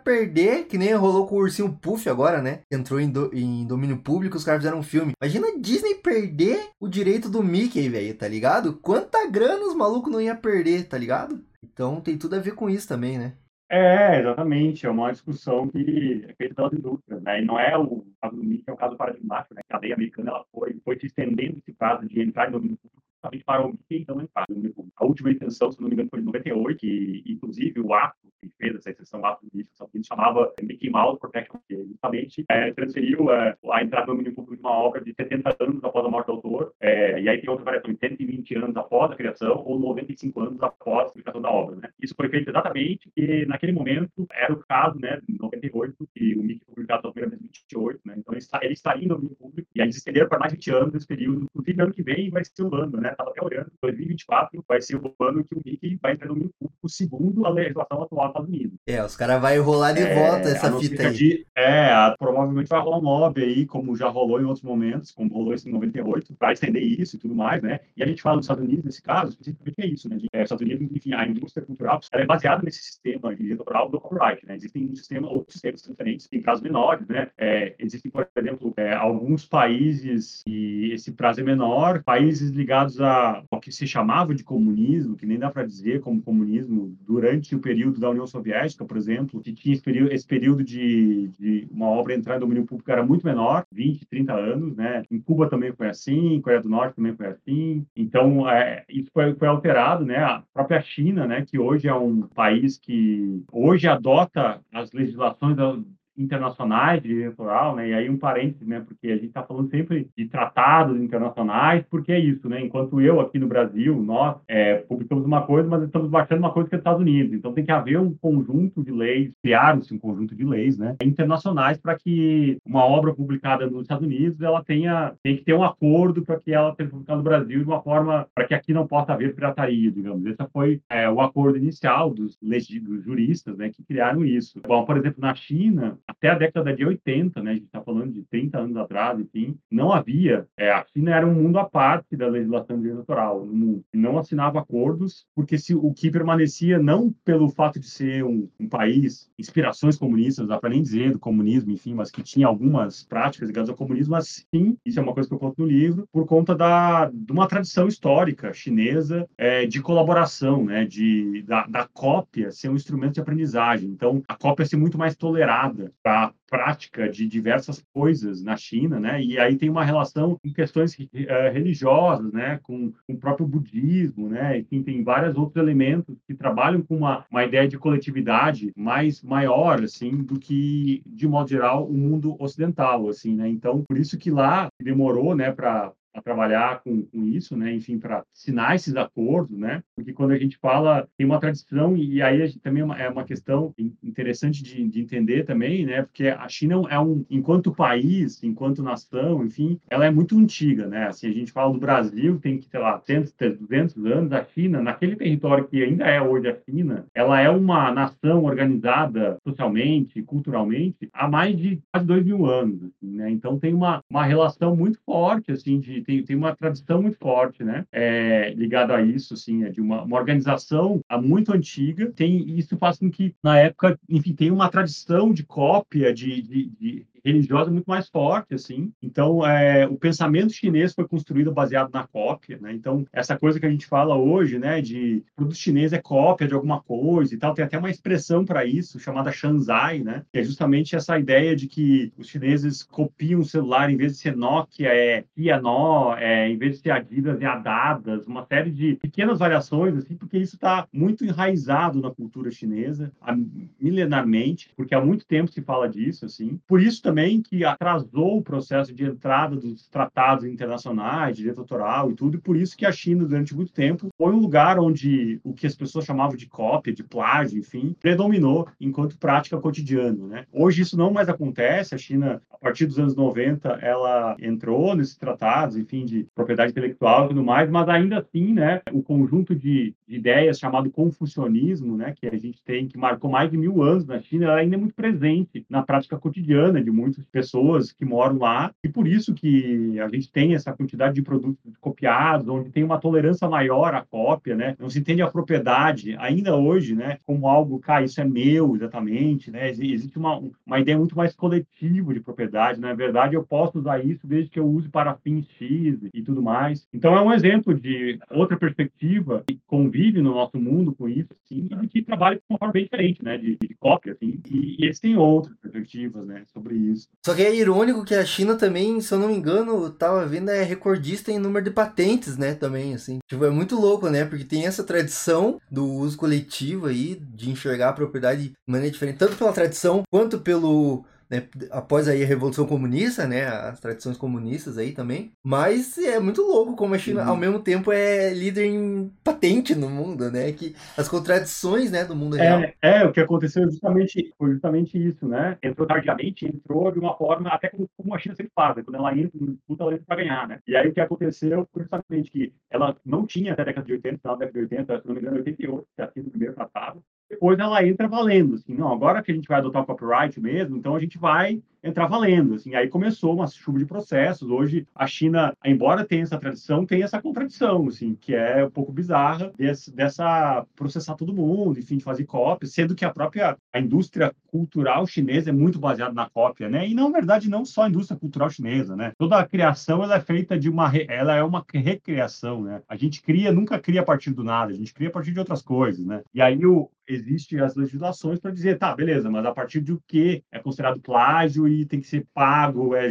perder, que nem rolou com o Ursinho Puff agora, né? Entrou em, do, em domínio público, os caras fizeram um filme. Imagina a Disney perder o direito do Mickey, velho, tá ligado? Quanta grana os malucos não ia perder, tá ligado? Então tem tudo a ver com isso também, né? É, exatamente. É uma discussão que é feita pelas indústrias, né? E não é o caso do MIT, é um caso paradigmático, né? A cadeia americana ela foi, foi se estendendo esse prazo de entrar em domínio público justamente para o MIT então público. A última extensão, se não me engano, foi em 98, e inclusive o ato que fez essa extensão, o ato de que chamava Mickey Mouse Protection, que justamente é, transferiu é, a entrada no domínio público de uma obra de 70 anos após a morte do autor, é, e aí tem outra variação, 120 anos após a criação ou 95 anos após a publicação da obra, né? Isso foi feito exatamente porque naquele momento era o caso, né, em 98, que o Mickey foi publicado pela primeira vez em 28, né? Então ele, está, ele estaria em domínio público e aí eles estenderam para mais 20 anos esse período. Inclusive, ano que vem vai ser o ano, né? Estava até olhando, 2024 vai ser o ano que o Mickey vai entrar no domínio público segundo a legislação atual dos Estados Unidos. É, os caras vão rolar de É, volta essa fita aí. Di- É, a- provavelmente vai rolar um lobby aí, como já rolou em outros momentos, como rolou em 98, para estender isso e tudo mais, né? E a gente fala dos Estados Unidos, nesse caso, especificamente é isso, né? De- é, Estados Unidos, enfim, a indústria cultural ela é baseada nesse sistema de direito autoral do copyright, né? Existem um sistema, outros sistemas diferentes, em casos menores, né? É, existem, por exemplo, é, alguns países e esse prazo é menor, países ligados a, ao que se chamava de comunismo, que nem dá para dizer como comunismo, durante o período da União Soviética, por exemplo, que tinha esse período, de, de uma obra entrar em domínio público era muito menor, 20, 30 anos, né? Em Cuba também foi assim, Coreia do Norte também foi assim. Então, é, isso foi, foi alterado, né? A própria China, né? Que hoje é um país que hoje adota as legislações da, internacionais de direito autoral, né? E aí um parênteses, né? Porque a gente está falando sempre de tratados internacionais, porque é isso, né? Enquanto eu aqui no Brasil, nós é, publicamos uma coisa, mas estamos baixando uma coisa que é dos Estados Unidos. Então tem que haver um conjunto de leis, criaram-se um conjunto de leis, né? Internacionais para que uma obra publicada nos Estados Unidos, ela tenha tem que ter um acordo para que ela seja publicada no Brasil de uma forma para que aqui não possa haver pirataria, digamos. Esse foi é, o acordo inicial dos, dos juristas, né? Que criaram isso. Bom, por exemplo, na China até a década de 80, né, a gente está falando de 30 anos atrás, enfim, não havia, é, a China era um mundo à parte da legislação autoral, no mundo, não assinava acordos, porque se o que permanecia, não pelo fato de ser um, um país, inspirações comunistas, dá para nem dizer do comunismo, enfim, mas que tinha algumas práticas ligadas ao comunismo, mas sim, isso é uma coisa que eu conto no livro, por conta da, de uma tradição histórica chinesa é, de colaboração, né, de, da, da cópia ser um instrumento de aprendizagem. Então, a cópia ser muito mais tolerada para prática de diversas coisas na China, né? E aí tem uma relação com questões uh, religiosas, né? Com, com, o próprio budismo, né? Enfim, tem vários outros elementos que trabalham com uma, uma ideia de coletividade mais maior, assim, do que, de modo geral, o mundo ocidental, assim, né? Então, por isso que lá demorou, né, para a trabalhar com, com isso, né? Enfim, para assinar esses acordos, né? Porque quando a gente fala, tem uma tradição, e aí gente, também é uma, é uma, questão interessante de, de, entender também, né? Porque a China é um, enquanto país, enquanto nação, enfim, ela é muito antiga, né? Assim, a gente fala do Brasil, tem que, sei lá, 100, 200 anos, a China, naquele território que ainda é hoje a China, ela é uma nação organizada socialmente, culturalmente, há mais de quase dois mil anos, assim, né? Então tem uma, uma relação muito forte, assim, de tem, tem uma tradição muito forte, né? É, ligada a isso, assim, é de uma, uma organização muito antiga. Tem isso faz com que na época, enfim, tem uma tradição de cópia de, de, de religiosa muito mais forte, assim. Então, é, o pensamento chinês foi construído baseado na cópia, né? Então, essa coisa que a gente fala hoje, né, de produto chinês é cópia de alguma coisa e tal, tem até uma expressão para isso, chamada Shanzai, né? Que é justamente essa ideia de que os chineses copiam o celular, em vez de ser Nokia, é Pianó, é, em vez de ser Adidas, é Adadas, uma série de pequenas variações, assim, porque isso está muito enraizado na cultura chinesa, milenarmente, porque há muito tempo se fala disso, assim. Por isso também que atrasou o processo de entrada dos tratados internacionais, direito autoral e tudo, e por isso que a China, durante muito tempo, foi um lugar onde o que as pessoas chamavam de cópia, de plágio, enfim, predominou enquanto prática cotidiana. Né? Hoje isso não mais acontece, a China, a partir dos anos 90, ela entrou nesses tratados, enfim, de propriedade intelectual e tudo mais, mas ainda assim, né, o conjunto de, de ideias chamado confucionismo, né, que a gente tem, que marcou mais de mil anos na China, ainda é muito presente na prática cotidiana de muitas pessoas que moram lá, e por isso que a gente tem essa quantidade de produtos copiados, onde tem uma tolerância maior à cópia, né? Não se entende a propriedade, ainda hoje, né, como algo, cara, isso é meu, exatamente, né? Existe uma, uma ideia muito mais coletiva de propriedade, na verdade, eu posso usar isso desde que eu use para fins X e tudo mais. Então, é um exemplo de outra perspectiva que convive no nosso mundo com isso, assim, e que trabalha de uma forma bem diferente, né, de, de cópia, assim, e, e eles têm outras perspectivas, né, sobre isso. Só que é irônico que a China também, se eu não me engano, tava vendo, é recordista em número de patentes, né? Também, assim. Tipo, é muito louco, né? Porque tem essa tradição do uso coletivo aí, de enxergar a propriedade de maneira diferente, tanto pela tradição quanto pelo né, após aí a Revolução Comunista, né, as tradições comunistas aí também. Mas é muito louco como a China, uhum. ao mesmo tempo, é líder em patente no mundo, né, que as contradições, né, do mundo é, real. É, o que aconteceu justamente, foi justamente isso, né, entrou tardiamente, entrou de uma forma, até como, como a China sempre faz, né? quando ela entra, disputa, ela entra para ganhar, né. E aí o que aconteceu foi justamente que ela não tinha até a década de 80, final da década de 80, se não me engano, 88, que tinha sido o primeiro tratado, depois ela entra valendo, assim, não, agora que a gente vai adotar o copyright mesmo, então a gente vai entrar valendo, assim, aí começou uma chuva de processos, hoje a China, embora tenha essa tradição, tem essa contradição, assim, que é um pouco bizarra, desse, dessa processar todo mundo, enfim, de fazer cópia, sendo que a própria a indústria cultural chinesa é muito baseada na cópia, né, e na verdade não só a indústria cultural chinesa, né, toda a criação ela é feita de uma, ela é uma recriação, né, a gente cria, nunca cria a partir do nada, a gente cria a partir de outras coisas, né, e aí o, existe as legislações para dizer, tá, beleza, mas a partir de o que é considerado plágio e tem que ser pago, é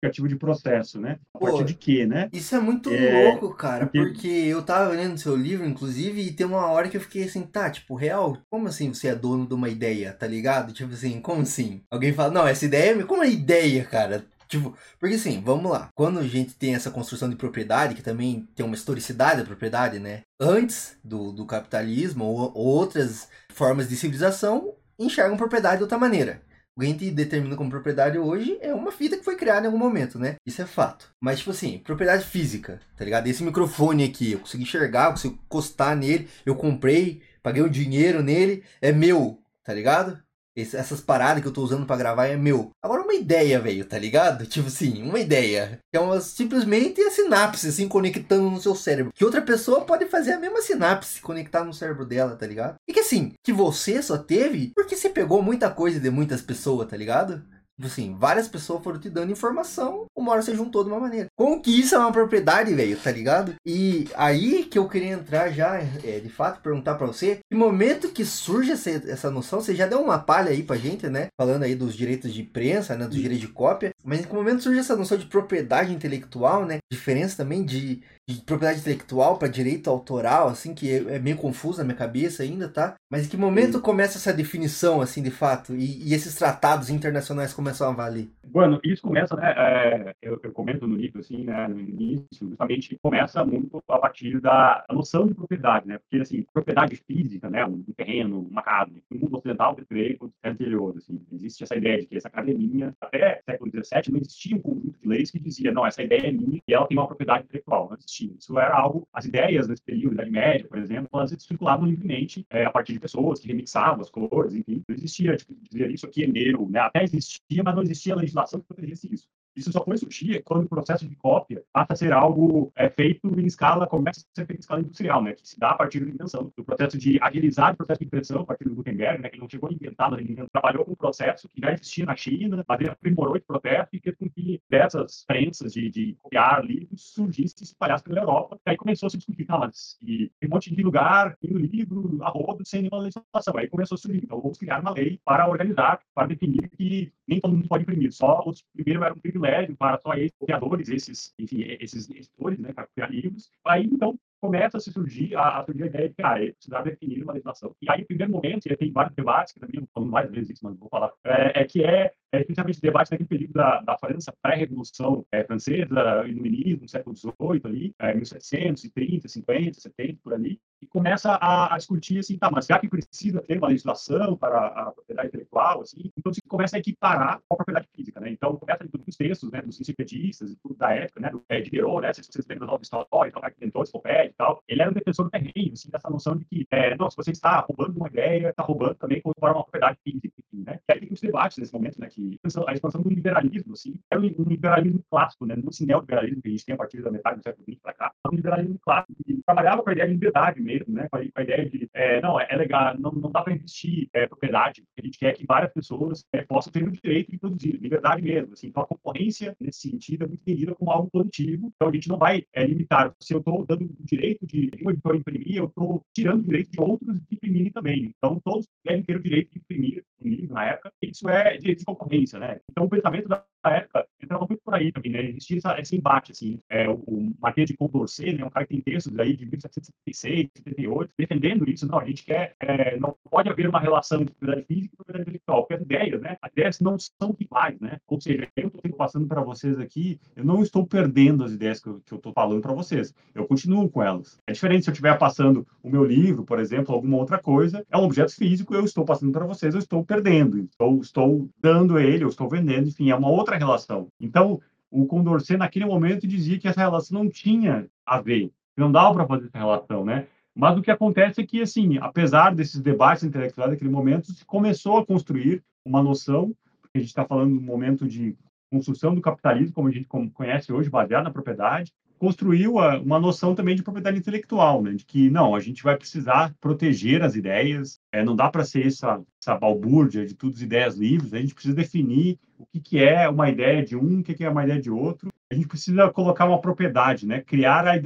justificativo de processo, né? A Pô, partir de quê, né? Isso é muito é, louco, cara, porque... porque eu tava lendo seu livro, inclusive, e tem uma hora que eu fiquei assim, tá, tipo, real, como assim você é dono de uma ideia, tá ligado? Tipo assim, como assim? Alguém fala, não, essa ideia é... Como é ideia, cara? Tipo, porque assim, vamos lá. Quando a gente tem essa construção de propriedade, que também tem uma historicidade da propriedade, né? Antes do, do capitalismo ou, ou outras formas de civilização, enxergam propriedade de outra maneira. O que a gente determina como propriedade hoje é uma fita que foi criada em algum momento, né? Isso é fato. Mas, tipo assim, propriedade física, tá ligado? Esse microfone aqui, eu consegui enxergar, eu consigo encostar nele, eu comprei, paguei um dinheiro nele, é meu, tá ligado? Esse, essas paradas que eu tô usando para gravar é meu. Agora uma ideia, velho, tá ligado? Tipo assim, uma ideia. Que é uma, simplesmente a sinapse, assim, conectando no seu cérebro. Que outra pessoa pode fazer a mesma sinapse, conectar no cérebro dela, tá ligado? E que assim, que você só teve porque você pegou muita coisa de muitas pessoas, tá ligado? Assim, várias pessoas foram te dando informação, uma hora você juntou de uma maneira. Como que isso é uma propriedade, velho, tá ligado? E aí que eu queria entrar já, é, de fato, perguntar para você, que momento que surge essa, essa noção, você já deu uma palha aí pra gente, né? Falando aí dos direitos de imprensa, né? Dos direitos de cópia, mas em que momento surge essa noção de propriedade intelectual, né? Diferença também de de propriedade intelectual para direito autoral, assim, que é, é, meio confuso na minha cabeça ainda, tá? Mas em que momento Sim. começa essa definição, assim, de fato? E, e, esses tratados internacionais começam a valer? Bueno, isso começa, né? É, eu, eu, comento no livro, assim, né? No início, justamente começa muito a partir da noção de propriedade, né? Porque, assim, propriedade física, né? Um terreno, uma casa, no mundo ocidental, greco, anterior, assim, existe essa ideia de que essa casa é minha. Até século XVII não existia um conjunto de leis que dizia, não, essa ideia é minha e ela tem uma propriedade intelectual. Não existia isso era algo, as ideias nesse período, da Idade Média, por exemplo, elas circulavam livremente é, a partir de pessoas que remixavam as cores, enfim, não existia, tipo, dizer isso aqui é meu, né? Até existia, mas não existia legislação que protegesse isso. Isso só foi surgir quando o processo de cópia passa a ser algo é, feito em escala, começa a ser feito em escala industrial, né, que se dá a partir da invenção, do processo de agilizar o processo de impressão a partir do Gutenberg, né, que não chegou a inventar, mas ele trabalhou com um processo que já existia na China, mas ele aprimorou esse processo e fez com que dessas prensas de, de copiar livros surgisse e se espalhasse pela Europa. E aí começou a se discutir, ah, mas e tem um monte de lugar, tem o livro, a rodo, sem nenhuma legislação. Aí começou a surgir, então vamos criar uma lei para organizar, para definir que nem todo mundo pode imprimir, só os primeiros eram um privilégio para só esses copiadores, esses, enfim, esses editores, né, para copiar livros. Aí, então, começa a surgir a, a surgir a ideia de que ah, é precisar definir uma legislação. E aí, o primeiro momento, e tem vários debates, que também falando várias vezes isso, mas vou falar, é, é que é, é especialmente debate naquele período da, da França, pré-revolução é, francesa, iluminismo, século XVIII ali, é, 1730, 50, 70, por ali, e começa a, a, discutir assim, tá, mas já que precisa ter uma legislação para a propriedade intelectual, assim, então se começa a equiparar com a propriedade física, né? Então começa a os textos, né, dos enciclopedistas e tudo da época, né, do é, Diderot, né, se vocês lembram da história, então, que inventou a e tal, ele era um defensor do terreno, assim, dessa noção de que, é, não, se você está roubando uma ideia, está roubando também como uma propriedade física, enfim, né? E aí tem os debates nesse momento, né, que a expansão do liberalismo, assim, é um, liberalismo clássico, né, não esse neoliberalismo que a gente tem a partir da metade do século XX para cá, é um liberalismo clássico que trabalhava com a ideia de liberdade mesmo, né, com a, ideia de, é, não, é legal, não, não dá para investir é, propriedade, a gente quer que várias pessoas é, possam ter o direito de produzir, liberdade mesmo, assim, então a concorrência nesse sentido é muito entendida como algo positivo, então a gente não vai é, limitar, se eu estou dando o direito de um editor imprimir, eu estou tirando o direito de outros de imprimirem também, então todos devem ter o direito de imprimir um livro na época, isso é direito de concorrência, né, então o pensamento da época entrava muito por aí também, né? Existia esse embate, assim. É, o, o Marquês de Condorcet, né? Um cara que tem textos aí de 1776, 78, defendendo isso. Não, a gente quer... É, não pode haver uma relação de propriedade física e propriedade intelectual, porque as ideias, né? As ideias não são iguais, né? Ou seja, eu estou passando para vocês aqui, eu não estou perdendo as ideias que eu estou falando para vocês. Eu continuo com elas. É diferente se eu estiver passando o meu livro, por exemplo, alguma outra coisa, é um objeto físico, eu estou passando para vocês, eu estou perdendo. Estou, estou dando ele, eu estou vendendo, enfim, é uma outra relação. Então, o Condorcet, naquele momento, dizia que essa relação não tinha a ver, não dava para fazer essa relação, né? Mas o que acontece é que, assim, apesar desses debates intelectuais daquele momento, se começou a construir uma noção, porque a gente está falando do momento de construção do capitalismo, como a gente conhece hoje, baseado na propriedade, construiu uma noção também de propriedade intelectual, né? de que não, a gente vai precisar proteger as ideias, é, não dá para ser essa, essa balbúrdia de todas as ideias livres, a gente precisa definir o que, que é uma ideia de um, o que, que é uma ideia de outro, a gente precisa colocar uma propriedade, né? criar a,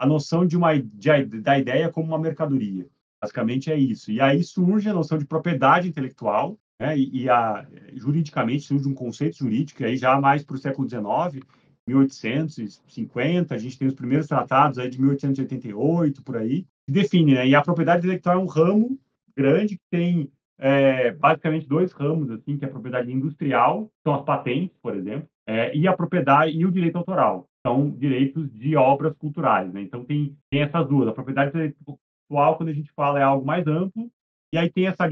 a noção de uma, de, da ideia como uma mercadoria. Basicamente é isso. E aí surge a noção de propriedade intelectual, né? e, e a, juridicamente surge um conceito jurídico, aí já mais para o século XIX, 1850, a gente tem os primeiros tratados aí de 1888, por aí, que define, né? E a propriedade intelectual é um ramo grande que tem é, basicamente dois ramos, assim, que é a propriedade industrial, são as patentes, por exemplo, é, e a propriedade e o direito autoral, são direitos de obras culturais, né? Então tem, tem essas duas. A propriedade intelectual, quando a gente fala, é algo mais amplo, e aí tem essa,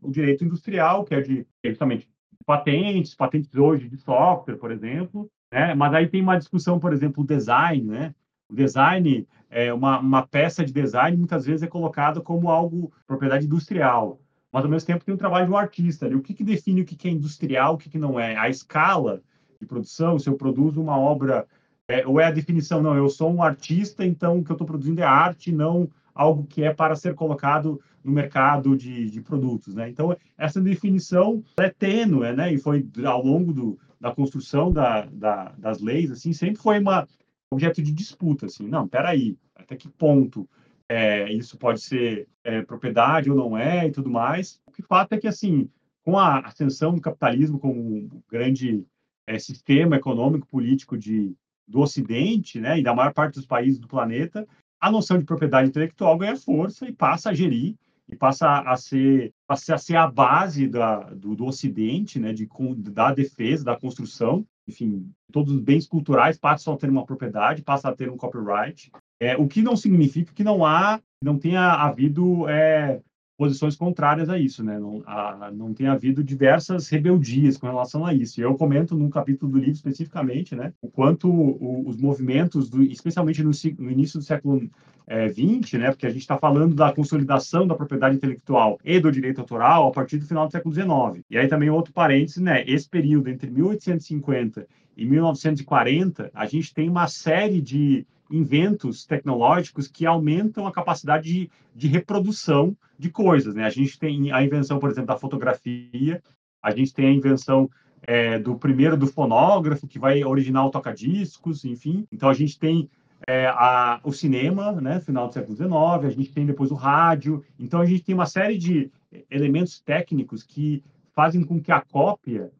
o direito industrial, que é de é justamente patentes, patentes hoje de software, por exemplo, né? Mas aí tem uma discussão, por exemplo, o design, né? O design, é uma, uma peça de design muitas vezes é colocada como algo propriedade industrial, mas ao mesmo tempo tem um trabalho um artista. O que, que define o que, que é industrial, o que, que não é? A escala de produção, se eu produzo uma obra, é, ou é a definição, não, eu sou um artista, então o que eu estou produzindo é arte, não algo que é para ser colocado no mercado de, de produtos, né? Então, essa definição é tênue, né? E foi ao longo do, da construção da, da, das leis, assim, sempre foi uma objeto de disputa, assim. Não, peraí, até que ponto é, isso pode ser é, propriedade ou não é e tudo mais. O que fato é que, assim, com a ascensão do capitalismo como um grande é, sistema econômico político de, do Ocidente, né, e da maior parte dos países do planeta, a noção de propriedade intelectual ganha força e passa a gerir e passa a ser, passa a, ser a base da, do, do Ocidente, né, de, da defesa, da construção, enfim, todos os bens culturais passam a ter uma propriedade, passam a ter um copyright, é, o que não significa que não há, não tenha havido é, posições contrárias a isso, né? Não, a, não tem havido diversas rebeldias com relação a isso. E eu comento num capítulo do livro especificamente, né? O quanto o, os movimentos, do, especialmente no, no, início do século XX, é, né? Porque a gente está falando da consolidação da propriedade intelectual e do direito autoral a partir do final do século XIX. E aí também outro parênteses, né? Esse período entre 1850 e 1940, a gente tem uma série de inventos tecnológicos que aumentam a capacidade de, de reprodução de coisas. Né? A gente tem a invenção, por exemplo, da fotografia, a gente tem a invenção é, do primeiro do fonógrafo, que vai originar o toca-discos, enfim. Então, a gente tem é, a, o cinema, né, final do século XIX, a gente tem depois o rádio. Então, a gente tem uma série de elementos técnicos que fazem com que a cópia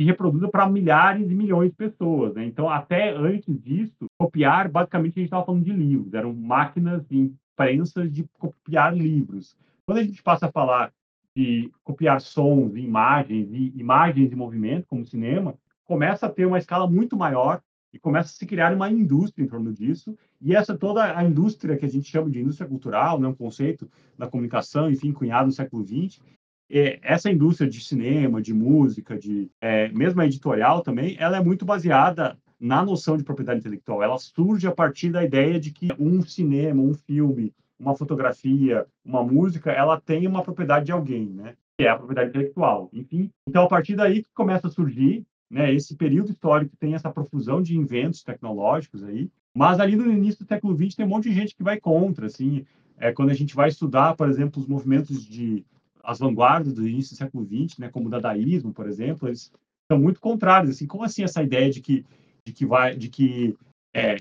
se reproduza para milhares e milhões de pessoas. Né? Então, até antes disso, copiar, basicamente, a gente estava falando de livros, eram máquinas de imprensa de copiar livros. Quando a gente passa a falar de copiar sons, imagens e imagens de movimento, como cinema, começa a ter uma escala muito maior e começa a se criar uma indústria em torno disso. E essa toda a indústria que a gente chama de indústria cultural, né, um conceito da comunicação, enfim, cunhado no século XX, essa indústria de cinema, de música, de é, mesmo a editorial também, ela é muito baseada na noção de propriedade intelectual. Ela surge a partir da ideia de que um cinema, um filme, uma fotografia, uma música, ela tem uma propriedade de alguém, né? Que é a propriedade intelectual. Enfim, então a partir daí que começa a surgir, né? Esse período histórico tem essa profusão de inventos tecnológicos aí, mas ali no início do século XX tem um monte de gente que vai contra, assim. É, quando a gente vai estudar, por exemplo, os movimentos de as vanguardas do início do século XX, né, como o dadaísmo, por exemplo, eles são muito contrários. Assim, como assim essa ideia de que de que vai de que é,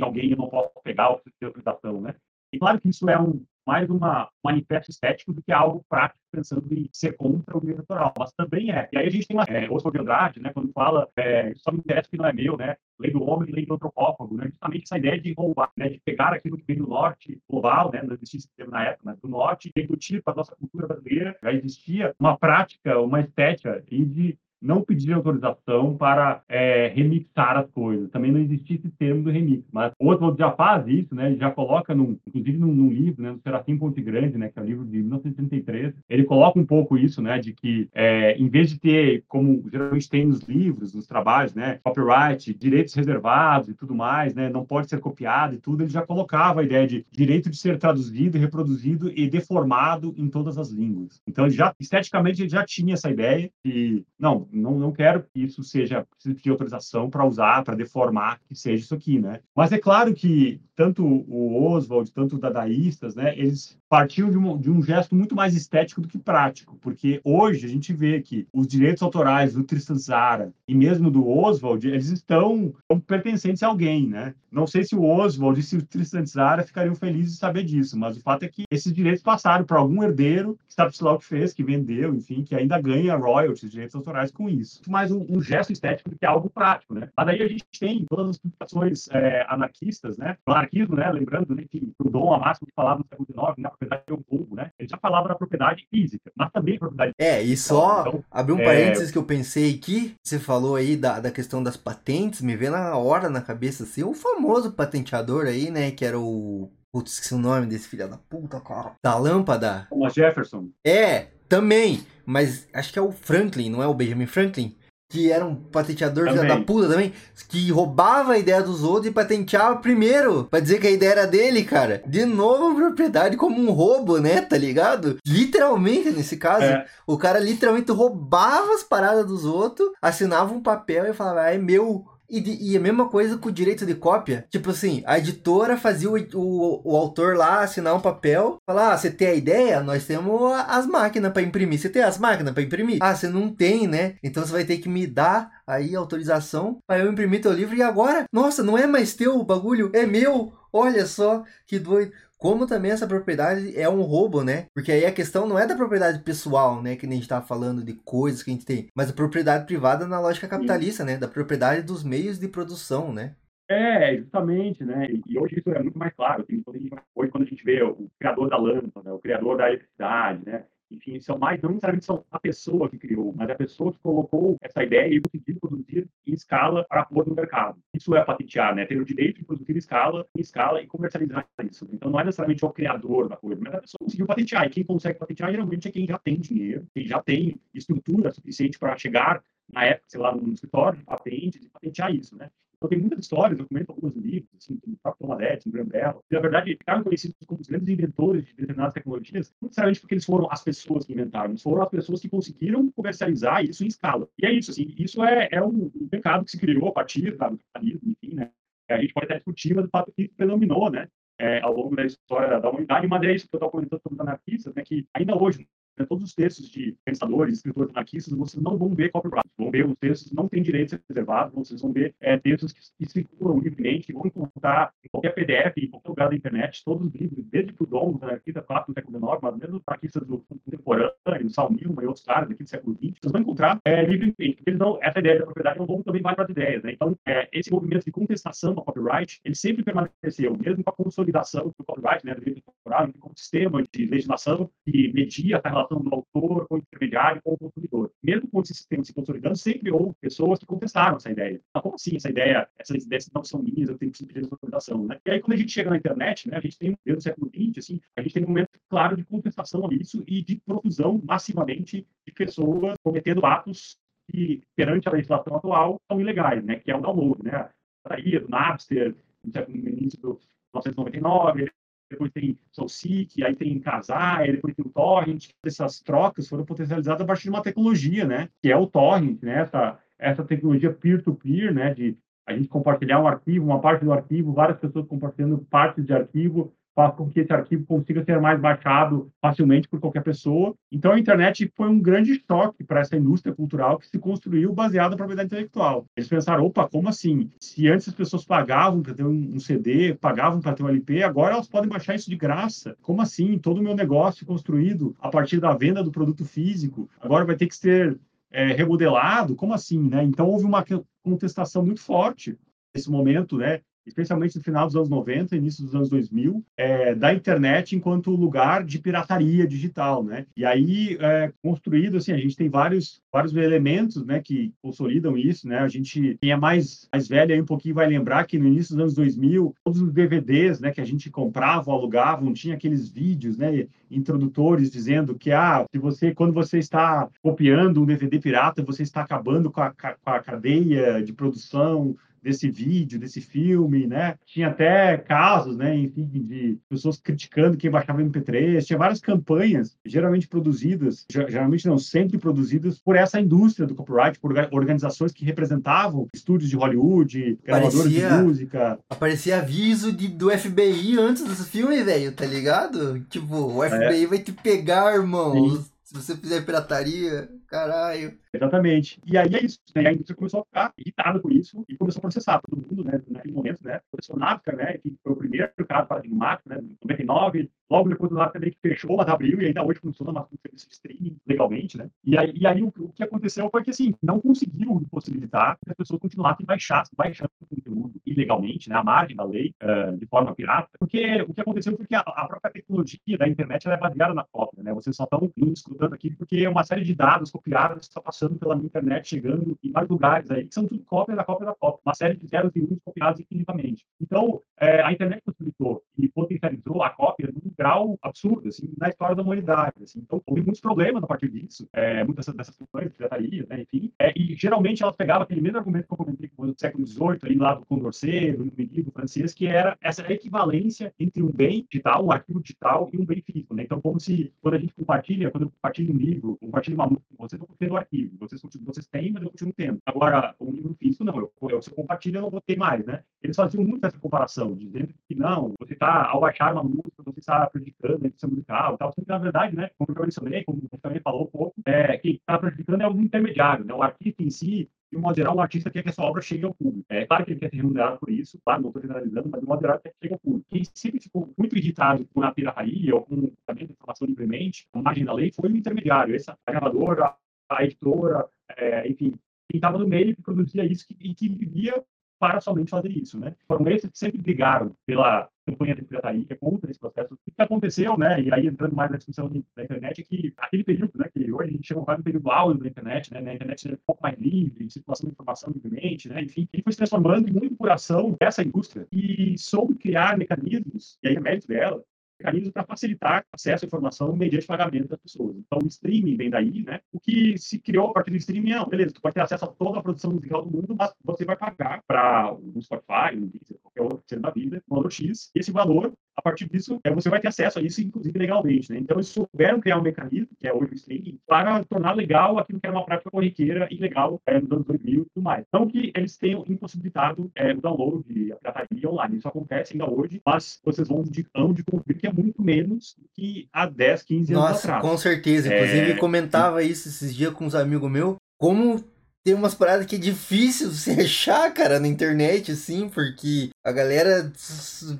alguém eu não posso pegar ou interpretação, né? E claro que isso é um mais uma manifesto estético do que algo prático pensando em ser contra o direito autoral, mas também é. E aí a gente tem uma, é, Oswald de Andrade, né, quando fala é, só me interessa que não é meu, né, lei do homem e lei do antropófago, né, justamente essa ideia de roubar, né, de pegar aquilo que vem do norte global, né, não existia na época, né, do norte, e discutir para a nossa cultura brasileira, já existia uma prática, uma estética de não pedir autorização para é, remixar as coisas. Também não existia esse termo do remix, mas o outro já faz isso, né? Ele já coloca, num, inclusive num, num, livro, né, no Serafim Ponte Grande, né, que é o livro de 1933, ele coloca um pouco isso, né, de que é, em vez de ter, como geralmente tem nos livros, nos trabalhos, né, copyright, direitos reservados e tudo mais, né, não pode ser copiado e tudo, ele já colocava a ideia de direito de ser traduzido, reproduzido e deformado em todas as línguas. Então, já esteticamente ele já tinha essa ideia de não não, não quero que isso seja preciso pedir autorização para usar, para deformar que seja isso aqui, né? Mas é claro que tanto o Oswald, tanto os dadaístas, né, eles partiam de um, de um gesto muito mais estético do que prático, porque hoje a gente vê que os direitos autorais do Tristan Zara e mesmo do Oswald, eles estão, pertencentes a alguém, né? Não sei se o Oswald e se o Tristan Zara ficariam felizes de saber disso, mas o fato é que esses direitos passaram para algum herdeiro, que sabe-se lá o que fez, que vendeu, enfim, que ainda ganha royalties, direitos autorais com isso. Mais um, um gesto estético do que algo prático, né? Mas aí a gente tem todas as publicações é, anarquistas, né? O anarquismo, né? Lembrando né, que o Dom Amácio falava no século XIX, na propriedade é um povo, né? Ele já falava da propriedade física, mas também propriedade É, e só então, abrir um é... parênteses que eu pensei aqui, você falou aí da, da questão das patentes, me vê na hora na cabeça assim, o famoso patenteador aí, né? Que era o Putz, esqueci o nome desse filho da puta, cara. Da lâmpada. Thomas Jefferson. É, também. Mas acho que é o Franklin, não é o Benjamin Franklin? Que era um patenteador da puta também. Que roubava a ideia dos outros e patenteava primeiro. Pra dizer que a ideia era dele, cara. De novo, propriedade como um roubo, né? Tá ligado? Literalmente, nesse caso. É. O cara literalmente roubava as paradas dos outros, assinava um papel e falava, ah, é meu E, de- e a mesma coisa com o direito de cópia. Tipo assim, a editora fazia o, o, o autor lá assinar um papel, falar: ah, você tem a ideia? Nós temos as máquinas pra imprimir. Você tem as máquinas pra imprimir? Ah, você não tem, né? Então você vai ter que me dar aí autorização pra eu imprimir teu livro. E agora, nossa, não é mais teu o bagulho, é meu. Olha só que doido. Como também essa propriedade é um roubo, né? Porque aí a questão não é da propriedade pessoal, né? Que nem a gente tava falando de coisas que a gente tem, mas a propriedade privada na lógica capitalista, né? Da propriedade dos meios de produção, né? É, justamente, né? E hoje isso é muito mais claro. assim, hoje, quando a gente vê o criador da lâmpada, o criador da eletricidade, né? Enfim, são mais, não necessariamente são a pessoa que criou, mas a pessoa que colocou essa ideia e conseguiu produzir em escala para pôr no mercado. Isso é patentear, né? Ter o direito de produzir em escala, em escala e comercializar isso. Então, não é necessariamente o criador da coisa, mas a pessoa conseguiu patentear. E quem consegue patentear, geralmente, é quem já tem dinheiro, quem já tem estrutura suficiente para chegar na época, sei lá, no escritório de patentes e patentear isso, né? Então, tem muitas histórias, eu comento alguns livros, assim, do próprio Tom Adete, do que, na verdade, ficaram conhecidos como os grandes inventores de determinadas tecnologias, não necessariamente porque eles foram as pessoas que inventaram, eles foram as pessoas que conseguiram comercializar isso em escala. E é isso, assim, isso é, é um, mercado que se criou a partir da- do capitalismo, enfim, né? A gente pode até discutir, mas o fato é que predominou, né? É, ao longo da história da humanidade, mas é isso que eu estava comentando sobre os anarquistas, né? Que ainda hoje, né, todos os textos de pensadores, escritores anarquistas, vocês não vão ver copyright, vão ver os textos não têm direitos reservados, vocês vão ver é, textos que, que circulam livremente, vão encontrar em qualquer PDF, em qualquer lugar da internet, todos os livros, desde Proudhon, os anarquistas clássicos do século XIX, mas mesmo os anarquistas do contemporâneo, Saul Newman e outros caras aqui do século XX, vocês vão encontrar é, livremente, porque eles não, essa ideia da propriedade é um também vai para as ideias, né? Então, é, esse movimento de contestação do copyright, ele sempre permaneceu, mesmo com a consolidação do copyright, né, do direito autoral, como sistema de legislação que media a relação do autor com o intermediário com o consumidor. Mesmo com esse sistema se consolidando, sempre houve pessoas que contestaram essa ideia. Mas como assim essa ideia, essas ideias não são minhas, eu tenho que pedir autorização, né? E aí, quando a gente chega na internet, né, a gente tem, desde o século XX, assim, a gente tem um momento claro de contestação a isso e de profusão massivamente de pessoas cometendo atos que, perante a legislação atual, são ilegais, né? Que é o download, né? A saída do Napster, no início do 1999, depois tem SoulSeek, aí tem Kazaa, depois tem o Torrent. Essas trocas foram potencializadas a partir de uma tecnologia, né? Que é o Torrent, né? Essa, essa tecnologia peer-to-peer, né? De a gente compartilhar um arquivo, uma parte do arquivo, várias pessoas compartilhando partes de arquivo, faz com que esse arquivo consiga ser mais baixado facilmente por qualquer pessoa. Então, a internet foi um grande choque para essa indústria cultural que se construiu baseada na propriedade intelectual. Eles pensaram, opa, como assim? Se antes as pessoas pagavam para ter um CD, pagavam para ter um LP, agora elas podem baixar isso de graça. Como assim? Todo o meu negócio construído a partir da venda do produto físico, agora vai ter que ser é, remodelado? Como assim, né? Então, houve uma contestação muito forte nesse momento, né? Especialmente no final dos anos 90, início dos anos 2000, é, da internet enquanto lugar de pirataria digital, né? E aí, é, construído, assim, a gente tem vários, vários elementos, né, que consolidam isso, né? A gente, quem é mais, mais velho aí um pouquinho vai lembrar que no início dos anos 2000, todos os DVDs, né, que a gente comprava, alugavam, tinha aqueles vídeos, né, introdutores dizendo que, ah, se você, quando você está copiando um DVD pirata, você está acabando com a, com a cadeia de produção desse vídeo, desse filme, né? Tinha até casos, né, enfim, de pessoas criticando quem baixava MP3. Tinha várias campanhas, geralmente produzidas, geralmente não, sempre produzidas por essa indústria do copyright, por organizações que representavam estúdios de Hollywood, gravadores de música. Aparecia aviso de, do FBI antes dos filmes, velho, tá ligado? Tipo, o FBI é. vai te pegar, irmão. Sim. Se você fizer pirataria, caralho. Exatamente. E aí é isso, né? A indústria começou a ficar irritada com isso e começou a processar todo mundo, né? Naquele momento, né? Processou Napster, né? Que foi o primeiro caso paradigmático, né? 99. Logo depois do Napster meio que fechou, mas abriu e ainda hoje funciona com serviço de streaming legalmente, né? E aí, e aí o, o, que aconteceu foi que, assim, não conseguiram possibilitar que as pessoas continuassem baixando, baixando conteúdo ilegalmente, né? À margem da lei, uh, de forma pirata. Porque o que aconteceu foi que a, a própria tecnologia da internet é baseada na cópia, né? Vocês só estão escutando aqui porque uma série de dados copiados está passando pela internet, chegando em vários lugares aí, que são tudo cópia da cópia da cópia, uma série de zeros e uns copiados infinitamente. Então, é, a internet possibilitou e potencializou a cópia num grau absurdo, assim, na história da humanidade. Assim. Então, houve muitos problemas a partir disso, é, muitas dessas questões pirataria, né, enfim, é, e geralmente elas pegavam aquele mesmo argumento que eu comentei com o século XVIII, lá do Condorcet, do inimigo francês, que era essa equivalência entre um bem digital, um arquivo digital e um bem físico. Né? Então, como se, quando a gente compartilha, quando eu compartilho um livro, compartilho uma música com vocês vão ter o arquivo. Vocês, vocês têm, mas eu continuo tendo. Agora, o livro físico, não. Eu, eu, se eu compartilho, eu não vou ter mais, né? Eles faziam muito essa comparação, dizendo que não, você está, ao baixar uma música, você está prejudicando a indústria musical e tal. Sendo que, na verdade, né, como eu mencionei, como você também falou um pouco, é, quem está prejudicando é o intermediário, né? O artista em si, de um modo geral, o artista quer que a sua obra chegue ao público. É claro que ele quer ser remunerado por isso, claro, não estou generalizando, mas de um modo geral, quer que chegue ao público. Quem sempre ficou muito irritado com a pirataria ou com o tratamento de informação livremente, a margem da lei, foi o intermediário, essa, a gravadora, a editora, é, enfim, quem estava no meio que produzia isso e que vivia para somente fazer isso, né? Foram esses que sempre brigaram pela campanha de pirataria contra esse processo. O que aconteceu, né? E aí entrando mais na discussão da internet, é que aquele período, né? Que hoje a gente chama quase de período áudio da internet, né? Na internet é um pouco mais livre, circulação de informação livremente, né? Enfim, ele foi se transformando muito por ação dessa indústria e soube criar mecanismos, e aí é mérito dela, mecanismos para facilitar acesso à informação mediante pagamento das pessoas. Então, o streaming vem daí, né? O que se criou a partir do streaming é, beleza, tu pode ter acesso a toda a produção musical do mundo, mas você vai pagar para um Spotify, um Deezer, qualquer outro seja da vida, um valor X, e esse valor a partir disso, é, você vai ter acesso a isso, inclusive legalmente. Né? Então, eles souberam criar um mecanismo, que é hoje o streaming, para tornar legal aquilo que era uma prática corriqueira e legal é, nos anos 2000 e tudo mais. Não que eles tenham impossibilitado é, o download e a pirataria online. Isso acontece ainda hoje, mas vocês vão de, vão de convir que é muito menos que há 10, 15 anos Nossa, atrás. com certeza. Inclusive, É, comentava isso esses dias com uns amigos meus. Como tem umas paradas que é difícil você achar, cara, na internet, assim, porque a galera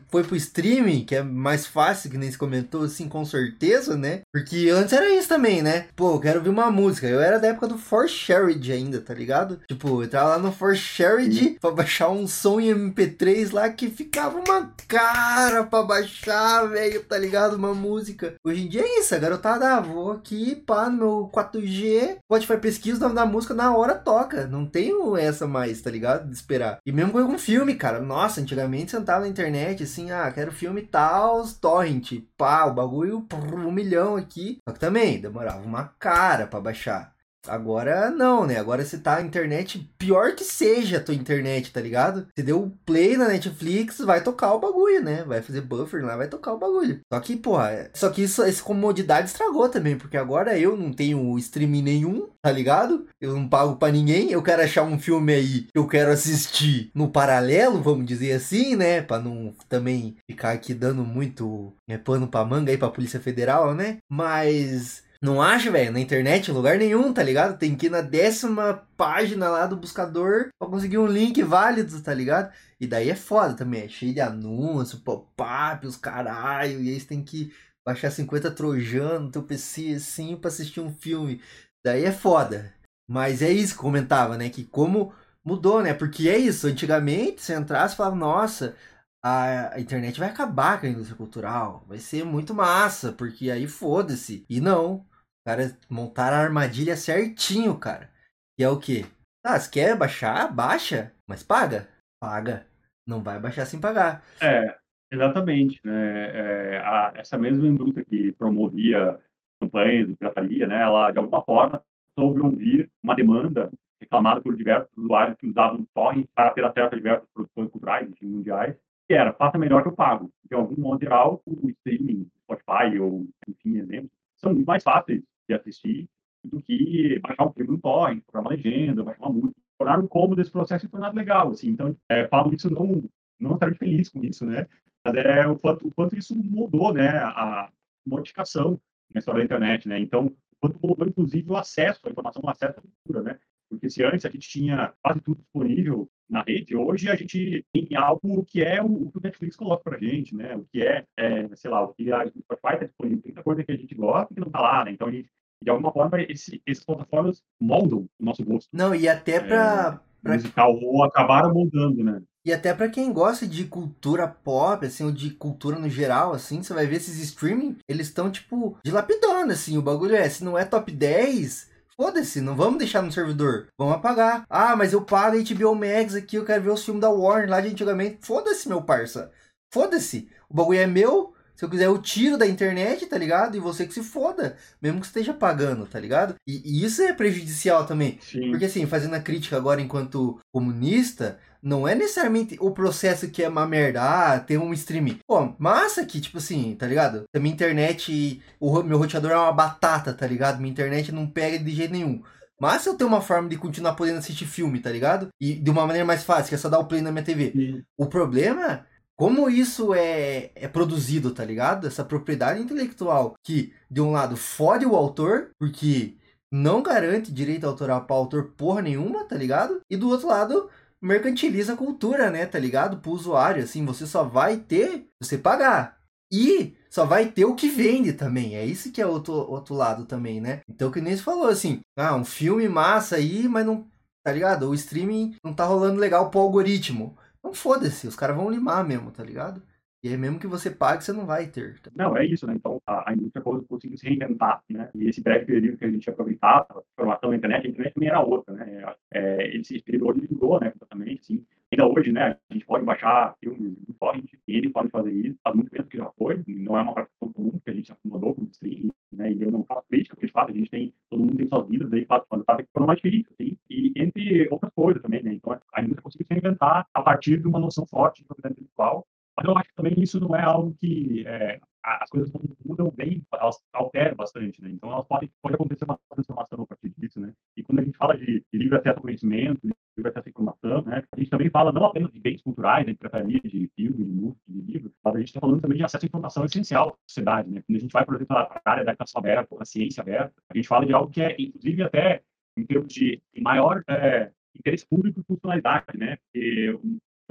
foi pro streaming, que é mais fácil, que nem se comentou, assim, com certeza, né? Porque antes era isso também, né? Pô, eu quero ouvir uma música. Eu era da época do For Shared ainda, tá ligado? Tipo, eu tava lá no For Shared pra baixar um som em MP3 lá que ficava uma cara pra baixar, velho, tá ligado? Uma música. Hoje em dia é isso, a garotada, ah, vou aqui, pá, no meu 4G, Spotify pesquisa o nome da música, na hora toca. Não tenho essa mais, tá ligado? De esperar. E mesmo com filme, cara. Nossa, antigamente sentava na internet, assim, ah, quero filme tal, torrent, pá, o bagulho, um milhão aqui. Só que também demorava uma cara pra baixar. Agora não, né? Agora você tá na internet, pior que seja a tua internet, tá ligado? Você deu play na Netflix, vai tocar o bagulho, né? Vai fazer buffer lá, vai tocar o bagulho. Só que, porra, só que isso, essa comodidade estragou também, porque agora eu não tenho streaming nenhum, tá ligado? Eu não pago pra ninguém, eu quero achar um filme aí que eu quero assistir no paralelo, vamos dizer assim, né? Pra não também ficar aqui dando muito é, pano pra manga aí pra Polícia Federal, né? Mas não acha, velho, na internet, em lugar nenhum, tá ligado? Tem que ir na décima página lá do buscador pra conseguir um link válido, tá ligado? E daí é foda também, é cheio de anúncio, pop-up, os caralho, e aí você tem que baixar 50 trojan no teu PC assim pra assistir um filme. Daí é foda. Mas é isso que comentava, né? Que como mudou, né? Porque é isso, antigamente você entrasse e falava, nossa, a internet vai acabar com a indústria cultural, vai ser muito massa, porque aí foda-se. E não, os caras montaram a armadilha certinho, cara. Que é o quê? Ah, se quer baixar, baixa, mas paga. Paga. Não vai baixar sem pagar. É, exatamente. Né? É, a- essa mesma indústria que promovia campanhas de pirataria, né, ela, de alguma forma, soube ouvir uma demanda reclamada por diversos usuários que usavam torrent para ter acesso a diversas produções culturais mundiais, que era, faça melhor que eu pago. De algum modo geral, o streaming, Spotify ou, enfim, exemplos, são muito mais fáceis de assistir do que baixar um filme no torrent, programar uma legenda, baixar uma música. Tornaram o cômodo desse processo e tornado legal, assim. Então, é, isso não, não estarei feliz com isso, né? Mas é o quanto, o quanto isso mudou, né? A modificação na história da internet, né? Então, o quanto mudou, inclusive, o acesso à informação, o acesso à cultura, né? Porque se antes a gente tinha quase tudo disponível na rede, hoje a gente tem algo que é o, que o Netflix coloca pra gente, né? O que é, é sei lá, o que a Spotify está disponível, tem muita coisa que a gente gosta que não tá lá, né? Então, a gente, de alguma forma, esse, essas plataformas moldam o nosso gosto Não, e até pra, pra musical, ou acabaram moldando, né? E até pra quem gosta de cultura pop, assim, ou de cultura no geral, assim, você vai ver esses streaming, eles estão, tipo, dilapidando, assim, o bagulho é, se não é top 10, foda-se, não vamos deixar no servidor, vamos apagar. Ah, mas eu pago HBO Max aqui, eu quero ver os filmes da Warner lá de antigamente, foda-se, meu parça, foda-se, o bagulho é meu, Se eu quiser, eu tiro da internet, tá ligado? E você que se foda, mesmo que esteja pagando, tá ligado? E, e isso é prejudicial também. Sim. Porque assim, fazendo a crítica agora enquanto comunista, não é necessariamente o processo que é uma merda, ah, tem um streaming. Pô, massa que, tipo assim, tá ligado? A minha internet, o meu roteador é uma batata, tá ligado? Minha internet não pega de jeito nenhum. Mas eu tenho uma forma de continuar podendo assistir filme, tá ligado? E de uma maneira mais fácil, que é só dar o play na minha TV. Sim. O problema, como isso é, é produzido, tá ligado? Essa propriedade intelectual que, de um lado, fode o autor, porque não garante direito autoral para autor porra nenhuma, tá ligado? E do outro lado, mercantiliza a cultura, né, tá ligado? Pro usuário, assim, você só vai ter você pagar. E só vai ter o que vende também. É isso que é outro, outro lado também, né? Então, que nem você falou, assim, ah, um filme massa aí, mas não, tá ligado? O streaming não tá rolando legal pro algoritmo. Não foda-se, os caras vão limar mesmo, tá ligado? E aí mesmo que você pague, você não vai ter. tá? Não, é isso, né? Então, a, a indústria cons- conseguiu se reinventar, né? E esse breve período que a gente aproveitava, formação da internet, a internet também era outra, né? É, esse período mudou, né? Completamente, assim. Ainda hoje, né? A gente pode baixar filmes do torrent, ele pode fazer isso, faz muito tempo que já foi, não é uma prática comum, que a gente se acomodou com o streaming, né? E eu não faço crítica, porque, de fato, a gente tem, todo mundo tem suas vidas, aí, faz, quando tá ficando mais difícil, assim. E entre outras coisas também, né? Então, a indústria conseguiu se reinventar a partir de uma noção forte de propriedade intelectual, mas eu acho que também isso não é algo que é, as coisas mudam bem, elas alteram bastante, né? Então elas podem pode acontecer uma transformação a partir disso, né? E quando a gente fala de, de livre acesso ao conhecimento, livre acesso à informação, né? A gente também fala não apenas de bens culturais, né? De trataria de filme, de música, de livro, mas a gente está falando também de acesso à informação essencial à sociedade, né? Quando a gente vai, por exemplo, para a área da educação aberta, a ciência aberta, a gente fala de algo que é, inclusive, até em termos de maior é, interesse público e funcionalidade, né? Porque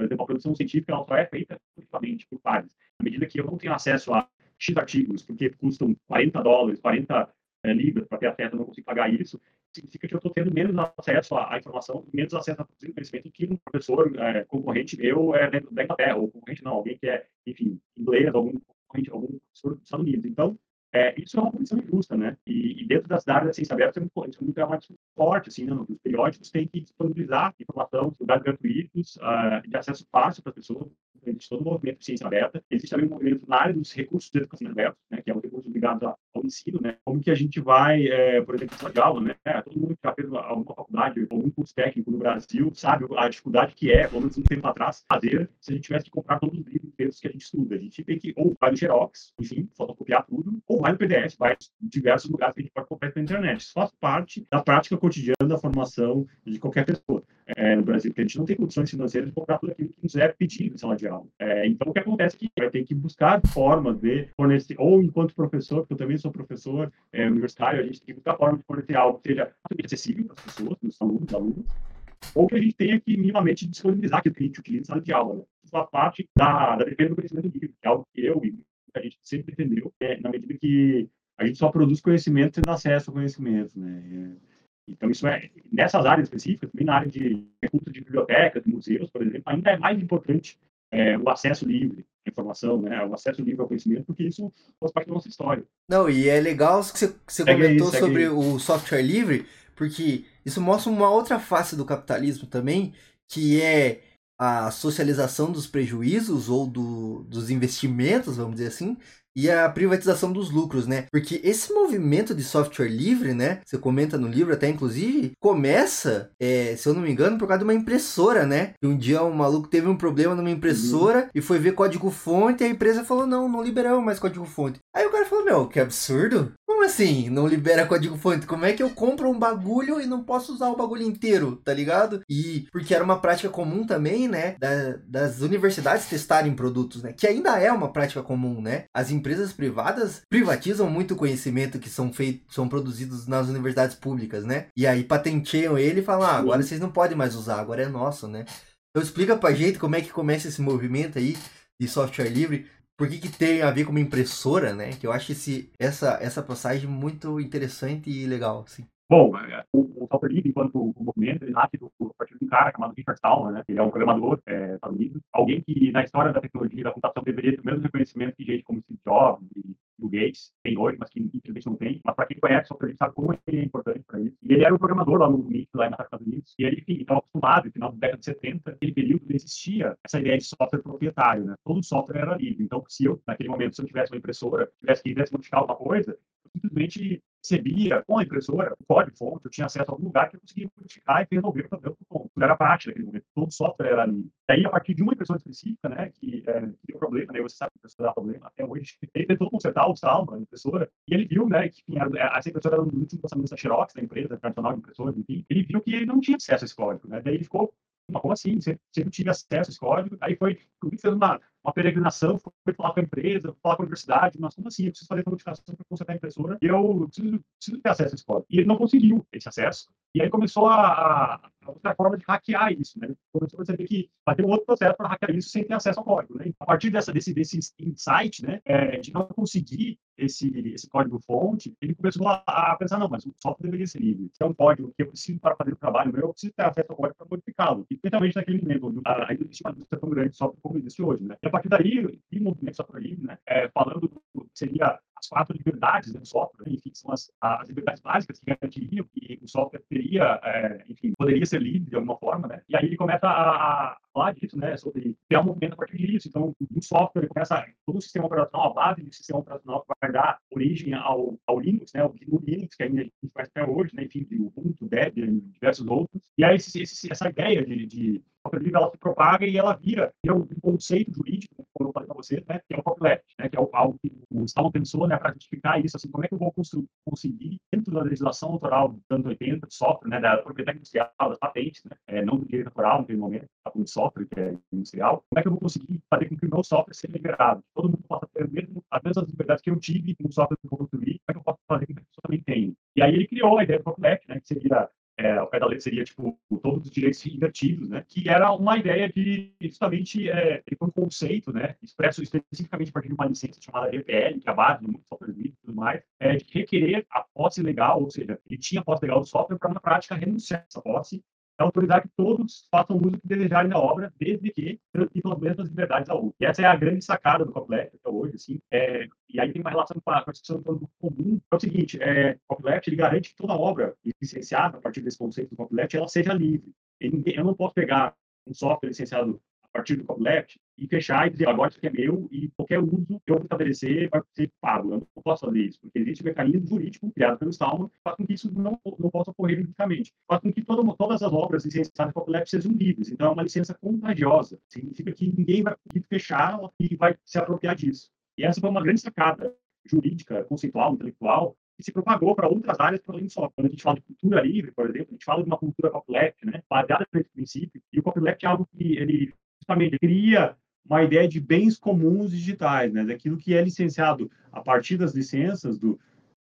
por exemplo, a produção científica ela só é feita exclusivamente por pares. À medida que eu não tenho acesso a X artigos, porque custam 40 dólares, 40 eh, libras para ter acesso, eu não consigo pagar isso, significa que eu estou tendo menos acesso à, informação, menos acesso a conhecimento que um professor eh, concorrente meu é dentro da Inglaterra, ou concorrente não, alguém que é, enfim, inglês, algum concorrente, algum professor dos Estados Unidos. Então, é, isso é uma condição injusta, né? E, e dentro das áreas da ciência aberta, é muito, isso é muito, é muito forte, assim, né? Os periódicos têm que disponibilizar informação, lugares gratuitos, uh, de acesso fácil para as pessoas. Existe todo o movimento de ciência aberta. Existe também um movimento na área dos recursos de educação aberta, né? Que é um recurso ligado ao ensino, né? Como que a gente vai, é, por exemplo, sala de aula, né? É, todo mundo que já fez alguma faculdade, algum curso técnico no Brasil, sabe a dificuldade que é, pelo menos um tempo atrás, fazer se a gente tivesse que comprar todos os livros que a gente estuda. A gente tem que, ou vai no Xerox, enfim, fotocopiar tudo, ou no PDF, vai em diversos lugares que a gente pode comprar pela internet. Isso faz parte da prática cotidiana da formação de qualquer pessoa é, no Brasil, porque a gente não tem condições financeiras de comprar tudo aquilo que nos é pedido em sala de aula. É, então, o que acontece é que vai ter que buscar formas de fornecer, ou enquanto professor, porque eu também sou professor é, universitário, a gente tem que buscar formas de fornecer algo que seja acessível para as pessoas, para os alunos, alunos, ou que a gente tenha que minimamente disponibilizar aquilo que a gente utiliza em sala de aula. Né? Isso é parte da, da defesa do conhecimento livre, que é algo que eu e a gente sempre entendeu, é, na medida que a gente só produz conhecimento tendo acesso ao conhecimento, né? Então, isso é, nessas áreas específicas, também na área de recursos de bibliotecas, de museus, por exemplo, ainda é mais importante é, o acesso livre à informação, né? O acesso livre ao conhecimento, porque isso faz parte da nossa história. Não, e é legal que você, que você comentou sobre o software livre, porque isso mostra uma outra face do capitalismo também, que é a socialização dos prejuízos ou do, dos investimentos, vamos dizer assim, e a privatização dos lucros, né? Porque esse movimento de software livre, né? Você comenta no livro até, inclusive, começa, é, se eu não me engano, por causa de uma impressora, né? Que um dia um maluco teve um problema numa impressora e foi ver código-fonte e a empresa falou, não, não liberamos mais código-fonte. Aí o cara falou, meu, que absurdo. Como assim? Não libera código-fonte? Como é que eu compro um bagulho e não posso usar o bagulho inteiro, tá ligado? E porque era uma prática comum também, né? da- das universidades testarem produtos, né? Que ainda é uma prática comum, né? As empresas privadas privatizam muito o conhecimento que são feitos, são produzidos nas universidades públicas, né? E aí patenteiam ele e falam, ah, agora vocês não podem mais usar, agora é nosso, né? Então explica pra gente como é que começa esse movimento aí de software livre. Por que, que tem a ver com uma impressora, né? Que eu acho esse, essa, essa passagem muito interessante e legal, assim. Bom, é, o, o software livre, enquanto o movimento, ele nasce do, a partir de um cara chamado Richard Stallman, né? Ele é um programador é, Unidos, alguém que na história da tecnologia e da computação deveria ter o mesmo reconhecimento que gente como Steve Jobs e do Gates tem hoje, mas que infelizmente não tem. Mas para quem conhece, só gente sabe como ele é importante para isso. E ele era um programador lá no MIT, lá nos Estados Unidos, e ele estava acostumado, no final da década de 70, aquele período existia essa ideia de software proprietário, né? Todo software era livre. Então, se eu, naquele momento, se eu tivesse uma impressora, tivesse que quisesse modificar alguma coisa, simplesmente recebia com a impressora o código-fonte, eu tinha acesso a algum lugar que eu conseguia modificar e resolver o problema do ponto. Era prática naquele momento, todo o software era ali. E aí, a partir de uma impressora específica, né, que, é, deu problema, né, você sabe que a impressora dá problema até hoje, ele tentou consertar o saldo da impressora e ele viu, né, que enfim, a, essa impressora era um dos últimos lançamentos da Xerox, da empresa tradicional de impressoras, enfim, ele viu que ele não tinha acesso a esse código, né, daí ele ficou como assim? Você, não tinha acesso a esse código? Aí foi, fez uma, uma peregrinação, foi falar com a empresa, falar com a universidade, mas como assim? Eu preciso fazer essa modificação para consertar a impressora e eu preciso, preciso, ter acesso a esse código. E ele não conseguiu esse acesso. E aí começou a, a outra forma de hackear isso, né? Começou a perceber que vai ter um outro processo para hackear isso sem ter acesso ao código, né? A partir dessa, desse, desse insight, né, é, de não conseguir esse, esse código-fonte, ele começou a, a, pensar, não, mas o software deveria ser livre. Se é um código que eu preciso para fazer o trabalho meu, eu preciso ter acesso ao código para modificá-lo. E, especialmente naquele momento, existe uma indústria tão grande de software como existe hoje, né? E a partir daí, o movimento software livre, né, é, falando do que seria as quatro liberdades do software, né? enfim, são as, as liberdades básicas que garantiriam que o software teria, é, enfim, poderia ser livre de alguma forma, né? E aí ele começa a, a falar disso, né, sobre criar um movimento a partir disso. Então, o software começa, todo o sistema operacional, a base do sistema operacional que vai dar origem ao, ao Linux, né, o Linux, que ainda a gente faz até hoje, né, enfim, o Ubuntu, Debian e diversos outros. E aí esse, esse, essa ideia de, de software ela se propaga e ela vira, é um conceito jurídico, como eu falei para você, né, que é o copyleft, né, que é algo que o Stallman pensou, né, para justificar isso, assim, como é que eu vou conseguir, dentro da legislação autoral dos anos 80, de software, né, da propriedade industrial, das patentes, né, é, não do direito natural naquele momento, tá, de software, que é industrial, como é que eu vou conseguir fazer com que o meu software seja liberado, todo mundo possa ter mesmo, as mesmas liberdades que eu tive com o software que eu construí, como é que eu posso fazer com que a pessoa também tenha. E aí ele criou a ideia do copyleft, né, que seria é, o pé da letra seria tipo todos os direitos invertidos, né? Que era uma ideia de justamente é, um conceito, né? Expresso especificamente a partir de uma licença chamada EPL, que é a base do software livre e tudo mais, é, de requerer a posse legal, ou seja, ele tinha a posse legal do software para na prática renunciar a essa posse é autorizar que todos façam uso que desejarem da obra, desde que transmitam as mesmas liberdades ao uso. E essa é a grande sacada do copyleft até hoje, assim. É, e aí tem uma relação com a, discussão do produto comum. É o seguinte, é, o copyleft, ele garante que toda obra licenciada a partir desse conceito do copyleft, ela seja livre. Eu não posso pegar um software licenciado partir do copyleft e fechar e dizer agora isso aqui é meu e qualquer uso que eu estabelecer vai ser pago. Eu não posso fazer isso, porque existe um mecanismo jurídico criado pelo Stallman que faz com que isso não, não possa ocorrer juridicamente. Faz com que todo, todas as obras licenciadas no copyleft sejam livres. Então, é uma licença contagiosa. Significa que ninguém vai conseguir fechar e vai se apropriar disso. E essa foi uma grande sacada jurídica, conceitual, intelectual, que se propagou para outras áreas para além só. Quando a gente fala de cultura livre, por exemplo, a gente fala de uma cultura copyleft, né, baseada nesse princípio, e o copyleft é algo que ele justamente cria uma ideia de bens comuns digitais, né? Daquilo que é licenciado a partir das licenças do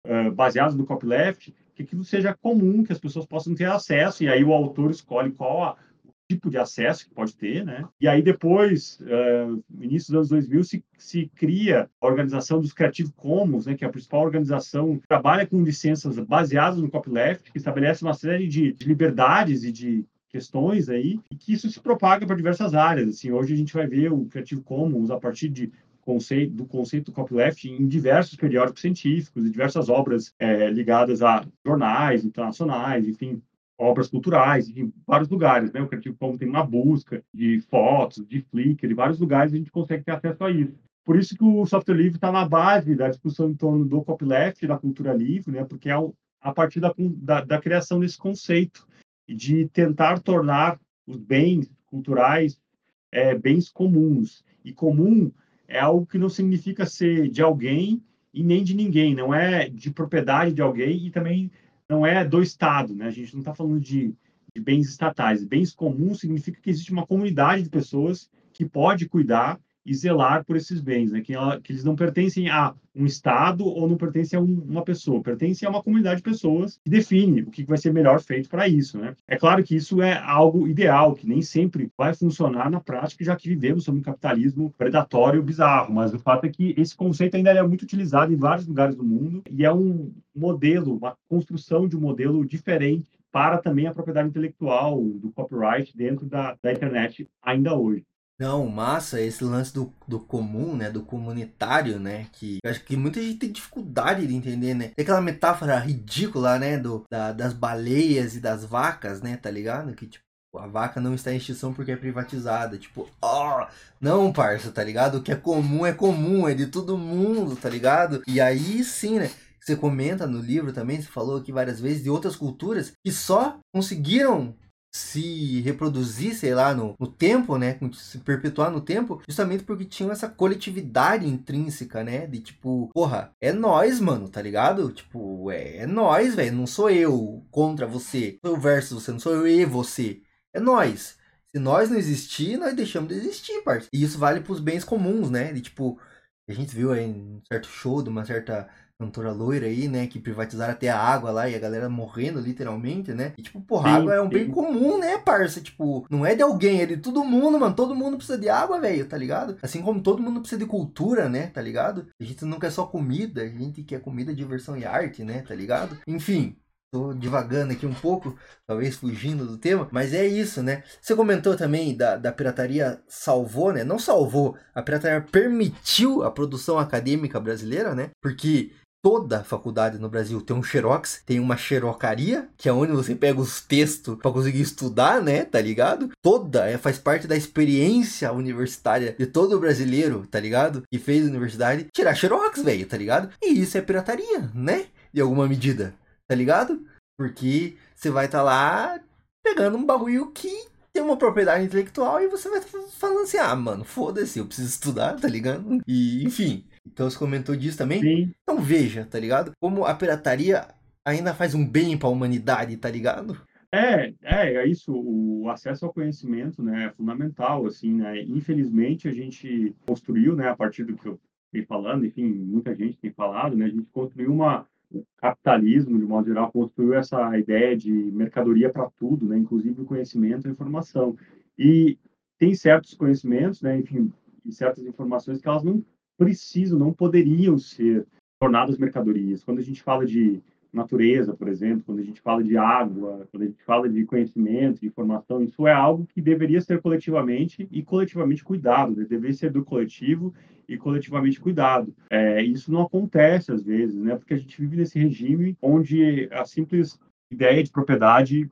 uh, baseadas no copyleft, que aquilo seja comum, que as pessoas possam ter acesso, e aí o autor escolhe qual a, o tipo de acesso que pode ter, né? E aí depois, uh, início dos anos 2000, se, se cria a organização dos Creative Commons, né? Que é a principal organização que trabalha com licenças baseadas no copyleft, que estabelece uma série de, de liberdades e de questões aí, e que isso se propaga para diversas áreas. Assim, hoje a gente vai ver o Creative Commons a partir de conceito, do conceito do copyleft em diversos periódicos científicos e diversas obras é, ligadas a jornais internacionais, enfim, obras culturais, em vários lugares. Né? O Creative Commons tem uma busca de fotos, de Flickr, em vários lugares a gente consegue ter acesso a isso. Por isso que o software livre está na base da discussão em torno do copyleft, da cultura livre, né? porque é a partir da, da, da criação desse conceito de tentar tornar os bens culturais é, bens comuns. E comum é algo que não significa ser de alguém e nem de ninguém, não é de propriedade de alguém e também não é do Estado. Né? A gente não está falando de, de bens estatais. Bens comuns significa que existe uma comunidade de pessoas que pode cuidar e zelar por esses bens, né? que, ela, que eles não pertencem a um Estado ou não pertencem a um, uma pessoa, pertencem a uma comunidade de pessoas que define o que vai ser melhor feito para isso. Né? É claro que isso é algo ideal, que nem sempre vai funcionar na prática, já que vivemos sob um capitalismo predatório bizarro, mas o fato é que esse conceito ainda é muito utilizado em vários lugares do mundo e é um modelo, uma construção de um modelo diferente para também a propriedade intelectual do copyright dentro da, da internet ainda hoje. Não, massa, esse lance do, do comum, né? Do comunitário, né? Que acho que muita gente tem dificuldade de entender, né? Tem aquela metáfora ridícula, né? Do, da, das baleias e das vacas, né? Tá ligado? Que, tipo, a vaca não está em extinção porque é privatizada. Tipo, ó, oh, não, parça, tá ligado? O que é comum é comum, é de todo mundo, tá ligado? E aí sim, né? Você comenta no livro também, você falou aqui várias vezes, de outras culturas que só conseguiram se reproduzir, sei lá, no, no tempo, né? Se perpetuar no tempo, justamente porque tinham essa coletividade intrínseca, né? De tipo, porra, é nós, mano, tá ligado? Tipo, é, é nós, velho. Não sou eu contra você. Sou eu versus você, não sou eu e você. É nós. Se nós não existir, nós deixamos de existir, parceiro. E isso vale pros bens comuns, né? De tipo, a gente viu aí um certo show de uma certa cantora loira aí, né? Que privatizaram até a água lá e a galera morrendo literalmente, né? E tipo, porra, sim, água é um sim. bem comum, né, parça? Tipo, não é de alguém, é de todo mundo, mano. Todo mundo precisa de água, velho, tá ligado? Assim como todo mundo precisa de cultura, né? Tá ligado? A gente não quer só comida, a gente quer comida, diversão e arte, né? Tá ligado? Enfim, Tô divagando aqui um pouco, talvez fugindo do tema, mas é isso, né? Você comentou também da, da pirataria salvou, né? Não salvou, a pirataria permitiu a produção acadêmica brasileira, né? Porque toda faculdade no Brasil tem um xerox, tem uma xerocaria, que é onde você pega os textos para conseguir estudar, né, tá ligado? Toda, é, faz parte da experiência universitária de todo brasileiro, tá ligado? Que fez universidade, tirar xerox, velho, tá ligado? E isso é pirataria, né? De alguma medida, tá ligado? Porque você vai estar tá lá pegando um bagulho que tem uma propriedade intelectual e você vai tá falando assim, ah, mano, foda-se, eu preciso estudar, tá ligado? E, enfim, então você comentou disso também? Sim. Então veja, tá ligado? Como a pirataria ainda faz um bem para a humanidade, tá ligado? É, é, é isso. O acesso ao conhecimento, né, é fundamental, assim, né? Infelizmente a gente construiu, né, a partir do que eu fui falando, enfim, muita gente tem falado, né, a gente construiu uma o capitalismo, de modo geral, construiu essa ideia de mercadoria para tudo, né, inclusive o conhecimento e a informação. E tem certos conhecimentos, né, enfim, certas informações que elas não precisam, não poderiam ser tornadas mercadorias. Quando a gente fala de natureza, por exemplo, quando a gente fala de água, quando a gente fala de conhecimento, de informação, isso é algo que deveria ser coletivamente e coletivamente cuidado, né? deveria ser do coletivo e coletivamente cuidado. É, isso não acontece às vezes, né? Porque a gente vive nesse regime onde a simples ideia de propriedade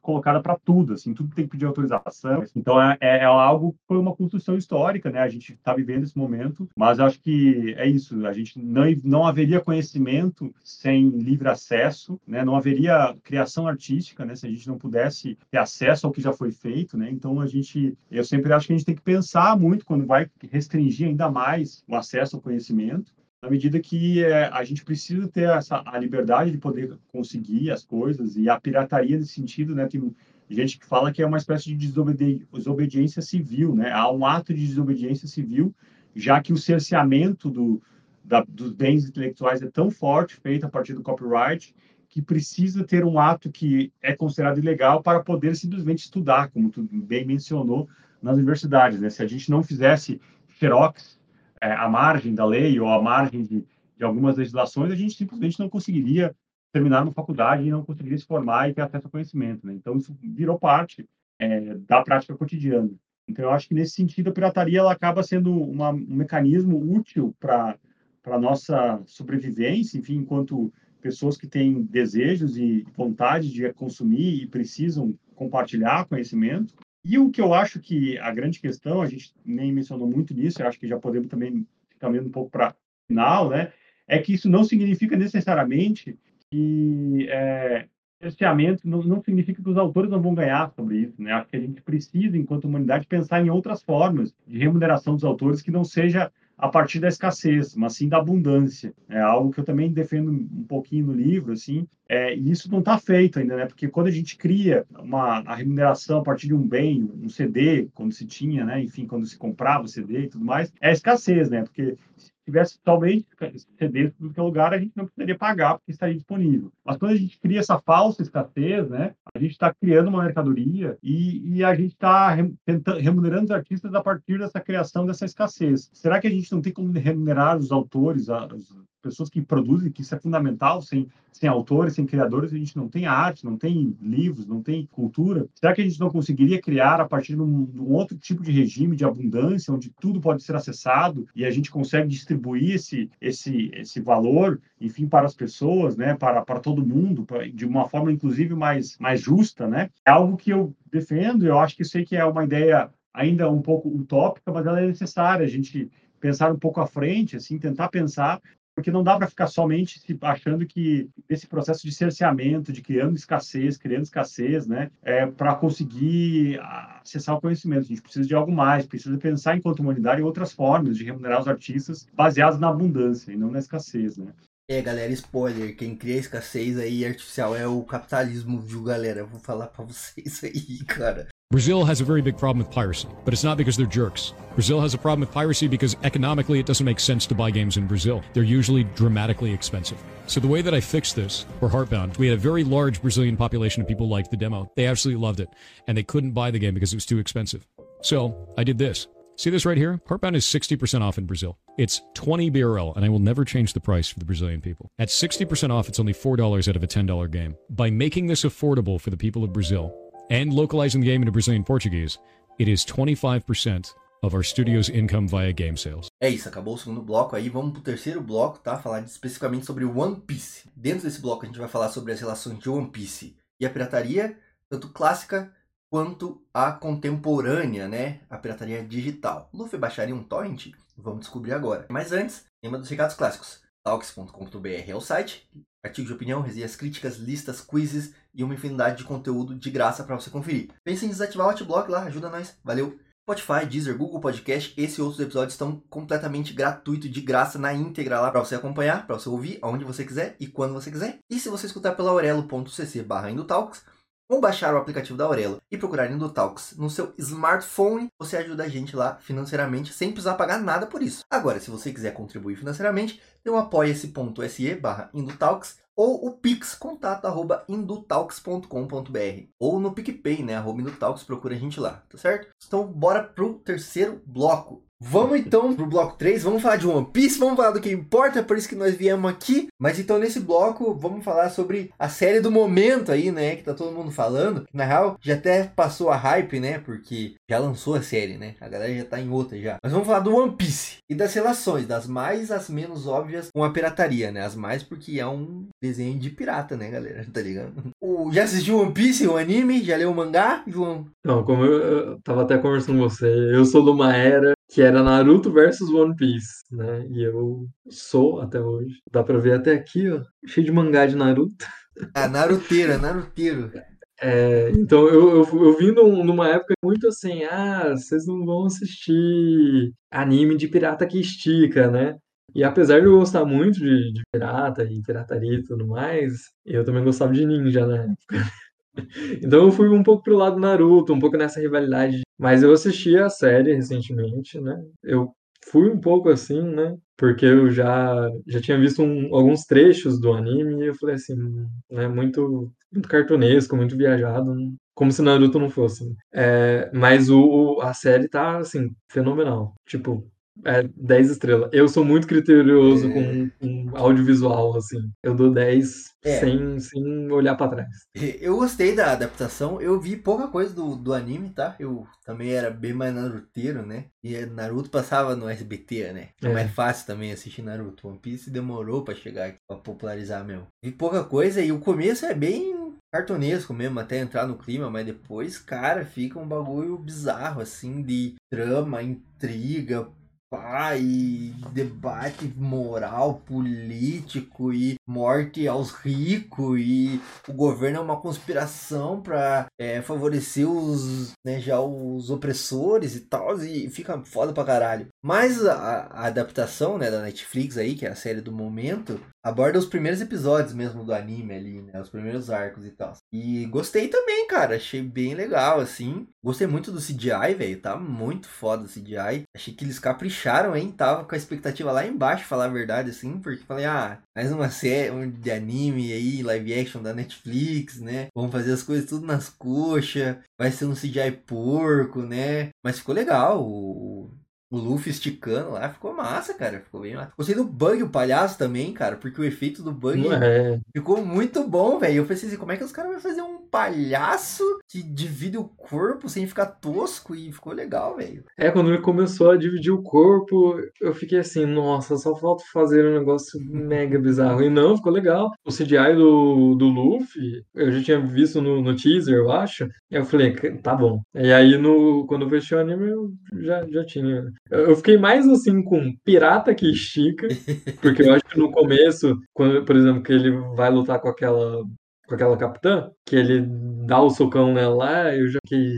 colocada para tudo, assim, tudo tem que pedir autorização. Então é, é, é algo foi uma construção histórica, né? A gente está vivendo esse momento, mas acho que é isso. A gente não não haveria conhecimento sem livre acesso, né? Não haveria criação artística, né? Se a gente não pudesse ter acesso ao que já foi feito, né? Então a gente, eu sempre acho que a gente tem que pensar muito quando vai restringir ainda mais o acesso ao conhecimento na medida que é, a gente precisa ter essa a liberdade de poder conseguir as coisas e a pirataria nesse sentido, né? Tem gente que fala que é uma espécie de desobedi desobediência civil, né? Há um ato de desobediência civil, já que o cerceamento do, da, dos bens intelectuais é tão forte, feito a partir do copyright, que precisa ter um ato que é considerado ilegal para poder simplesmente estudar, como tu bem mencionou nas universidades, né? Se a gente não fizesse xerox é, à margem da lei ou à margem de, de algumas legislações, a gente simplesmente não conseguiria terminar uma faculdade e não conseguiria se formar e ter acesso ao conhecimento. Né? Então, isso virou parte é, da prática cotidiana. Então, eu acho que, nesse sentido, a pirataria ela acaba sendo uma, um mecanismo útil para a nossa sobrevivência, enfim, enquanto pessoas que têm desejos e vontade de consumir e precisam compartilhar conhecimento, e o que eu acho que a grande questão, a gente nem mencionou muito nisso, eu acho que já podemos também caminhando um pouco para final, né? É que isso não significa necessariamente que é, cerceamento não, não significa que os autores não vão ganhar sobre isso, né? Acho que a gente precisa, enquanto humanidade, pensar em outras formas de remuneração dos autores que não seja a partir da escassez, mas sim da abundância. É algo que eu também defendo um pouquinho no livro, assim, é, e isso não está feito ainda, né? Porque quando a gente cria uma a remuneração a partir de um bem, um CD, quando se tinha, né? Enfim, quando se comprava o CD e tudo mais, é escassez, né? Porque tivesse totalmente CD em qualquer lugar, a gente não precisaria pagar porque estaria disponível. Mas quando a gente cria essa falsa escassez, né, a gente está criando uma mercadoria e, e a gente está remunerando os artistas a partir dessa criação dessa escassez. Será que a gente não tem como remunerar os autores, os pessoas que produzem, que isso é fundamental, sem, sem autores, sem criadores, a gente não tem arte, não tem livros, não tem cultura. Será que a gente não conseguiria criar a partir de um, de um outro tipo de regime de abundância, onde tudo pode ser acessado e a gente consegue distribuir esse, esse, esse valor, enfim, para as pessoas, né, para, para todo mundo, de uma forma, inclusive, mais, mais justa, né? É algo que eu defendo, eu acho que sei que é uma ideia ainda um pouco utópica, mas ela é necessária, a gente pensar um pouco à frente, assim, tentar pensar porque não dá para ficar somente achando que esse processo de cerceamento, de criando escassez, criando escassez, né, é para conseguir acessar o conhecimento. A gente precisa de algo mais, precisa pensar enquanto humanidade outras formas de remunerar os artistas baseados na abundância e não na escassez, né? É, galera, spoiler, quem cria escassez aí artificial é o capitalismo, viu, galera? Vou falar para vocês aí, cara. Brazil has a very big problem with piracy, but it's not because they're jerks. Brazil has a problem with piracy because economically it doesn't make sense to buy games in Brazil. They're usually dramatically expensive. So the way that I fixed this for Heartbound, we had a very large Brazilian population of people liked the demo. They absolutely loved it, and they couldn't buy the game because it was too expensive. So I did this. See this right here? Heartbound is 60% off in Brazil. It's 20 BRL, and I will never change the price for the Brazilian people. At 60% off, it's only $4 out of a $10 game. By making this affordable for the people of Brazil, and localizing the game into Brazilian Portuguese, it is 25% of our studio's income via game sales. É isso, acabou o segundo bloco aí, vamos pro terceiro bloco, tá? Falar especificamente sobre One Piece. Dentro desse bloco a gente vai falar sobre as relações de One Piece e a pirataria, tanto clássica quanto a contemporânea, né? A pirataria digital. Luffy baixaria um torrent? Vamos descobrir agora. Mas antes, lembra dos recados clássicos. talks.com.br é o site, artigos de opinião, resenhas críticas, listas, quizzes e uma infinidade de conteúdo de graça para você conferir. Pense em desativar o Adblock lá, ajuda nós, valeu! Spotify, Deezer, Google Podcast, esse e outros episódios estão completamente gratuito, de graça, na íntegra lá para você acompanhar, para você ouvir aonde você quiser e quando você quiser. E se você escutar pela aurelo.cc barra Indotalks, ou baixar o aplicativo da Aurelo e procurar Indotalks no seu smartphone, você ajuda a gente lá financeiramente sem precisar pagar nada por isso. Agora, se você quiser contribuir financeiramente, tem o apoia-se.se barra Indotalks ou o pix, contato arroba indutalks.com.br ou no PicPay, né, arroba Indutalks, procura a gente lá, tá certo? Então bora pro terceiro bloco. Vamos então pro bloco 3, vamos falar de One Piece, vamos falar do que importa, é por isso que nós viemos aqui. Mas então nesse bloco vamos falar sobre a série do momento aí, né, que tá todo mundo falando. Na real, já até passou a hype, né, porque já lançou a série, né, a galera já tá em outra já. Mas vamos falar do One Piece e das relações, das mais às menos óbvias com a pirataria, né, as mais porque é um desenho de pirata, né, galera, tá ligado? O, já assistiu One Piece, o anime? Já leu o mangá, João? Não, como eu, eu tava até conversando com você, eu sou de uma era que era Naruto versus One Piece, né? E eu sou até hoje. Dá pra ver até aqui, ó, cheio de mangá de Naruto. Ah, Naruteiro, Naruteiro. É, então eu, eu, eu vim num- numa época muito assim, ah, vocês não vão assistir anime de pirata que estica, né? E apesar de eu gostar muito de, de pirata e pirataria e tudo mais, eu também gostava de ninja na época. Então eu fui um pouco pro lado Naruto, um pouco nessa rivalidade. Mas eu assisti a série recentemente, né? Eu fui um pouco assim, né? Porque eu já, já tinha visto um- alguns trechos do anime e eu falei assim, né? Muito, muito cartunesco, muito viajado, como se Naruto não fosse. né? É, mas o, o- a série tá, assim, fenomenal. Tipo, é 10 estrelas. Eu sou muito criterioso com, com audiovisual, assim. Eu dou 10 É. sem, sem olhar pra trás. Eu gostei da adaptação, eu vi pouca coisa do, do anime, tá? Eu também era bem mais naruteiro, né? E Naruto passava no SBT, né? É É. mais fácil também assistir Naruto. One Piece demorou pra chegar aqui, pra popularizar mesmo. Vi pouca coisa e o começo é bem cartunesco mesmo, até entrar no clima, mas depois, cara, fica um bagulho bizarro, assim, de trama, intriga, e debate moral, político e morte aos ricos e o governo é uma conspiração para favorecer os, né, já os opressores e tal, e fica foda pra caralho. Mas a, a adaptação, né, da Netflix aí, que é a série do momento, aborda os primeiros episódios mesmo do anime ali, né, os primeiros arcos e tal. E gostei também, cara, achei bem legal, assim. Gostei muito do CGI, velho, tá muito foda o CGI. Achei que eles capricharam, hein, tava com a expectativa lá embaixo, falar a verdade, assim, porque falei, ah, mais uma série de anime aí, live action da Netflix, né? Vamos fazer as coisas tudo nas coxas, vai ser um CGI porco, né? Mas ficou legal, o, o Luffy esticando lá, ficou massa, cara. Ficou bem massa. Gostei do Bug, o palhaço também, cara, porque o efeito do Bug É. ficou muito bom, velho. Eu pensei assim, como é que os caras vão fazer um palhaço que divide o corpo sem ficar tosco? E ficou legal, velho. É, quando ele começou a dividir o corpo, eu fiquei assim, nossa, só falta fazer um negócio mega bizarro. E não, ficou legal. O CGI do, do Luffy, eu já tinha visto no, no teaser, eu acho. E eu falei, tá bom. E aí, no, quando eu fechei o anime, eu já, já tinha. Eu fiquei mais assim com pirata que estica, porque eu acho que no começo, quando, por exemplo, que ele vai lutar com aquela com aquela capitã, que ele dá o socão nela lá, eu já fiquei.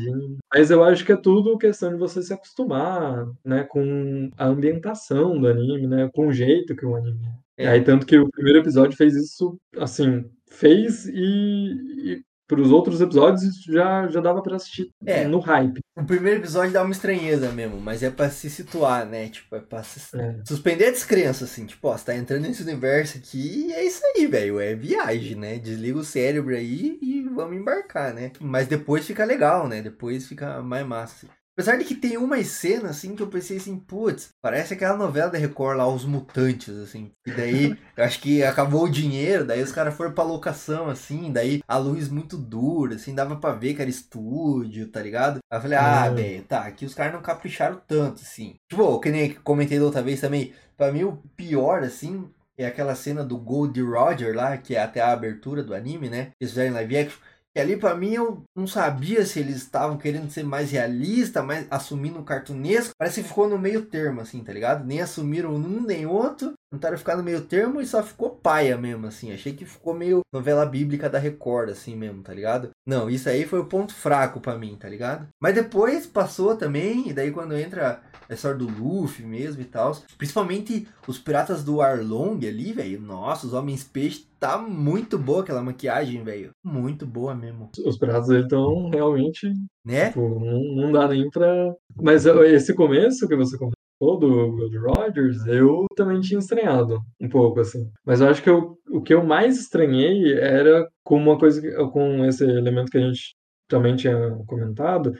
Mas eu acho que é tudo questão de você se acostumar, né, com a ambientação do anime, né, com o jeito que o anime é. É. Aí, tanto que o primeiro episódio fez isso, assim, fez e, e para os outros episódios já, já dava pra assistir É. no hype. O primeiro episódio dá uma estranheza mesmo, mas é pra se situar, né? Tipo, é pra se... É. suspender a descrença, assim. Tipo, ó, você tá entrando nesse universo aqui e é isso aí, velho. É viagem, né? Desliga o cérebro aí e vamos embarcar, né? Mas depois fica legal, né? Depois fica mais massa. assim. Apesar de que tem umas cenas, assim, que eu pensei assim, putz, parece aquela novela da Record lá, Os Mutantes, assim. E daí, eu acho que acabou o dinheiro, daí os caras foram pra locação, assim, daí a luz muito dura, assim, dava pra ver que era estúdio, tá ligado? Aí eu falei, ah, Hum. velho, tá, aqui os caras não capricharam tanto, assim. Tipo, que nem comentei da outra vez também, pra mim o pior, assim, é aquela cena do Gold Roger lá, que é até a abertura do anime, né? Eles fizeram live action. E ali pra mim eu não sabia se eles estavam querendo ser mais realista, mais assumindo um cartunesco. Parece que ficou no meio termo, assim, tá ligado? Nem assumiram um nem outro. Tentaram ficar no meio termo e só ficou paia mesmo, assim. Achei que ficou meio novela bíblica da Record, assim mesmo, tá ligado? Não, isso aí foi o ponto fraco pra mim, tá ligado? Mas depois passou também, e daí quando entra a história do Luffy mesmo e tal. Principalmente os piratas do Arlong ali, velho. Nossa, os homens peixe tá muito boa aquela maquiagem, velho. Muito boa mesmo. Os dele estão realmente Né? Tipo, não, não dá nem pra. Mas esse começo que você comentou do Gold Rogers, eu também tinha estranhado um pouco, assim. Mas eu acho que eu- o que eu mais estranhei era com uma coisa, com esse elemento que a gente também tinha comentado,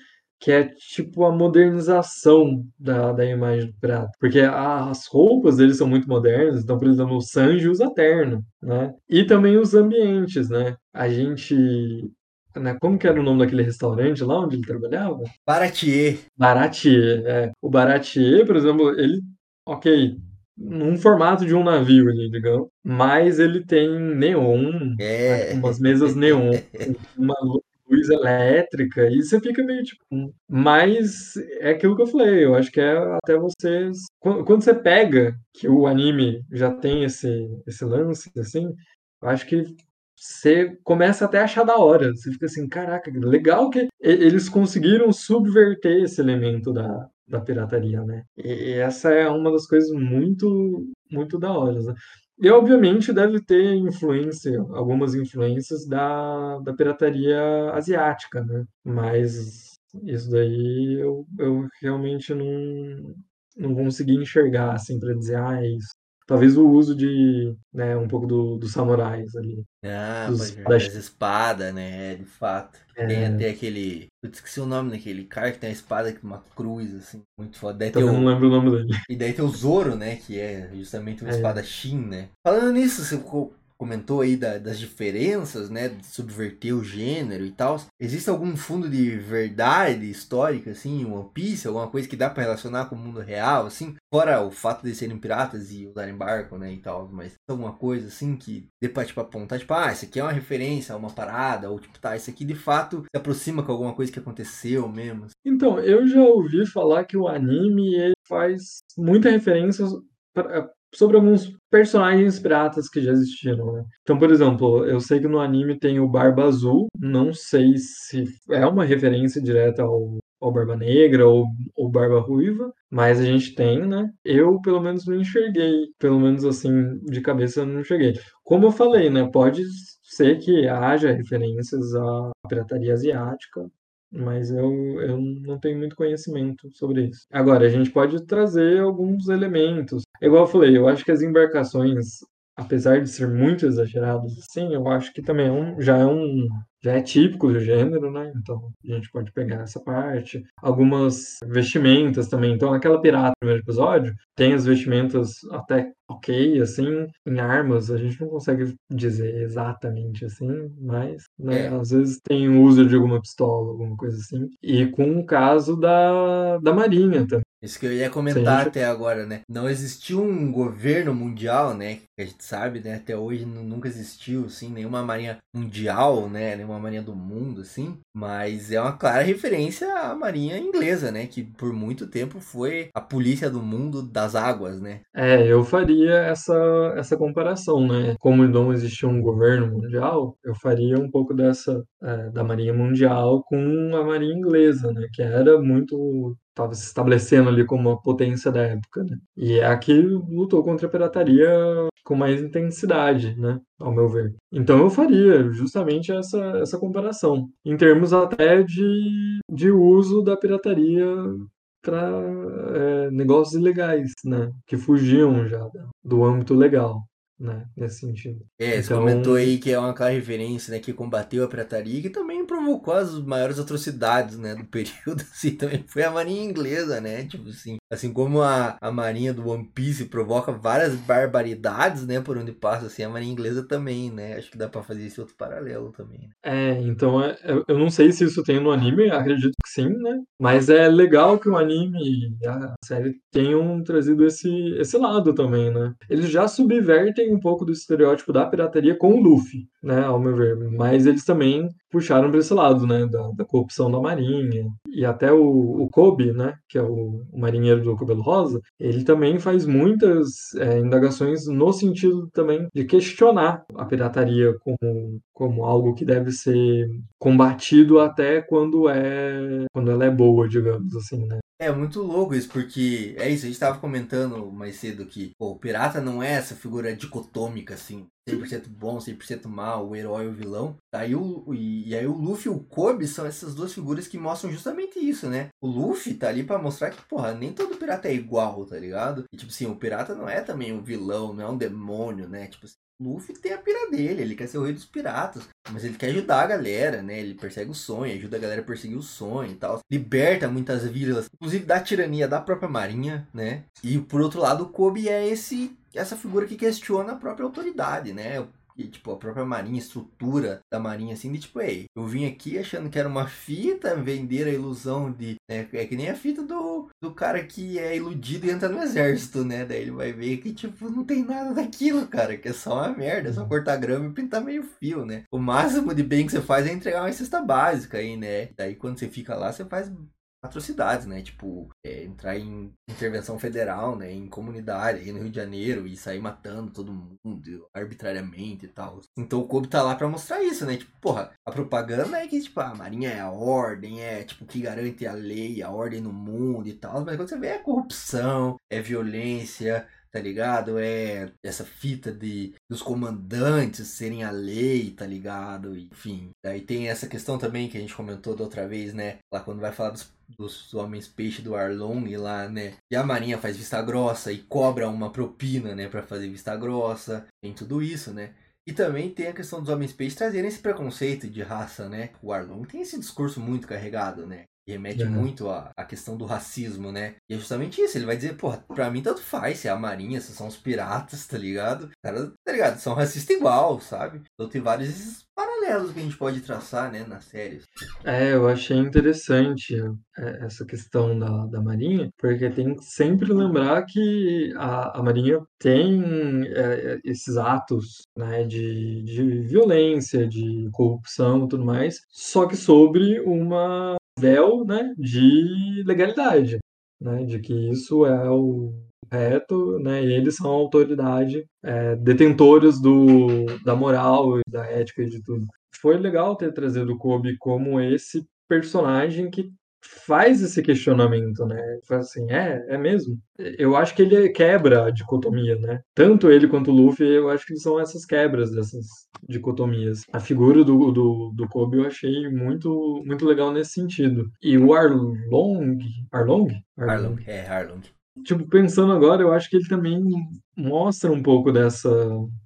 que é tipo a modernização da, da imagem do pirata. Porque a- as roupas deles são muito modernas, então, por exemplo, o Sanji usa terno, né? E também os ambientes, né? A gente. Né, como que era o nome daquele restaurante lá onde ele trabalhava? Baratier. Baratier, é. O Baratier, por exemplo, ele, ok, num formato de um navio ali, digamos, mas ele tem neon, É. né, umas mesas neon, uma luz elétrica, e você fica meio tipo. Mas é aquilo que eu falei, eu acho que é até vocês. Quando, você pega que o anime já tem esse, esse lance, assim, eu acho que você começa até a achar da hora. Você fica assim, caraca, legal que eles conseguiram subverter esse elemento da, da pirataria, né? E essa é uma das coisas muito, muito da hora, né? E obviamente deve ter influência, algumas influências da, da pirataria asiática, né? Mas isso daí eu, eu realmente não, não consegui enxergar, assim, para dizer, ah, é isso. Talvez o uso de, né, um pouco do, dos samurais ali. Ah, Dos das espadas, né? É, de fato. Tem É. até aquele. Eu esqueci o nome daquele cara que tem a espada com uma cruz, assim. Muito foda. Daí tem Também não lembro o nome dele. e daí tem o Zoro, né? Que é justamente uma É. espadachim, né? Falando nisso, você co- comentou aí da- das diferenças, né? De subverter o gênero e tal. Existe algum fundo de verdade histórica, assim, One Piece? Alguma coisa que dá pra relacionar com o mundo real, assim? Fora o fato de serem piratas e usarem barco, né? E tal. Mas alguma coisa, assim, que dê pra, tipo, apontar, tipo, ah, isso aqui é uma referência a uma parada. Ou, tipo, tá, isso aqui de fato se aproxima com alguma coisa que aconteceu mesmo. Então, eu já ouvi falar que o anime ele faz muita referência pra- sobre alguns personagens piratas que já existiram, né? Então, por exemplo, eu sei que no anime tem o Barba Azul, não sei se é uma referência direta ao, ao Barba Negra ou, ou Barba Ruiva, mas a gente tem, né? Eu, pelo menos, não enxerguei, pelo menos assim, de cabeça eu não enxerguei. Como eu falei, né? Pode ser que haja referências à pirataria asiática, mas eu, eu não tenho muito conhecimento sobre isso. Agora, a gente pode trazer alguns elementos. Igual eu falei, eu acho que as embarcações, apesar de ser muito exageradas assim, eu acho que também é um- já é um, já é típico do gênero, né? Então a gente pode pegar essa parte. Algumas vestimentas também. Então, aquela pirata no primeiro episódio tem as vestimentas até ok, assim, em armas, a gente não consegue dizer exatamente assim, mas né, É. às vezes tem o uso de alguma pistola, alguma coisa assim. E com o caso da, da Marinha também. Isso que eu ia comentar gente- até agora, né? Não existiu um governo mundial, né? Que a gente sabe, né? Até hoje nu- nunca existiu, assim, nenhuma marinha mundial, né? Nenhuma marinha do mundo, assim. Mas é uma clara referência à marinha inglesa, né? Que por muito tempo foi a polícia do mundo das águas, né? É, eu faria essa, essa comparação, né? Como não existia um governo mundial, eu faria um pouco dessa, é, da Marinha Mundial com a Marinha Inglesa, né? Que era muito. Estava se estabelecendo ali como uma potência da época, né? E é a que lutou contra a pirataria com mais intensidade, né? Ao meu ver. Então eu faria justamente essa, essa comparação, em termos até de, de uso da pirataria para negócios ilegais, né? Que fugiam já do âmbito legal, né? Nesse sentido. É, você Então- comentou aí que é uma clara referência, né? Que combateu a pirataria e que também provocou as maiores atrocidades, né? Do período, assim, também foi a marinha inglesa, né? Tipo assim, assim como a, a marinha do One Piece provoca várias barbaridades, né? Por onde passa, assim, a marinha inglesa também, né? Acho que dá pra fazer esse outro paralelo também. né? É, então é- eu- eu não sei se isso tem no anime, acredito que sim, né? Mas é legal que o anime e a série tenham trazido esse, esse lado também, né? Eles já subvertem um pouco do estereótipo da pirataria com o Luffy, né? Ao meu ver. Mas eles também puxaram para esse lado, né? Da, da corrupção da marinha. E até o, o Kobe, né? Que é o, o marinheiro do cabelo rosa, ele também faz muitas é, indagações no sentido também de questionar a pirataria como, como algo que deve ser combatido até quando é quando ela é boa, digamos assim, né? É muito louco isso, porque é isso, a gente tava comentando mais cedo que pô, o pirata não é essa figura dicotômica, assim, 100% bom, 100% mal, o herói e o vilão. Aí o, e, e aí o Luffy e o Kobe são essas duas figuras que mostram justamente isso, né? O Luffy tá ali pra mostrar que, porra, nem todo pirata é igual, tá ligado? E tipo assim, o pirata não é também um vilão, não é um demônio, né? Tipo assim, Luffy tem a pira dele, ele quer ser o rei dos piratas, mas ele quer ajudar a galera, né? Ele persegue o sonho, ajuda a galera a perseguir o sonho e tal. Liberta muitas vilas, inclusive da tirania da própria marinha, né? E por outro lado, o Kobe é esse essa figura que questiona a própria autoridade, né? E, tipo, a própria marinha, estrutura da marinha, assim, de tipo, ei, eu vim aqui achando que era uma fita, vender a ilusão de. Né, é que nem a fita do, do cara que é iludido e entra no exército, né? Daí ele vai ver que, tipo, não tem nada daquilo, cara, que é só uma merda, é só cortar grama e pintar meio fio, né? O máximo de bem que você faz é entregar uma cesta básica aí, né? Daí quando você fica lá, você faz atrocidades, né? Tipo, é, entrar em intervenção federal, né? Em comunidade aí no Rio de Janeiro e sair matando todo mundo arbitrariamente e tal. Então o Kobe tá lá pra mostrar isso, né? Tipo, porra, a propaganda é que, tipo, a marinha é a ordem, é, tipo, que garante a lei, a ordem no mundo e tal. Mas quando você vê é corrupção, é violência, tá ligado? É essa fita de dos comandantes serem a lei, tá ligado? Enfim, daí tem essa questão também que a gente comentou da outra vez, né? Lá quando vai falar dos, dos homens peixe do Arlong lá, né? E a marinha faz vista grossa e cobra uma propina, né, Pra fazer vista grossa. Tem tudo isso, né? E também tem a questão dos homens peixe trazerem esse preconceito de raça, né? O Arlong tem esse discurso muito carregado, né? Remete Uhum. muito à, à questão do racismo, né? E é justamente isso. Ele vai dizer, porra, pra mim tanto faz se é a marinha, se são os piratas, tá ligado? Cara, tá ligado? São racistas igual, sabe? Então tem vários paralelos que a gente pode traçar, né, nas séries. É, eu achei interessante é, essa questão da, da Marinha, porque tem que sempre lembrar que a, a Marinha tem é, esses atos né, de, de violência, de corrupção e tudo mais, só que sobre uma véu né, de legalidade, né, de que isso é o correto, né, e eles são a autoridade é, detentoras do, da moral, da ética e de tudo. Foi legal ter trazido o Kobe como esse personagem que faz esse questionamento, né? Faz assim, é, é mesmo. Eu acho que ele quebra a dicotomia, né? Tanto ele quanto o Luffy, eu acho que são essas quebras dessas dicotomias. A figura do, do, do Kobe eu achei muito, muito legal nesse sentido. E o Arlong... Arlong? Arlong, é, Arlong. Tipo, pensando agora, eu acho que ele também mostra um pouco dessa,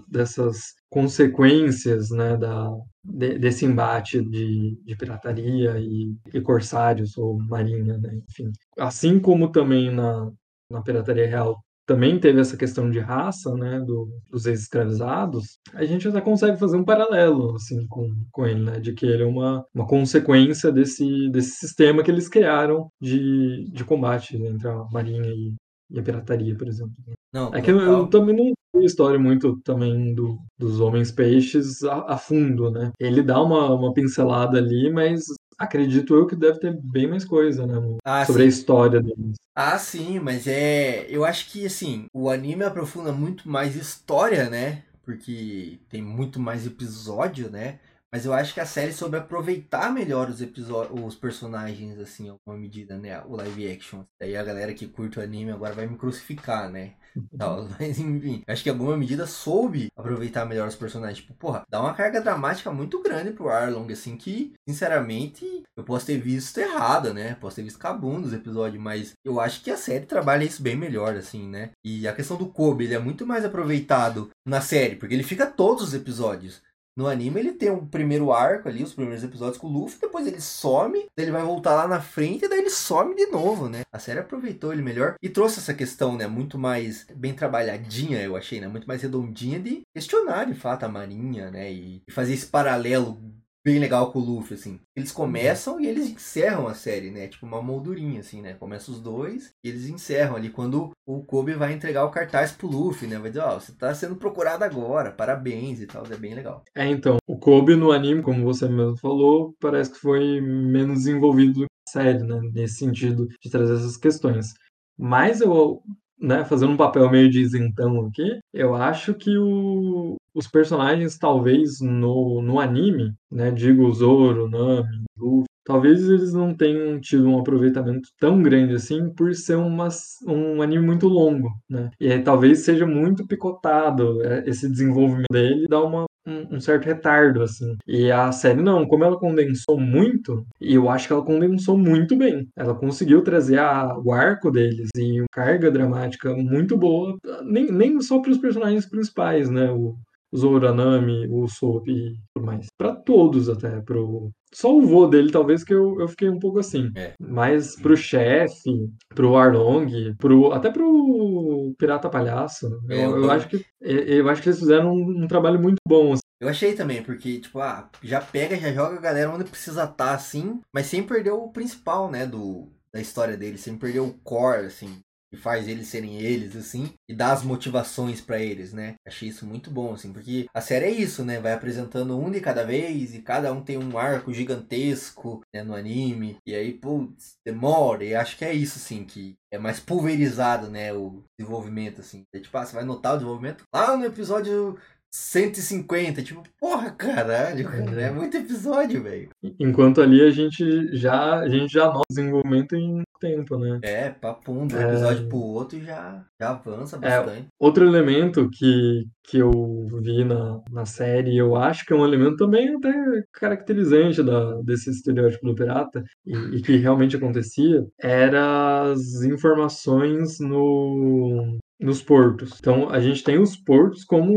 dessas consequências, né, da, de, desse embate de, de pirataria e, e, corsários ou marinha, né, enfim. Assim como também na, na pirataria real também teve essa questão de raça, né, do, dos ex-escravizados, a gente até consegue fazer um paralelo, assim, com, com ele, né, de que ele é uma, uma consequência desse, desse sistema que eles criaram de, de combate entre a marinha e, e a pirataria, por exemplo. Não, é que eu, eu, também não sei a história muito também do, dos homens peixes a, a, fundo, né? Ele dá uma, uma pincelada ali, mas acredito eu que deve ter bem mais coisa, né? Ah, sobre sim. a história deles. Ah, sim, mas é. Eu acho que assim, o anime aprofunda muito mais história, né? Porque tem muito mais episódio, né? Mas eu acho que a série soube aproveitar melhor os episódios, os personagens, assim, em alguma medida, né? O live action. Daí a galera que curte o anime agora vai me crucificar, né? Tal. Mas enfim, acho que em alguma medida soube aproveitar melhor os personagens. Tipo, porra, dá uma carga dramática muito grande pro Arlong, assim, que, sinceramente, eu posso ter visto errada, né? Posso ter visto cabum nos episódios, mas eu acho que a série trabalha isso bem melhor, assim, né? E a questão do Kobe, ele é muito mais aproveitado na série, porque ele fica todos os episódios. No anime ele tem um primeiro arco ali, os primeiros episódios com o Luffy, depois ele some, daí ele vai voltar lá na frente e daí ele some de novo, né? A série aproveitou ele melhor e trouxe essa questão, né, muito mais bem trabalhadinha, eu achei, né, muito mais redondinha de questionar de fato a marinha, né, e fazer esse paralelo bem legal com o Luffy, assim. Eles começam e eles encerram a série, né? Tipo uma moldurinha, assim, né? Começa os dois e eles encerram ali quando o Kobe vai entregar o cartaz pro Luffy, né? Vai dizer, ó, oh, você tá sendo procurado agora, parabéns e tal, é bem legal. É, então, o Kobe no anime, como você mesmo falou, parece que foi menos envolvido do que a série, né? Nesse sentido de trazer essas questões. Mas eu né, fazendo um papel meio de isentão aqui, eu acho que o, os personagens, talvez no, no anime, né, digo Zoro, Nami, Luffy, talvez eles não tenham tido um aproveitamento tão grande assim por ser uma, um anime muito longo, né? E aí, talvez seja muito picotado é, esse desenvolvimento dele, dá uma um, certo retardo, assim. E a série não, como ela condensou muito, e eu acho que ela condensou muito bem. Ela conseguiu trazer a, o arco deles e uma carga dramática muito boa, nem, nem só para os personagens principais, né? O, o Soap e tudo mais. Para todos até, pro só o vô dele, talvez, que eu, eu fiquei um pouco assim. É. Mas pro chefe, pro Arlong, pro, até pro Pirata Palhaço, É, eu, eu- eu acho que, eu acho que eles fizeram um, um trabalho muito bom. assim. Eu achei também, porque, tipo, ah, já pega, já joga a galera onde precisa estar, assim, mas sem perder o principal, né, do, da história deles, sem perder o core, assim, que faz eles serem eles, assim, e dá as motivações pra eles, né? Achei isso muito bom, assim, porque a série é isso, né? Vai apresentando um de cada vez e cada um tem um arco gigantesco, né, no anime, e aí, putz, demora, e acho que é isso, assim, que é mais pulverizado, né, o desenvolvimento, assim. É, tipo, ah, você vai notar o desenvolvimento lá no episódio 150, tipo, porra, caralho, cara, é muito episódio, velho. Enquanto ali a gente já, a gente já nota o desenvolvimento em tempo, né? É, papum, de um É. episódio pro outro e já, já avança bastante. Outro elemento que, que eu vi na, na série, eu acho que é um elemento também até caracterizante da, desse estereótipo do pirata, e, e que realmente acontecia, era as informações no, nos portos. Então, a gente tem os portos como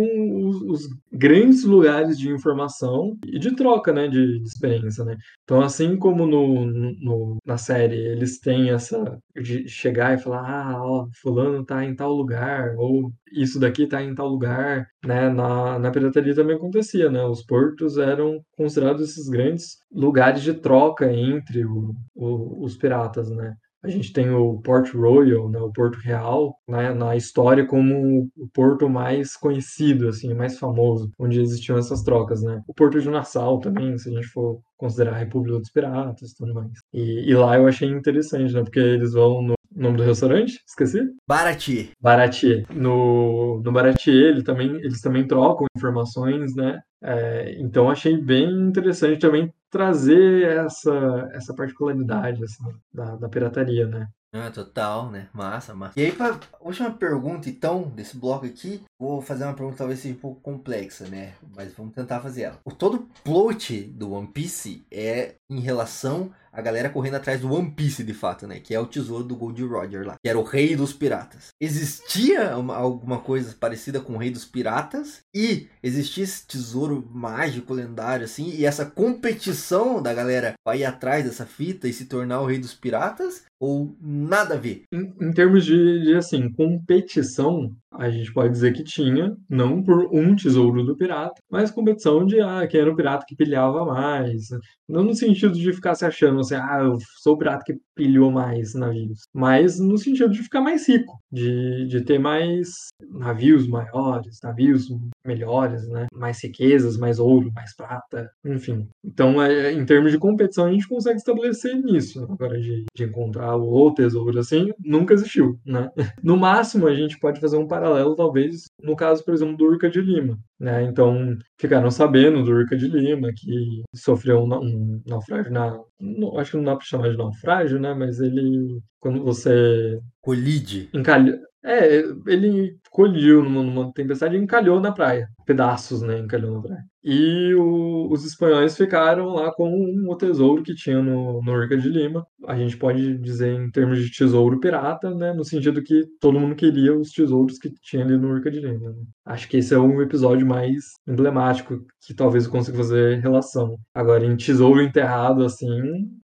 os, os grandes lugares de informação e de troca, né, de, de experiência, né? Então, assim como no, no- na série eles têm essa de chegar e falar, ah, ó, fulano tá em tal lugar, ou isso daqui tá em tal lugar, né? Na, na pirataria também acontecia, né? Os portos eram considerados esses grandes lugares de troca entre o- o- os piratas, né? A gente tem o Port Royal, né, o Porto Real, né, na história como o porto mais conhecido, assim, mais famoso, onde existiam essas trocas, né? O Porto de Nassau também, se a gente for considerar a República dos Piratas e tudo mais. E, e lá eu achei interessante, né, porque eles vão no nome do restaurante, esqueci? Barati. Baratier. No, no Baratier, ele também, eles também trocam informações, né? É, então achei bem interessante também trazer essa, essa particularidade assim, da, da pirataria, né? Ah, total, né? Massa, massa. E aí, pra última pergunta, então, desse bloco aqui, vou fazer uma pergunta talvez seja um pouco complexa, né? Mas vamos tentar fazer ela. O todo plot do One Piece é em relação a galera correndo atrás do One Piece de fato, né? Que é o tesouro do Gold Roger lá, que era o rei dos piratas. Existia uma, alguma coisa parecida com o rei dos piratas e existia esse tesouro mágico lendário assim e essa competição da galera vai ir atrás dessa fita e se tornar o rei dos piratas ou nada a ver? Em, em termos de, de, assim, competição, a gente pode dizer que tinha, não por um tesouro do pirata, mas competição de ah, quem era o pirata que pilhava mais. Não no sentido de ficar se achando assim, ah, eu sou o pirata que pilhou mais navios, mas no sentido de ficar mais rico, de, de ter mais navios maiores, navios melhores, né? Mais riquezas, mais ouro, mais prata, enfim. Então, é, em termos de competição, a gente consegue estabelecer nisso. Agora, de, de encontrar o tesouro assim, nunca existiu, né? No máximo, a gente pode fazer um talvez, no caso, por exemplo, do Urca de Lima, né? Então, ficaram sabendo do Urca de Lima, que sofreu um, um naufrágio na... Não, acho que não dá para chamar de naufrágio, né? Mas ele... Quando você... Colide. Encalha... É, ele coliu numa, numa tempestade e encalhou na praia. Pedaços, né? Encalhou na praia. E o, os espanhóis ficaram lá com o tesouro que tinha no, no Urca de Lima. A gente pode dizer em termos de tesouro pirata, né? No sentido que todo mundo queria os tesouros que tinha ali no Urca de Lima. Né? Acho que esse é um episódio mais emblemático que talvez eu consiga fazer relação. Agora, em tesouro enterrado, assim,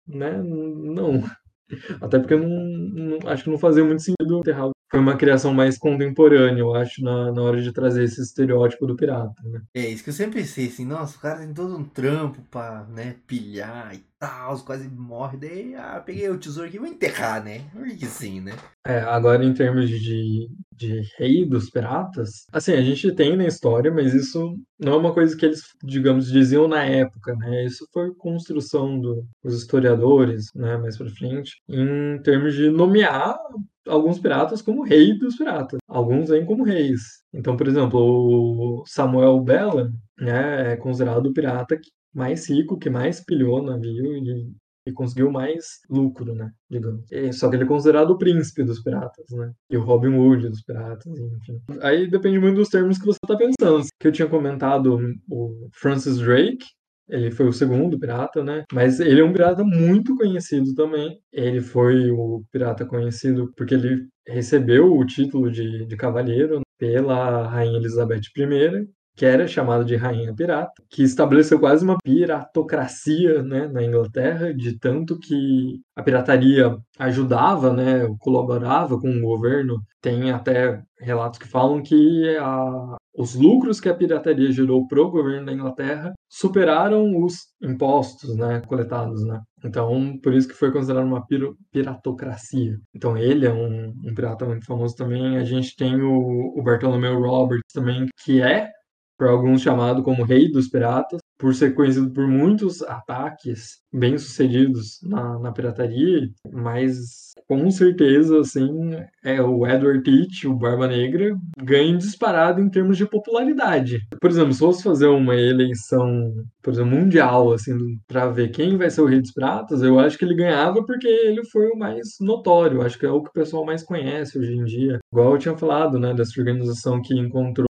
né? Não. Até porque não, não, acho que não fazia muito sentido enterrar foi uma criação mais contemporânea, eu acho, na, na hora de trazer esse estereótipo do pirata, né? É isso que eu sempre pensei, assim, nossa, o cara tem todo um trampo pra, né, pilhar e tal, quase morre, daí, ah, peguei o tesouro aqui, vou enterrar, né? Porque sim, né? É, agora em termos de, de rei dos piratas, assim, a gente tem na história, mas isso não é uma coisa que eles, digamos, diziam na época, né? Isso foi construção dos do, historiadores, né, mais pra frente, em termos de nomear alguns piratas como rei dos piratas. Alguns vêm como reis. Então, por exemplo, o Samuel Bella né, é considerado o pirata mais rico, que mais pilhou navio e, e conseguiu mais lucro, né, digamos. E, só que ele é considerado o príncipe dos piratas, né, e o Robin Hood dos piratas, enfim. Aí depende muito dos termos que você está pensando. Que eu tinha comentado o Francis Drake, ele foi o segundo pirata, né? Mas ele é um pirata muito conhecido também. Ele foi o pirata conhecido porque ele recebeu o título de, de cavalheiro pela Rainha Elizabeth I que era chamada de Rainha Pirata, que estabeleceu quase uma piratocracia né, na Inglaterra, de tanto que a pirataria ajudava, né, colaborava com o governo. Tem até relatos que falam que a, os lucros que a pirataria gerou para o governo da Inglaterra superaram os impostos né, coletados. Né? Então, por isso que foi considerado uma piratocracia. Então, ele é um, um pirata muito famoso também. A gente tem o, o Bartholomew Roberts também, que é por alguns chamado como Rei dos Piratas, por ser conhecido por muitos ataques bem-sucedidos na, na pirataria, mas com certeza, assim, é o Edward Teach, o Barba Negra, ganha disparado em termos de popularidade. Por exemplo, se fosse fazer uma eleição, por exemplo, mundial, assim, para ver quem vai ser o Rei dos Pratas, eu acho que ele ganhava porque ele foi o mais notório, acho que é o que o pessoal mais conhece hoje em dia. Igual eu tinha falado, né, dessa organização que encontrou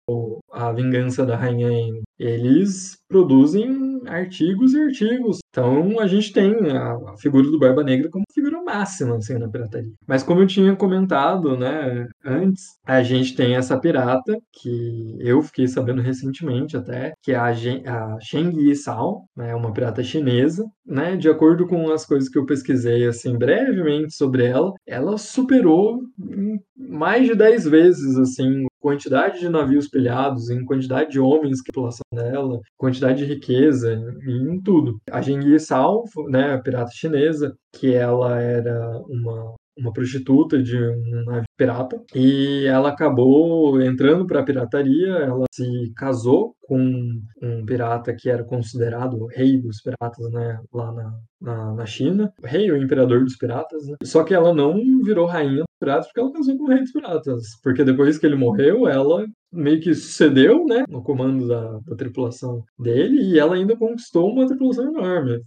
a vingança da Rainha Anne. Eles produzem artigos e artigos. Então a gente tem a figura do Barba Negra como figura máxima assim, na pirataria. Mas como eu tinha comentado né, antes, a gente tem essa pirata que eu fiquei sabendo recentemente até, que é a, a Sheng Yisao, né, uma pirata chinesa. Né, de acordo com as coisas que eu pesquisei assim brevemente sobre ela, ela superou mais de 10 vezes assim quantidade de navios pilhados, em quantidade de homens que a população dela, quantidade de riqueza, em tudo. A Genghis Sal, né, a pirata chinesa, que ela era uma uma prostituta de um navio pirata e ela acabou entrando para a pirataria. Ela se casou com um pirata que era considerado o rei dos piratas, né, lá na, na, na China, o rei ou imperador dos piratas. Né? Só que ela não virou rainha dos piratas porque ela casou com o rei dos piratas, porque depois que ele morreu, ela meio que sucedeu, né, no comando da, da tripulação dele e ela ainda conquistou uma tripulação enorme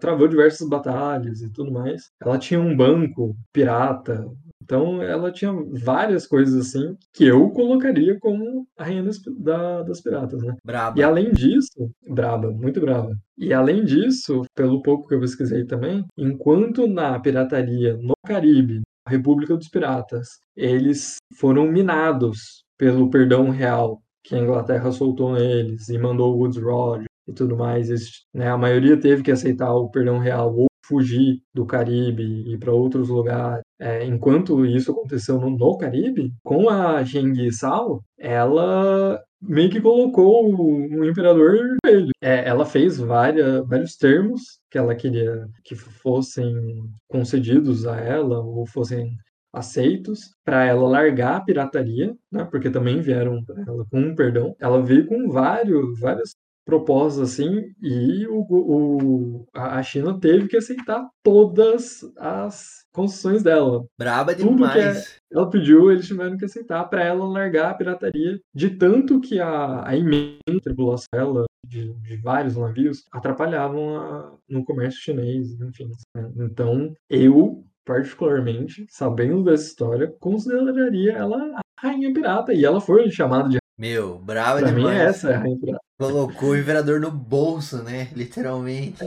travou diversas batalhas e tudo mais. Ela tinha um banco pirata Então ela tinha várias coisas assim que eu colocaria como a rainha das, da, das piratas, né? Braba. E além disso, braba, muito braba. E além disso, pelo pouco que eu pesquisei também, enquanto na pirataria no Caribe, a República dos Piratas, eles foram minados pelo perdão real que a Inglaterra soltou neles e mandou o Woods Rod e tudo mais. Né, a maioria teve que aceitar o perdão real ou fugir do Caribe e ir para outros lugares. É, enquanto isso aconteceu no, no Caribe, com a Genghis-Sao, ela meio que colocou o, o imperador dele. É, ela fez várias, vários termos que ela queria que fossem concedidos a ela ou fossem aceitos para ela largar a pirataria, né? Porque também vieram para ela com um perdão. Ela veio com vários, propostas assim e o, o, a China teve que aceitar todas as concessões dela. Braba Tudo demais. é- ela pediu, eles tiveram que aceitar para ela largar a pirataria, de tanto que a, a imensa tripulação dela, de, de vários navios, atrapalhavam a- no comércio chinês, enfim. né? Então, eu, particularmente, sabendo dessa história, consideraria ela a rainha pirata, e ela foi chamada de Meu, braba Pra mim demais. é essa, é a rainha pirata. Colocou o imperador no bolso, né? Literalmente.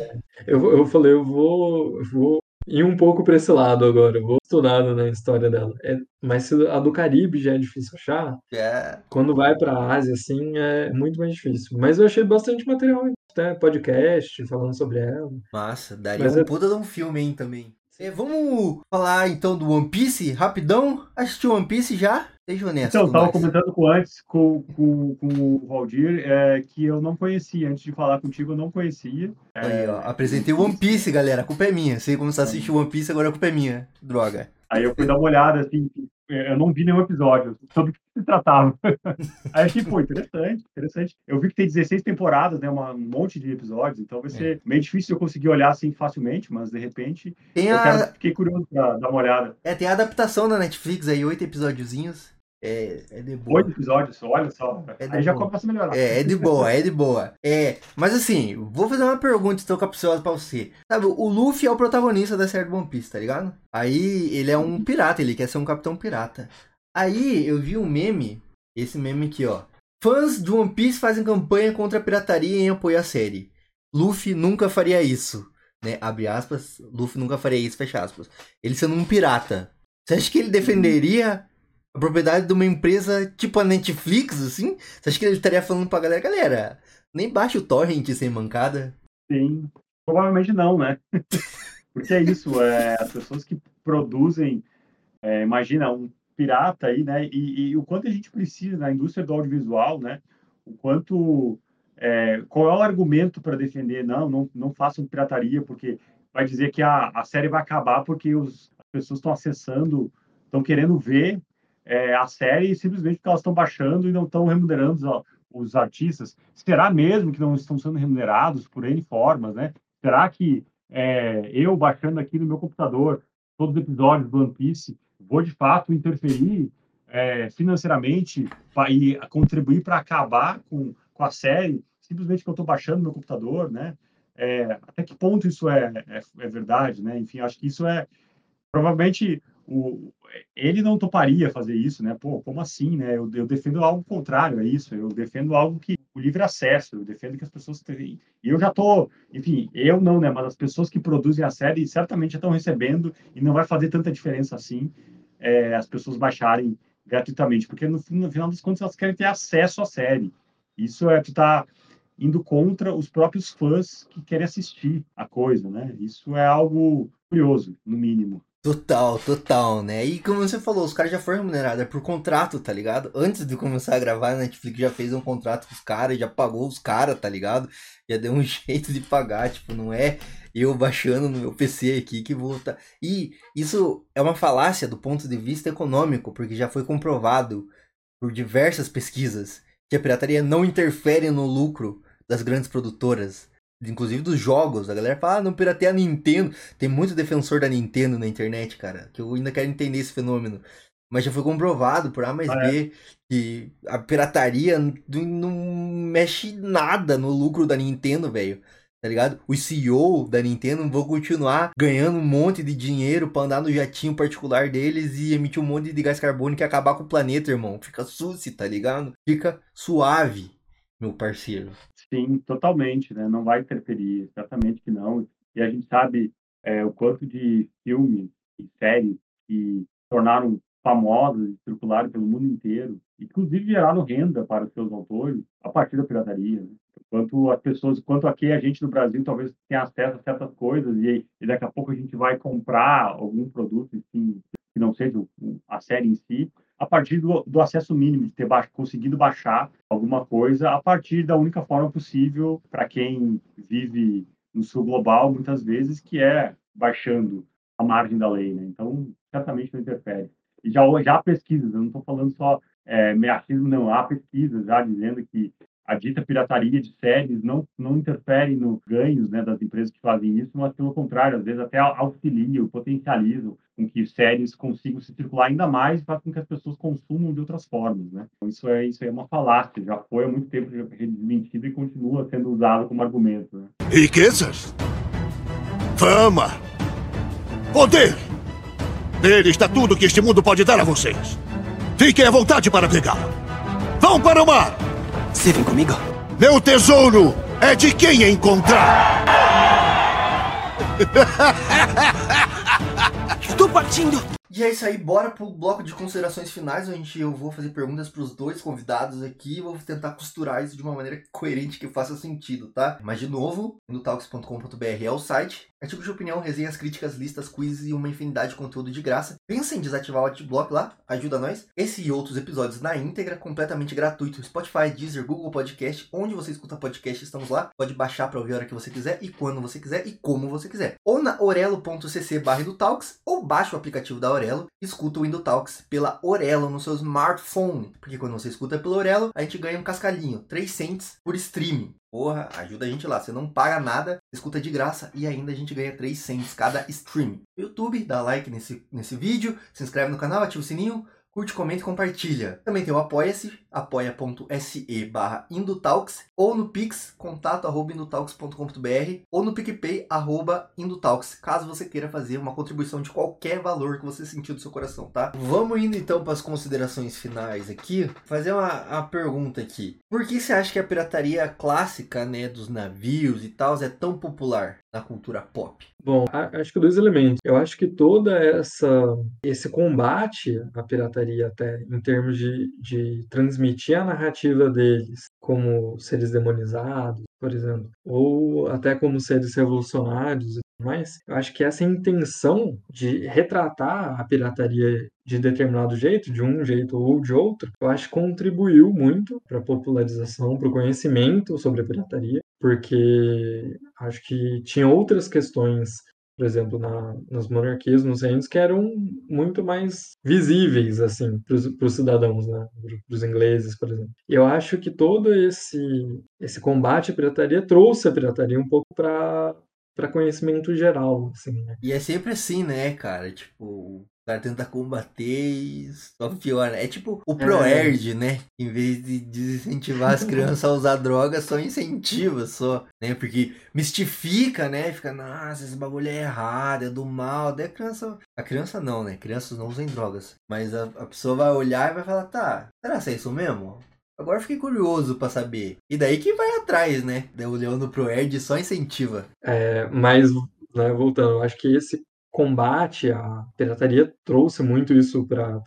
Eu, eu falei, eu vou, eu vou ir um pouco para esse lado agora, eu vou estudar na história dela. É, mas se a do Caribe já é difícil achar, É. quando vai para a Ásia, assim, é muito mais difícil. Mas eu achei bastante material, até podcast falando sobre ela. Massa, daria Mas um é- puta de um filme, hein, também. É, vamos falar então do One Piece, rapidão? Assistiu One Piece já? Seja honesto. Então, eu com tava nós. comentando com antes com, com, com o Valdir é, que eu não conhecia. Antes de falar contigo, eu não conhecia. Aí, ó, apresentei One Piece, galera. A culpa é minha. Você começar a assistir One Piece, agora a culpa é minha. Droga. Aí eu fui dar uma olhada, assim, eu não vi nenhum episódio sobre o que se tratava. Aí achei, pô, interessante, interessante. Eu vi que tem 16 temporadas, né, uma- um monte de episódios, então vai ser meio difícil eu conseguir olhar assim facilmente, mas de repente Tem eu a- quero, fiquei curioso pra dar uma olhada. É, tem a adaptação na Netflix aí, oito episódiozinhos. É, é de boa. Oito episódios, olha só. É de Aí já boa. começa a melhorar. É, é de boa, é de boa. É, mas assim, vou fazer uma pergunta, estou capciosa pra você. Sabe, o Luffy é o protagonista da série do One Piece, tá ligado? Aí ele é um pirata, ele quer ser um capitão pirata. Aí eu vi um meme, esse meme aqui, ó. Fãs de One Piece fazem campanha contra a pirataria em apoio à série. Luffy nunca faria isso. Né? Abre aspas, Luffy nunca faria isso, fecha aspas. Ele sendo um pirata. Você acha que ele defenderia a propriedade de uma empresa tipo a Netflix, assim? Você acha que ele estaria falando pra galera, galera, nem baixa o torrent sem mancada? Sim, provavelmente não, né? Porque é isso, é, as pessoas que produzem, é, imagina, um pirata aí, né? E, e o quanto a gente precisa na indústria do audiovisual, né? O quanto, é, qual é o argumento para defender? Não, não, não façam pirataria, porque vai dizer que a, a série vai acabar porque os, as pessoas estão acessando, estão querendo ver é, a série simplesmente porque elas estão baixando e não estão remunerando os, os artistas. Será mesmo que não estão sendo remunerados por N formas, né? Será que é, eu baixando aqui no meu computador todos os episódios do One Piece vou de fato interferir é, financeiramente pa- e contribuir para acabar com, com a série simplesmente porque eu estou baixando no meu computador, né? É, até que ponto isso é, é, é verdade, né? Enfim, acho que isso é provavelmente o, ele não toparia fazer isso, né? Pô, como assim, né? Eu, eu defendo algo contrário a isso. Eu defendo algo que o livre acesso. Eu defendo que as pessoas têm. E eu já tô, enfim, eu não, né? Mas as pessoas que produzem a série certamente já estão recebendo e não vai fazer tanta diferença assim é, as pessoas baixarem gratuitamente, porque no, no final das contas elas querem ter acesso à série. Isso é tu tá indo contra os próprios fãs que querem assistir a coisa, né? Isso é algo curioso, no mínimo. Total, total, né? E como você falou, os caras já foram remunerados, é por contrato, tá ligado? Antes de começar a gravar, a Netflix já fez um contrato com os caras, já pagou os caras, tá ligado? Já deu um jeito de pagar, tipo, não é eu baixando no meu PC aqui que vou tá... E isso é uma falácia do ponto de vista econômico, porque já foi comprovado por diversas pesquisas que a pirataria não interfere no lucro das grandes produtoras, inclusive dos jogos. A galera fala, ah, não pirateia a Nintendo. Tem muito defensor da Nintendo na internet, cara, que eu ainda quero entender esse fenômeno. Mas já foi comprovado por A mais Ah, é? B que a pirataria não mexe nada no lucro da Nintendo, velho. tá ligado? Os CEO da Nintendo vão continuar ganhando um monte de dinheiro pra andar no jatinho particular deles e emitir um monte de gás carbônico e acabar com o planeta, irmão. Fica suci, tá ligado? Fica suave, meu parceiro. Sim, totalmente, né? Não vai interferir, certamente que não. E a gente sabe é, o quanto de filmes e séries que tornaram famosos e circularam pelo mundo inteiro, inclusive geraram renda para os seus autores a partir da pirataria. Né? Quanto as pessoas, quanto aqui a gente no Brasil talvez tenha acesso a certas coisas e, e daqui a pouco a gente vai comprar algum produto assim, que não seja a série em si, a partir do, do acesso mínimo, de ter ba conseguido baixar alguma coisa a partir da única forma possível para quem vive no sul global, muitas vezes, que é baixando a margem da lei. Né? Então, certamente não interfere. E já, já há pesquisas, eu não estou falando só é, meacismo, não, há pesquisas já dizendo que a dita pirataria de séries não, não interfere nos ganhos né, das empresas que fazem isso, mas pelo contrário, às vezes até auxiliam, potencializam com que séries consigam se circular ainda mais faz com que as pessoas consumam de outras formas. Né? Então, isso é, isso é uma falácia, já foi há muito tempo desmentido e continua sendo usado como argumento. Né? Riquezas, fama, poder. Nele está tudo que este mundo pode dar a vocês. Fiquem à vontade para pegá-lo. Vão para o mar! Você vem comigo? Meu tesouro é de quem encontrar! Estou partindo! E é isso aí, bora pro bloco de considerações finais, onde eu vou fazer perguntas pros dois convidados aqui e vou tentar costurar isso de uma maneira coerente que faça sentido, tá? Mas de novo, indotalks.com.br é o site. Artigos de opinião, resenhas, críticas, listas, quizzes e uma infinidade de conteúdo de graça. Pensa em desativar o adblock lá, ajuda nós. Esse e outros episódios na íntegra, completamente gratuito. Spotify, Deezer, Google Podcast, onde você escuta podcast, estamos lá. Pode baixar para ouvir a hora que você quiser e quando você quiser e como você quiser. Ou na orelo.cc barra ou baixa o aplicativo da Orelo, escuta o Indotalks pela Orelo no seu smartphone. Porque quando você escuta pelo Orelo, a gente ganha um cascalhinho, 3 cents por streaming. Porra, ajuda a gente lá. Você não paga nada, escuta de graça e ainda a gente ganha 3 cents cada stream. YouTube, dá like nesse, nesse vídeo, se inscreve no canal, ativa o sininho, curte, comenta e compartilha. Também tem o Apoia-se, apoia.se barra Indutalks, ou no Pix, contato arroba indutalks.com.br, ou no PicPay, arroba Indutalks, caso você queira fazer uma contribuição de qualquer valor que você sentiu do seu coração, tá? Vamos indo então para as considerações finais aqui, fazer uma, uma pergunta aqui. Por que você acha que a pirataria clássica, né, dos navios e tal, é tão popular na cultura pop? Bom, acho que dois elementos. Eu acho que toda essa esse combate à pirataria até em termos de, de transmitir a narrativa deles como seres demonizados, por exemplo, ou até como seres revolucionários e tudo mais, eu acho que essa intenção de retratar a pirataria de determinado jeito, de um jeito ou de outro, eu acho que contribuiu muito para a popularização, para o conhecimento sobre a pirataria, porque acho que tinha outras questões por exemplo, na, nas monarquias, nos reinos, que eram muito mais visíveis, assim, para os cidadãos, né? Para os ingleses, por exemplo. E eu acho que todo esse, esse combate à pirataria trouxe a pirataria um pouco para para conhecimento geral, assim, né? E é sempre assim, né, cara? Tipo, cara tenta combater e só piora. É tipo o ProErd, é. né? Em vez de desincentivar as crianças a usar droga, só incentiva só, né? Porque mistifica, né? Fica, nossa, esse bagulho é errado, é do mal. Daí a criança. A criança não, né? Crianças não usam drogas. Mas a, a pessoa vai olhar e vai falar, tá, será que é isso mesmo? Agora fiquei curioso para saber. E daí que vai atrás, né? Daí o Leão do ProErd só incentiva. É, mas, né, voltando, acho que esse combate à pirataria trouxe muito isso para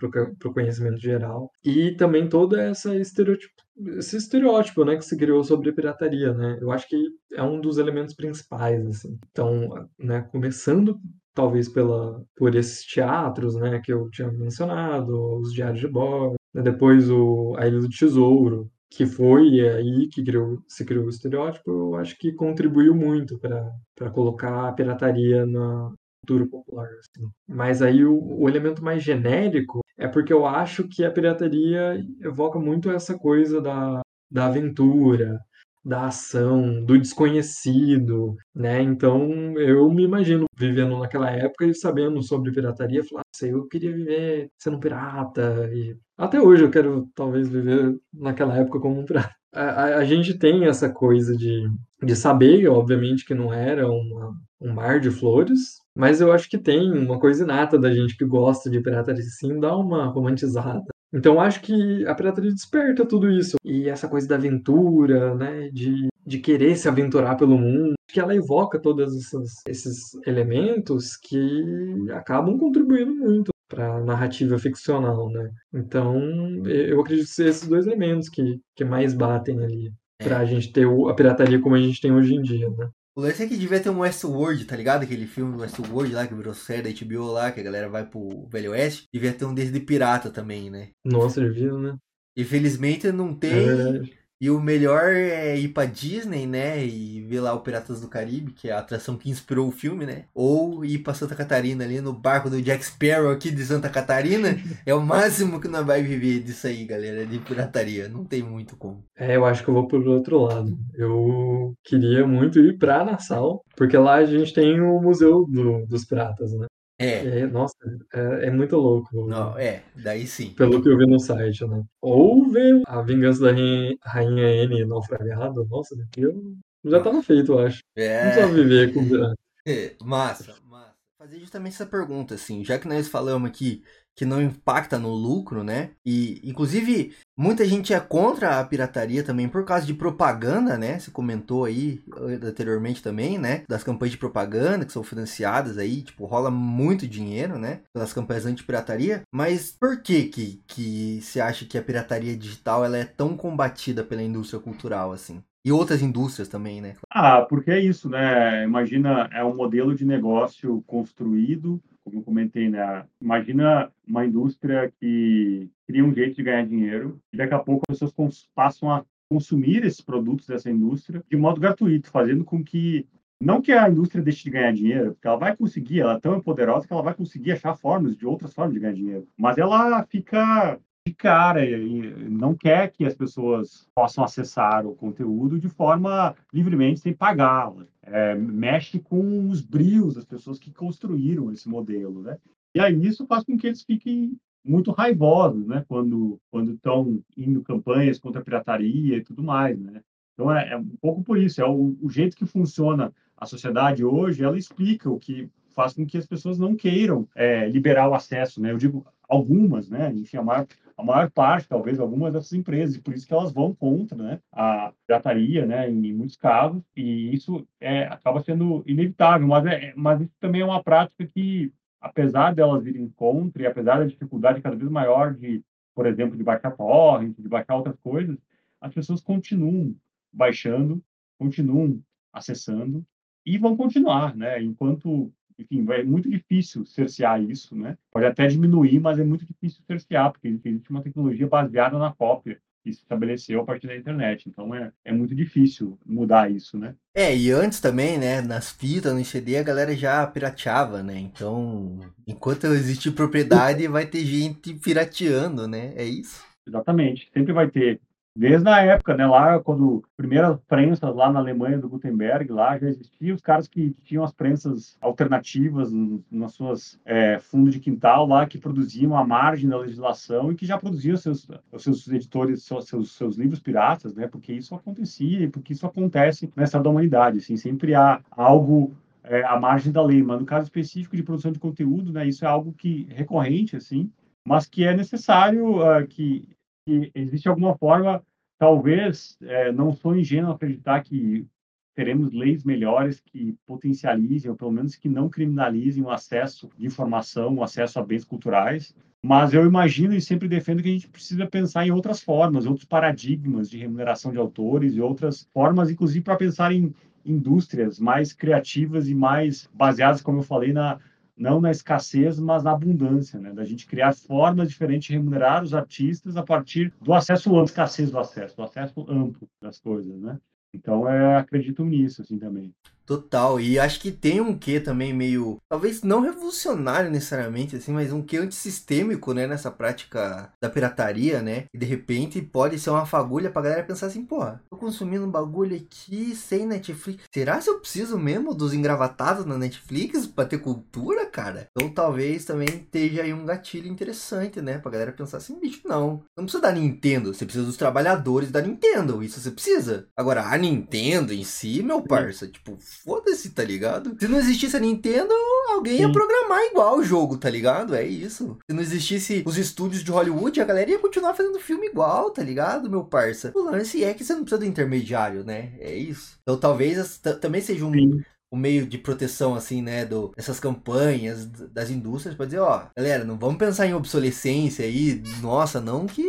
o conhecimento geral. E também toda essa estereotipo esse estereótipo né que se criou sobre a pirataria né? Eu acho que é um dos elementos principais assim. Então né começando talvez pela por esses teatros né que eu tinha mencionado os diários de bordo né, depois o a ilha do tesouro que foi aí que criou, se criou o estereótipo, eu acho que contribuiu muito para colocar a pirataria na, cultura popular. Assim. Mas aí o, o, elemento mais genérico é porque eu acho que a pirataria evoca muito essa coisa da, da aventura, da ação, do desconhecido, né? Então eu me imagino vivendo naquela época e sabendo sobre pirataria, falar, ah, eu queria viver sendo pirata e até hoje eu quero talvez viver naquela época como um pirata. a, a gente tem essa coisa de, de saber, obviamente, que não era uma, um mar de flores, mas eu acho que tem uma coisa inata da gente que gosta de pirataria, sim, dá uma romantizada. Então acho que a pirataria desperta tudo isso. E essa coisa da aventura, né, de, de querer se aventurar pelo mundo, que ela evoca todos esses, esses elementos que acabam contribuindo muito para a narrativa ficcional, né? Então, eu acredito ser esses dois elementos que, que mais batem ali para a gente ter a pirataria como a gente tem hoje em dia, né? O lance é que devia ter um Westworld, tá ligado? Aquele filme Westworld lá, que virou série da HBO lá, que a galera vai pro Velho Oeste. Devia ter um desse de pirata também, né? Nossa, devia, né? Infelizmente não tem. É e o melhor é ir pra Disney, né? E ver lá o Piratas do Caribe, que é a atração que inspirou o filme, né? Ou ir pra Santa Catarina ali no barco do Jack Sparrow aqui de Santa Catarina. é o máximo que nós vai viver disso aí, galera, de pirataria. Não tem muito como. É, eu acho que eu vou pro outro lado. Eu queria muito ir pra Nassau, porque lá a gente tem o Museu do, dos Piratas, né? É. é nossa, é, é, muito louco. Não, é, daí sim. Pelo que eu vi no site, né? Ou ver a vingança da rainha, rainha N naufragado, nossa, eu já tava feito, eu acho. É. Não só viver com. É, massa, massa. Fazer justamente essa pergunta, assim, já que nós falamos aqui que não impacta no lucro, né? E, inclusive, muita gente é contra a pirataria também por causa de propaganda, né? Você comentou aí eh, anteriormente também, né? Das campanhas de propaganda que são financiadas aí, tipo, rola muito dinheiro, né? Pelas campanhas anti-pirataria. Mas por que que, que você acha que a pirataria digital ela é tão combatida pela indústria cultural, assim? E outras indústrias também, né? Ah, porque é isso, né? Imagina, é um modelo de negócio construído como eu comentei, né? Imagina uma indústria que cria um jeito de ganhar dinheiro e daqui a pouco as pessoas passam a consumir esses produtos dessa indústria de modo gratuito, fazendo com que não que a indústria deixe de ganhar dinheiro, porque ela vai conseguir, ela é tão poderosa que ela vai conseguir achar formas de outras formas de ganhar dinheiro, mas ela fica de cara e não quer que as pessoas possam acessar o conteúdo de forma livremente sem pagá-la. É, mexe com os brios das pessoas que construíram esse modelo, né? E aí isso faz com que eles fiquem muito raivosos, né? Quando quando estão indo campanhas contra a pirataria e tudo mais, né? Então é, é um pouco por isso, é o, o jeito que funciona a sociedade hoje, ela explica o que faz com que as pessoas não queiram é, liberar o acesso, né? Eu digo algumas, né? Enfim, a maior, a maior parte, talvez, algumas dessas empresas, e por isso que elas vão contra né, a pirataria, né? Em muitos casos, e isso é, acaba sendo inevitável, mas, é, mas isso também é uma prática que, apesar delas irem contra, e apesar da dificuldade cada vez maior de, por exemplo, de baixar torrent, de baixar outras coisas, as pessoas continuam baixando, continuam acessando, e vão continuar, né? Enquanto enfim, é muito difícil cercear isso, né? Pode até diminuir, mas é muito difícil cercear, porque existe uma tecnologia baseada na cópia que se estabeleceu a partir da internet. Então é, é muito difícil mudar isso, né? É, e antes também, né, nas fitas, no CD, a galera já pirateava, né? Então, enquanto existir propriedade, vai ter gente pirateando, né? É isso? Exatamente. Sempre vai ter Desde a época, né, lá quando primeiras prensas lá na Alemanha do Gutenberg, lá já existiam os caras que tinham as prensas alternativas nas suas é, fundos de quintal lá que produziam a margem da legislação e que já produziam seus os seus editores seus, seus, seus livros piratas, né? Porque isso acontecia e porque isso acontece nessa da humanidade, assim, sempre há algo é, à margem da lei, mas no caso específico de produção de conteúdo, né, isso é algo que recorrente, assim, mas que é necessário uh, que que existe alguma forma, talvez, é, não sou ingênuo acreditar que teremos leis melhores que potencializem, ou pelo menos que não criminalizem o acesso de informação, o acesso a bens culturais. Mas eu imagino e sempre defendo que a gente precisa pensar em outras formas, outros paradigmas de remuneração de autores e outras formas, inclusive para pensar em indústrias mais criativas e mais baseadas, como eu falei, na, não na escassez, mas na abundância, né? Da gente criar formas diferentes de remunerar os artistas a partir do acesso amplo, escassez do acesso, do acesso amplo das coisas, né? Então, é, acredito nisso, assim, também. Total, e acho que tem um quê também meio, talvez não revolucionário necessariamente, assim, mas um quê antissistêmico, né, nessa prática da pirataria, né? E de repente pode ser uma fagulha pra galera pensar assim, pô, tô consumindo um bagulho aqui sem Netflix. Será que eu preciso mesmo dos engravatados na Netflix pra ter cultura, cara? Então talvez também esteja aí um gatilho interessante, né? Pra galera pensar assim, bicho, não. Não precisa da Nintendo, você precisa dos trabalhadores da Nintendo. Isso você precisa. Agora, a Nintendo em si, meu parça, tipo, foda-se, tá ligado? Se não existisse a Nintendo, alguém ia Sim. programar igual o jogo, tá ligado? É isso. Se não existisse os estúdios de Hollywood, a galera ia continuar fazendo filme igual, tá ligado, meu parça? O lance é que você não precisa do intermediário, né? É isso. Então talvez também seja um, um meio de proteção, assim, né? Do, dessas campanhas das indústrias pra dizer, ó, galera, não vamos pensar em obsolescência aí. Nossa, não que.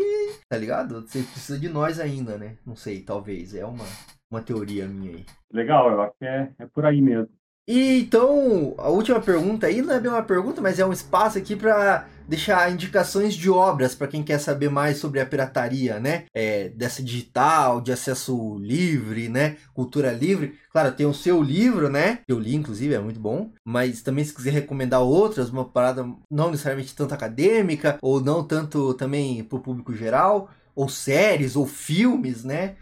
Tá ligado? Você precisa de nós ainda, né? Não sei, talvez. É uma, uma teoria minha aí. Legal, eu acho que é, é por aí mesmo. E então, a última pergunta aí não é bem uma pergunta, mas é um espaço aqui para deixar indicações de obras para quem quer saber mais sobre a pirataria, né? É, dessa digital, de acesso livre, né? Cultura livre. Claro, tem o seu livro, né? Que eu li, inclusive, é muito bom. Mas também se quiser recomendar outras, uma parada não necessariamente tanto acadêmica, ou não tanto também para o público geral, ou séries, ou filmes, né?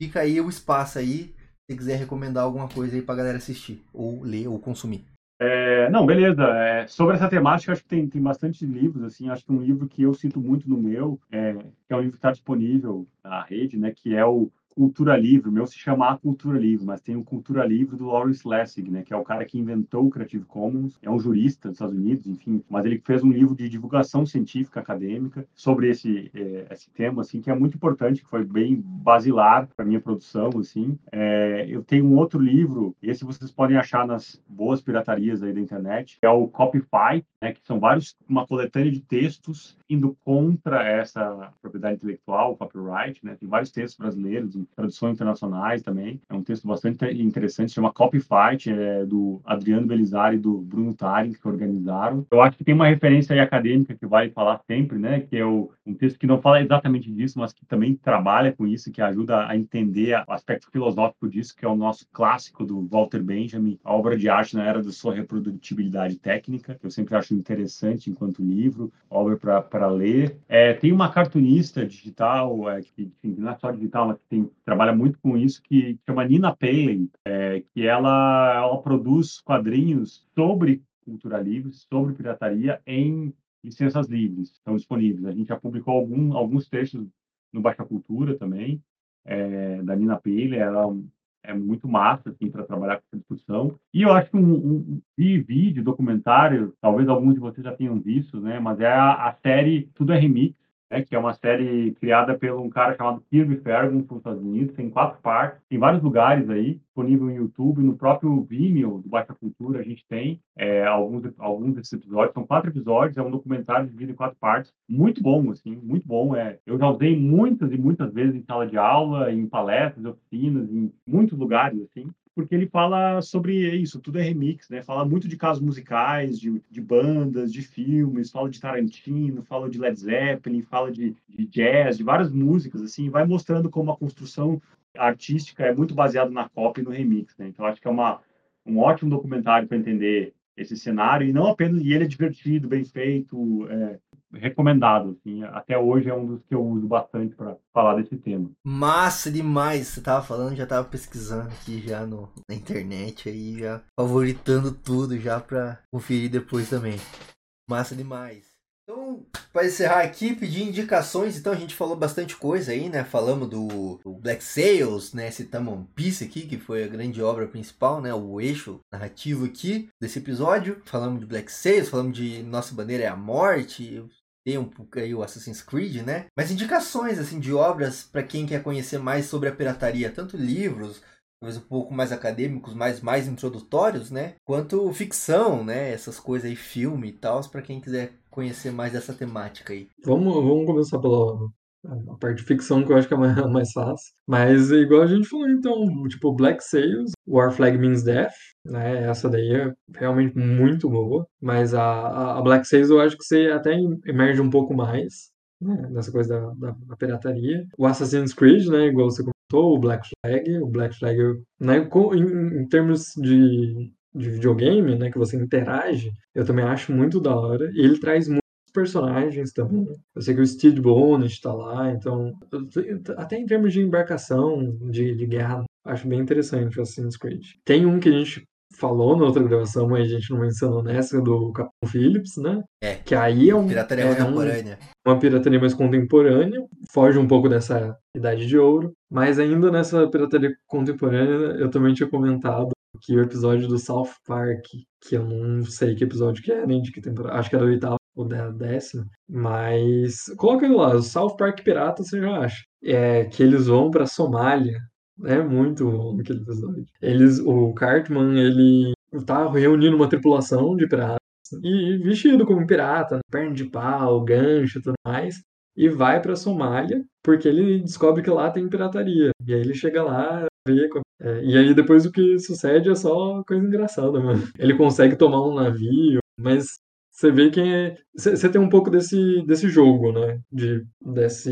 Fica aí o espaço aí se quiser recomendar alguma coisa aí pra galera assistir, ou ler, ou consumir. É, não, beleza. É, sobre essa temática, acho que tem, tem bastante livros, assim, acho que um livro que eu cito muito no meu, é, que é um livro que está disponível na rede, né, que é o Cultura Livre, o meu se chama A Cultura Livre, mas tem o Cultura Livre do Lawrence Lessig, né, que é o cara que inventou o Creative Commons, é um jurista dos Estados Unidos, enfim, mas ele fez um livro de divulgação científica acadêmica sobre esse, eh, esse tema, assim, que é muito importante, que foi bem basilar para minha produção, assim. É, eu tenho um outro livro, esse vocês podem achar nas boas piratarias aí da internet, que é o Copyfight, né, que são vários, uma coletânea de textos indo contra essa propriedade intelectual, o copyright, né, tem vários textos brasileiros, traduções internacionais também, é um texto bastante interessante, chama Copyfight, é do Adriano Belizari e do Bruno Tarin, que organizaram. Eu acho que tem uma referência aí acadêmica que vai falar sempre, né, que é o, um texto que não fala exatamente disso, mas que também trabalha com isso, que ajuda a entender o aspecto filosófico disso, que é o nosso clássico do Walter Benjamin, a obra de arte na era da sua reprodutibilidade técnica, que eu sempre acho interessante enquanto livro, obra para ler. É, tem uma cartunista digital, é, que enfim, não é só digital, mas que tem, trabalha muito com isso, que chama Nina Paley, é, que ela, ela produz quadrinhos sobre cultura livre, sobre pirataria em licenças livres, estão disponíveis. A gente já publicou algum, alguns textos no Baixa Cultura também, é, da Nina Paley, ela é muito massa assim, para trabalhar com essa discussão. E eu acho que um, um, um vídeo, documentário, talvez alguns de vocês já tenham visto, né? mas é a, a série Tudo é Remix, né, que é uma série criada por um cara chamado Kirby Ferguson, nos Estados Unidos, tem quatro partes, tem vários lugares aí, disponível no YouTube, no próprio Vimeo do Baixa Cultura a gente tem é, alguns, alguns desses episódios, são quatro episódios, é um documentário dividido em quatro partes, muito bom, assim, muito bom, é, eu já usei muitas e muitas vezes em sala de aula, em palestras, oficinas, em muitos lugares, assim, porque ele fala sobre isso, tudo é remix, né? Fala muito de casos musicais, de, de bandas, de filmes, fala de Tarantino, fala de Led Zeppelin, fala de, de jazz, de várias músicas, assim, vai mostrando como a construção artística é muito baseada na cópia e no remix, né? Então acho que é uma, um ótimo documentário para entender esse cenário e não apenas e ele é divertido, bem feito, é, recomendado. Assim, até hoje é um dos que eu uso bastante para falar desse tema. Massa demais! Você tava falando, já tava pesquisando aqui já no, na internet aí, já favoritando tudo já pra conferir depois também. Massa demais! Então, para encerrar aqui, pedir indicações. Então, a gente falou bastante coisa aí, né? Falamos do, do Black Sails, né? Citamos One Piece aqui, que foi a grande obra principal, né? O eixo narrativo aqui desse episódio. Falamos de Black Sails, falamos de Nossa Bandeira é a Morte. Tem um pouco aí o Assassin's Creed, né? Mas indicações, assim, de obras para quem quer conhecer mais sobre a pirataria. Tanto livros, talvez um pouco mais acadêmicos, mais, mais introdutórios, né? Quanto ficção, né? Essas coisas aí, filme e tal, para quem quiser conhecer mais dessa temática aí. Vamos, vamos começar pela a parte de ficção, que eu acho que é mais, mais fácil. Mas, igual a gente falou, então, tipo, Black Sails, War Flag Means Death, né? Essa daí é realmente muito boa. Mas a, a Black Sails eu acho que você até emerge um pouco mais. Né, nessa coisa da, da, da, pirataria. O Assassin's Creed, né, igual você o Black Flag. O Black Flag, né, em, em termos de, de videogame, né, que você interage, eu também acho muito da hora. E ele traz muitos personagens também. Eu sei que o Steve Bonnet está lá, então até em termos de embarcação, de, de guerra, acho bem interessante o Assassin's Creed. Tem um que a gente falou na outra gravação, mas a gente não mencionou nessa do Capitão Phillips, né? É. Que aí é um. Pirataria é contemporânea. Um, uma pirataria mais contemporânea, foge um pouco dessa idade de ouro, mas ainda nessa pirataria contemporânea, eu também tinha comentado que o episódio do South Park, que eu não sei que episódio que é, nem de que temporada, acho que era o oitavo ou décimo, mas coloca ele lá, o South Park Pirata você já acha. É que eles vão pra Somália é muito bom aquele episódio. Eles, o Cartman, ele tá reunindo uma tripulação de piratas e vestido como pirata, perna de pau, gancho e tudo mais, e vai pra Somália porque ele descobre que lá tem pirataria. E aí ele chega lá, É, e aí depois o que sucede é só coisa engraçada, mano. Ele consegue tomar um navio, mas você vê que você tem um pouco desse, desse jogo, né? De, dessa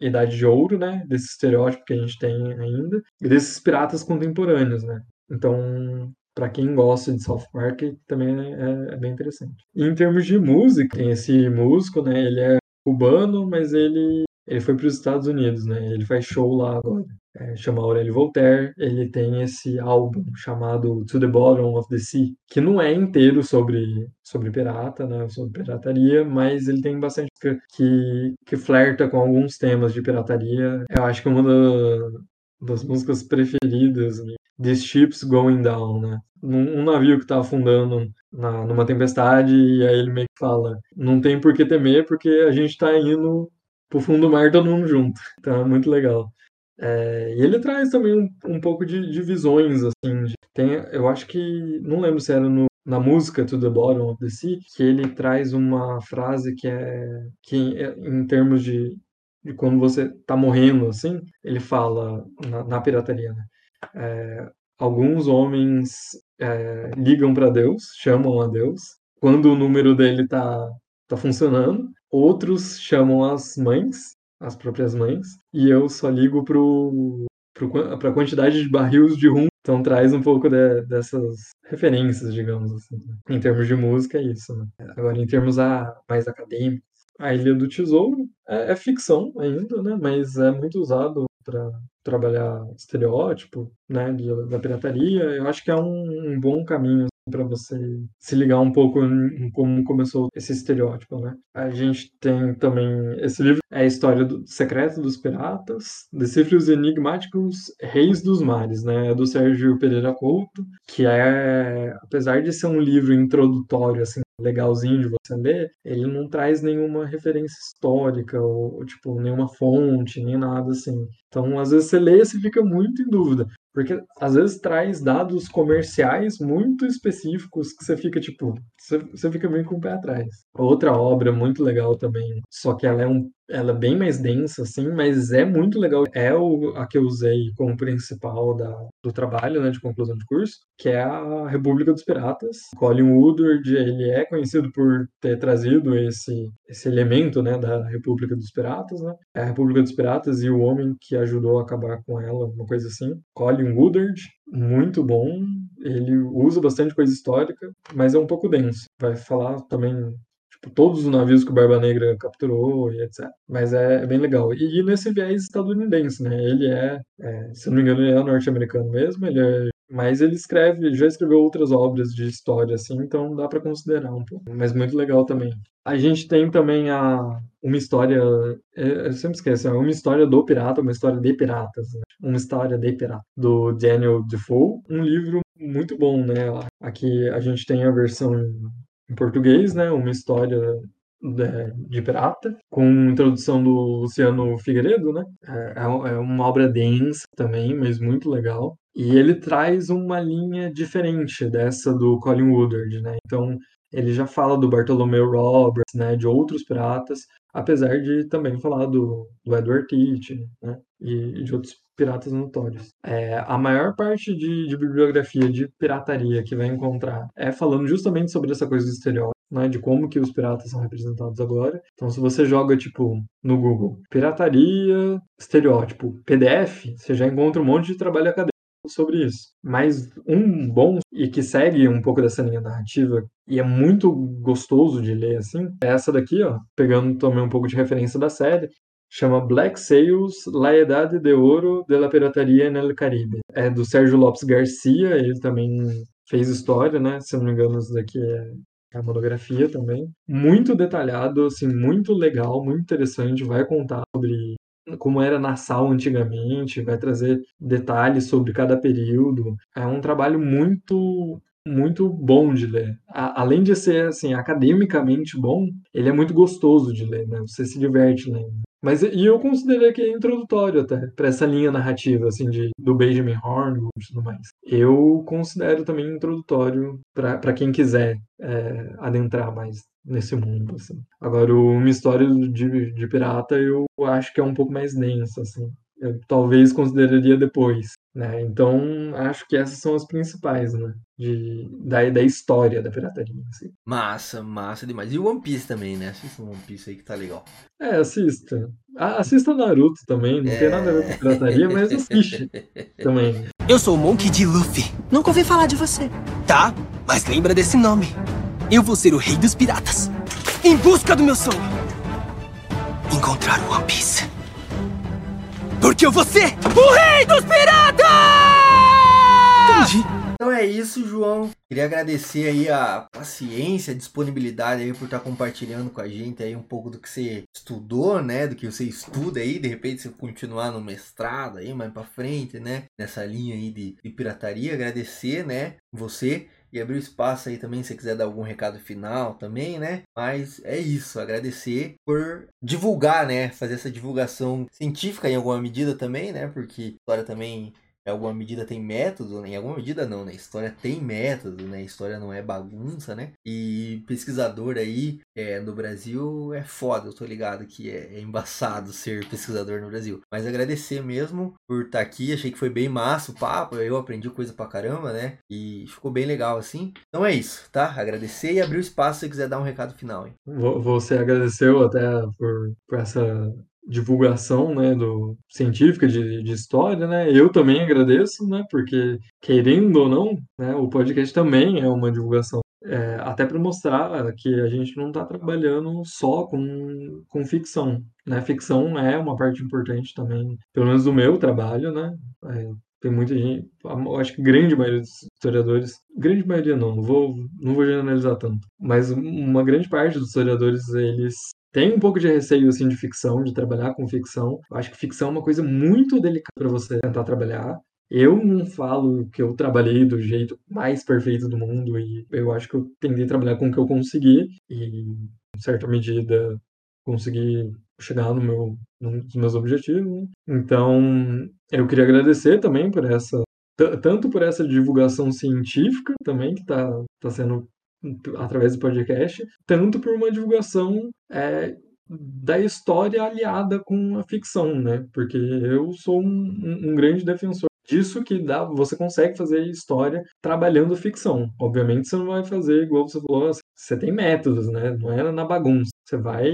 idade de ouro, né? Desse estereótipo que a gente tem ainda, e desses piratas contemporâneos, né? Então, para quem gosta de South Park, também é, é, bem interessante. Em termos de música, tem esse músico, né? Ele é cubano, mas ele, ele foi para os Estados Unidos, né? Ele faz show lá agora é, chama Aurélio Voltaire, ele tem esse álbum chamado To the Bottom of the Sea, que não é inteiro sobre, sobre pirata, né, sobre pirataria, mas ele tem bastante que, que flerta com alguns temas de pirataria. Eu acho que uma da, das músicas preferidas, These Ships Going Down, né? Um, navio que está afundando na, numa tempestade e aí ele meio que fala, não tem por que temer porque a gente está indo pro fundo do mar todo mundo junto. Então é muito legal. É, e ele traz também um, um pouco de, de visões, assim. De, tem, eu acho que. Não lembro se era no, na música To the Bottom of the Sea, que ele traz uma frase que é. que é, em termos de, de quando você tá morrendo, assim, ele fala na, na pirataria, né? É, alguns homens é, ligam para Deus, chamam a Deus, quando o número dele tá, tá funcionando. Outros chamam as mães as próprias mães, e eu só ligo pro, para a quantidade de barris de rum. Então traz um pouco de, dessas referências, digamos assim. Né? Em termos de música, é isso. Né? Agora, em termos a, mais acadêmicos, a Ilha do Tesouro é, é ficção ainda, né? mas é muito usado para trabalhar estereótipo né, da pirataria. Eu acho que é um, um bom caminho para você se ligar um pouco em como começou esse estereótipo, né? A gente tem também esse livro é a história do secreto dos piratas, Decifre enigmáticos reis dos mares, né? É do Sérgio Pereira Couto, que é, apesar de ser um livro introdutório assim legalzinho de você ler, ele não traz nenhuma referência histórica ou tipo nenhuma fonte, nem nada assim. Então, às vezes você lê e você fica muito em dúvida. Porque às vezes traz dados comerciais muito específicos que você fica tipo, você, fica meio com o pé atrás. Outra obra muito legal também, só que ela é um ela é bem mais densa, assim, mas é muito legal. É o, a que eu usei como principal da, do trabalho, né, de conclusão de curso, que é a República dos Piratas. Colin Woodward, ele é conhecido por ter trazido esse, esse elemento, né, da República dos Piratas, né? É a República dos Piratas e o homem que ajudou a acabar com ela, uma coisa assim. Colin Woodward, muito bom. Ele usa bastante coisa histórica, mas é um pouco denso. Vai falar também tipo, todos os navios que o Barba Negra capturou e etc. Mas é, é bem legal. E, e, nesse viés estadunidense, né? Ele é, é, se não me engano, ele é norte-americano mesmo, ele é mas ele escreve, já escreveu outras obras de história, assim, então dá para considerar um pouco. Mas muito legal também. A gente tem também a, uma história, eu sempre esqueço, é uma história do pirata, uma história de piratas, né? uma história de pirata, do Daniel Defoe, um livro muito bom, né? Aqui a gente tem a versão em português, né? Uma história de, de pirata, com introdução do Luciano Figueiredo, né? É, é, é uma obra densa também, mas muito legal. E ele traz uma linha diferente dessa do Colin Woodward, né? Então, ele já fala do Bartholomew Roberts, né, de outros piratas, apesar de também falar do, do Edward Teach, né, e, de outros piratas notórios. É, a maior parte de, de, bibliografia de pirataria que vai encontrar é falando justamente sobre essa coisa do estereótipo, né, de como que os piratas são representados agora. Então, se você joga, tipo, no Google, pirataria, estereótipo, PDF, você já encontra um monte de trabalho acadêmico sobre isso. Mas um bom e que segue um pouco dessa linha narrativa e é muito gostoso de ler assim, é essa daqui, ó, pegando também um pouco de referência da série, chama Black Sails, La Edade de Ouro de la Pirataria en el Caribe. É do Sérgio Lopes Garcia, ele também fez história, né? Se não me engano, isso daqui é a monografia também. Muito detalhado, assim, muito legal, muito interessante. Vai contar sobre como era Nassau antigamente, vai trazer detalhes sobre cada período. É um trabalho muito muito bom de ler. A, além de ser assim academicamente bom, ele é muito gostoso de ler, né? Você se diverte lendo. Mas e eu considerei que é introdutório até para essa linha narrativa assim de do Benjamin Horn e tudo mais. Eu considero também introdutório para quem quiser é, adentrar mais nesse mundo assim. Agora o uma história de, de pirata eu acho que é um pouco mais denso assim. Eu talvez consideraria depois. Né? Então, acho que essas são as principais, né? De, da, da história da pirataria. Assim. Massa, massa demais. E o One Piece também, né? Assista o One Piece aí que tá legal. É, assista. assista Naruto também, não é... tem nada a ver com pirataria, mas assiste também. Eu sou o Monkey D. Luffy. Nunca ouvi falar de você. Tá, mas lembra desse nome. Eu vou ser o rei dos piratas. Em busca do meu sonho. Encontrar o One Piece. Porque eu vou ser o rei dos piratas! Então é isso, João. Queria agradecer aí a paciência, a disponibilidade aí por estar compartilhando com a gente aí um pouco do que você estudou, né? Do que você estuda aí, de repente você continuar no mestrado aí mais para frente, né? Nessa linha aí de, de pirataria. Agradecer, né? Você e abrir espaço aí também se quiser dar algum recado final também, né? Mas é isso, agradecer por divulgar, né? Fazer essa divulgação científica em alguma medida também, né? Porque a história também em alguma medida tem método, né? em alguma medida não, né? História tem método, né? História não é bagunça, né? E pesquisador aí é, no Brasil é foda, eu tô ligado que é, é, embaçado ser pesquisador no Brasil. Mas agradecer mesmo por estar tá aqui, achei que foi bem massa o papo, eu aprendi coisa pra caramba, né? E ficou bem legal assim. Então é isso, tá? Agradecer e abrir o espaço se quiser dar um recado final, hein? Você agradeceu até por, por essa divulgação né, do científica de, de história, né? Eu também agradeço, né? Porque querendo ou não, né, o podcast também é uma divulgação. É, até para mostrar que a gente não está trabalhando só com, com ficção, né? Ficção é uma parte importante também, pelo menos do meu trabalho, né? É, tem muita gente, acho que grande maioria dos historiadores, grande maioria não, não vou, não vou generalizar tanto, mas uma grande parte dos historiadores, eles tem um pouco de receio assim de ficção, de trabalhar com ficção. Eu acho que ficção é uma coisa muito delicada para você tentar trabalhar. Eu não falo que eu trabalhei do jeito mais perfeito do mundo e eu acho que eu tentei trabalhar com o que eu consegui e, em certa medida, consegui chegar no meu, nos meus objetivos. Então, eu queria agradecer também por essa, tanto por essa divulgação científica também que está tá sendo através do podcast, tanto por uma divulgação é, da história aliada com a ficção, né? Porque eu sou um, um grande defensor disso que dá, você consegue fazer história trabalhando ficção. Obviamente você não vai fazer igual você falou, você tem métodos, né? Não é na bagunça. Você vai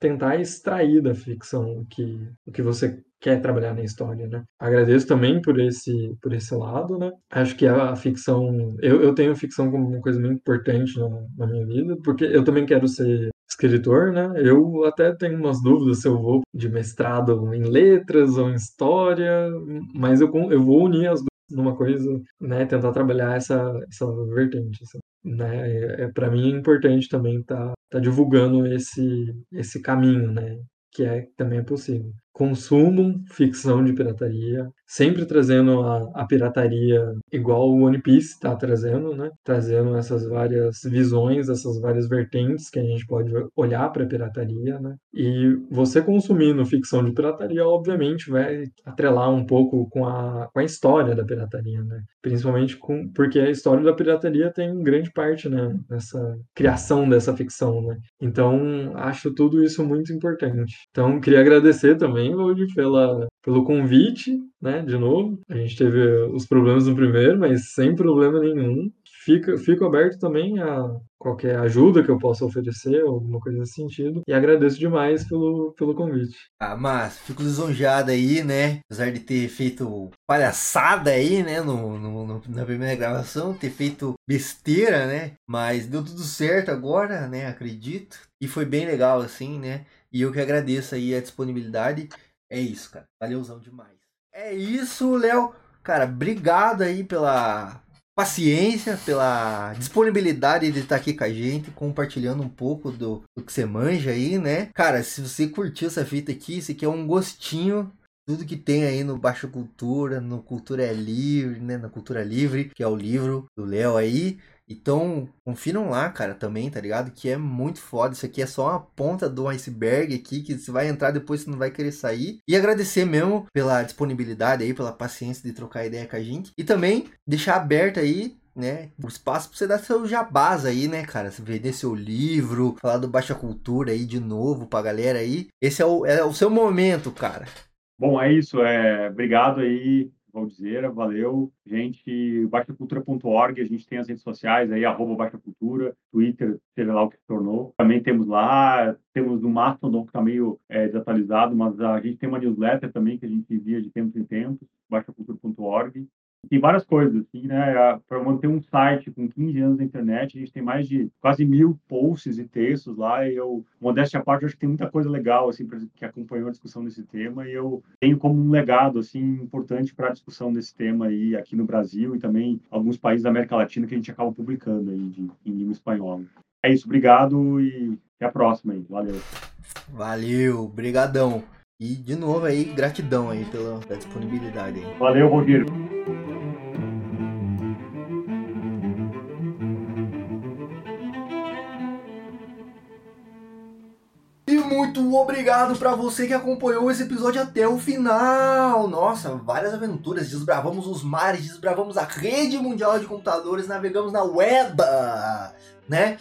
tentar extrair da ficção o que, o que você quer trabalhar na história, né? Agradeço também por esse, por esse lado, né? Acho que a ficção... Eu, eu tenho ficção como uma coisa muito importante na, na minha vida, porque eu também quero ser escritor, né? Eu até tenho umas dúvidas se eu vou de mestrado em letras ou em história, mas eu, eu vou unir as duas numa coisa, né? Tentar trabalhar essa, essa vertente, assim, né? É, é para mim é importante também estar tá, tá divulgando esse, esse caminho, né? Que é, também é possível consumam ficção de pirataria, sempre trazendo a, a pirataria igual o One Piece está trazendo, né? Trazendo essas várias visões, essas várias vertentes que a gente pode olhar para a pirataria, né? E você consumindo ficção de pirataria, obviamente, vai atrelar um pouco com a, com a história da pirataria, né? Principalmente com, porque a história da pirataria tem grande parte, né? Nessa criação dessa ficção, né? Então, acho tudo isso muito importante. Então, queria agradecer também Greenwald pela, pelo convite, né? De novo. A gente teve os problemas no primeiro, mas sem problema nenhum. fico, fico aberto também a qualquer ajuda que eu possa oferecer, alguma coisa nesse sentido. E agradeço demais pelo, pelo convite. Ah, mas fico lisonjeado aí, né? Apesar de ter feito palhaçada aí, né? No, no, no, na primeira gravação, ter feito besteira, né? Mas deu tudo certo agora, né? Acredito. E foi bem legal, assim, né? E eu que agradeço aí a disponibilidade. É isso, cara. Valeuzão demais. É isso, Léo. Cara, obrigado aí pela paciência, pela disponibilidade de estar aqui com a gente, compartilhando um pouco do, do que você manja aí, né? Cara, se você curtiu essa fita aqui, isso aqui é um gostinho tudo que tem aí no Baixa Cultura, no Cultura é Livre, né? Na Cultura Livre, que é o livro do Léo aí. Então, confiram lá, cara, também, tá ligado? Que é muito foda. Isso aqui é só uma ponta do iceberg aqui, que você vai entrar depois você não vai querer sair. E agradecer mesmo pela disponibilidade aí, pela paciência de trocar ideia com a gente. E também deixar aberto aí né? O espaço pra você dar seu jabás aí, né, cara? Você vender seu livro, falar do Baixa Cultura aí de novo pra galera aí. Esse é o, é o seu momento, cara. Bom, é isso. É... Obrigado aí Valdizeira, valeu. Gente, baixacultura.org, a gente tem as redes sociais aí, arroba Baixa Cultura, Twitter, seja lá o que se tornou. Também temos lá, temos o Mastodon, que está meio é, desatualizado, mas a gente tem uma newsletter também que a gente envia de tempo em tempo, baixacultura.org tem várias coisas, assim, né? Para manter um site com 15 anos na internet, a gente tem mais de quase mil posts e textos lá. E eu, modéstia à parte, acho que tem muita coisa legal, assim, pra, que acompanhou a discussão desse tema. E eu tenho como um legado, assim, importante para a discussão desse tema aí aqui no Brasil e também alguns países da América Latina que a gente acaba publicando aí de, em língua espanhola. É isso, obrigado e até a próxima aí. Valeu. Valeu, brigadão. E de novo aí, gratidão aí pela, pela disponibilidade aí. Valeu, Rodrigo. Muito obrigado para você que acompanhou esse episódio até o final. Nossa, várias aventuras. Desbravamos os mares, desbravamos a rede mundial de computadores, navegamos na web, né?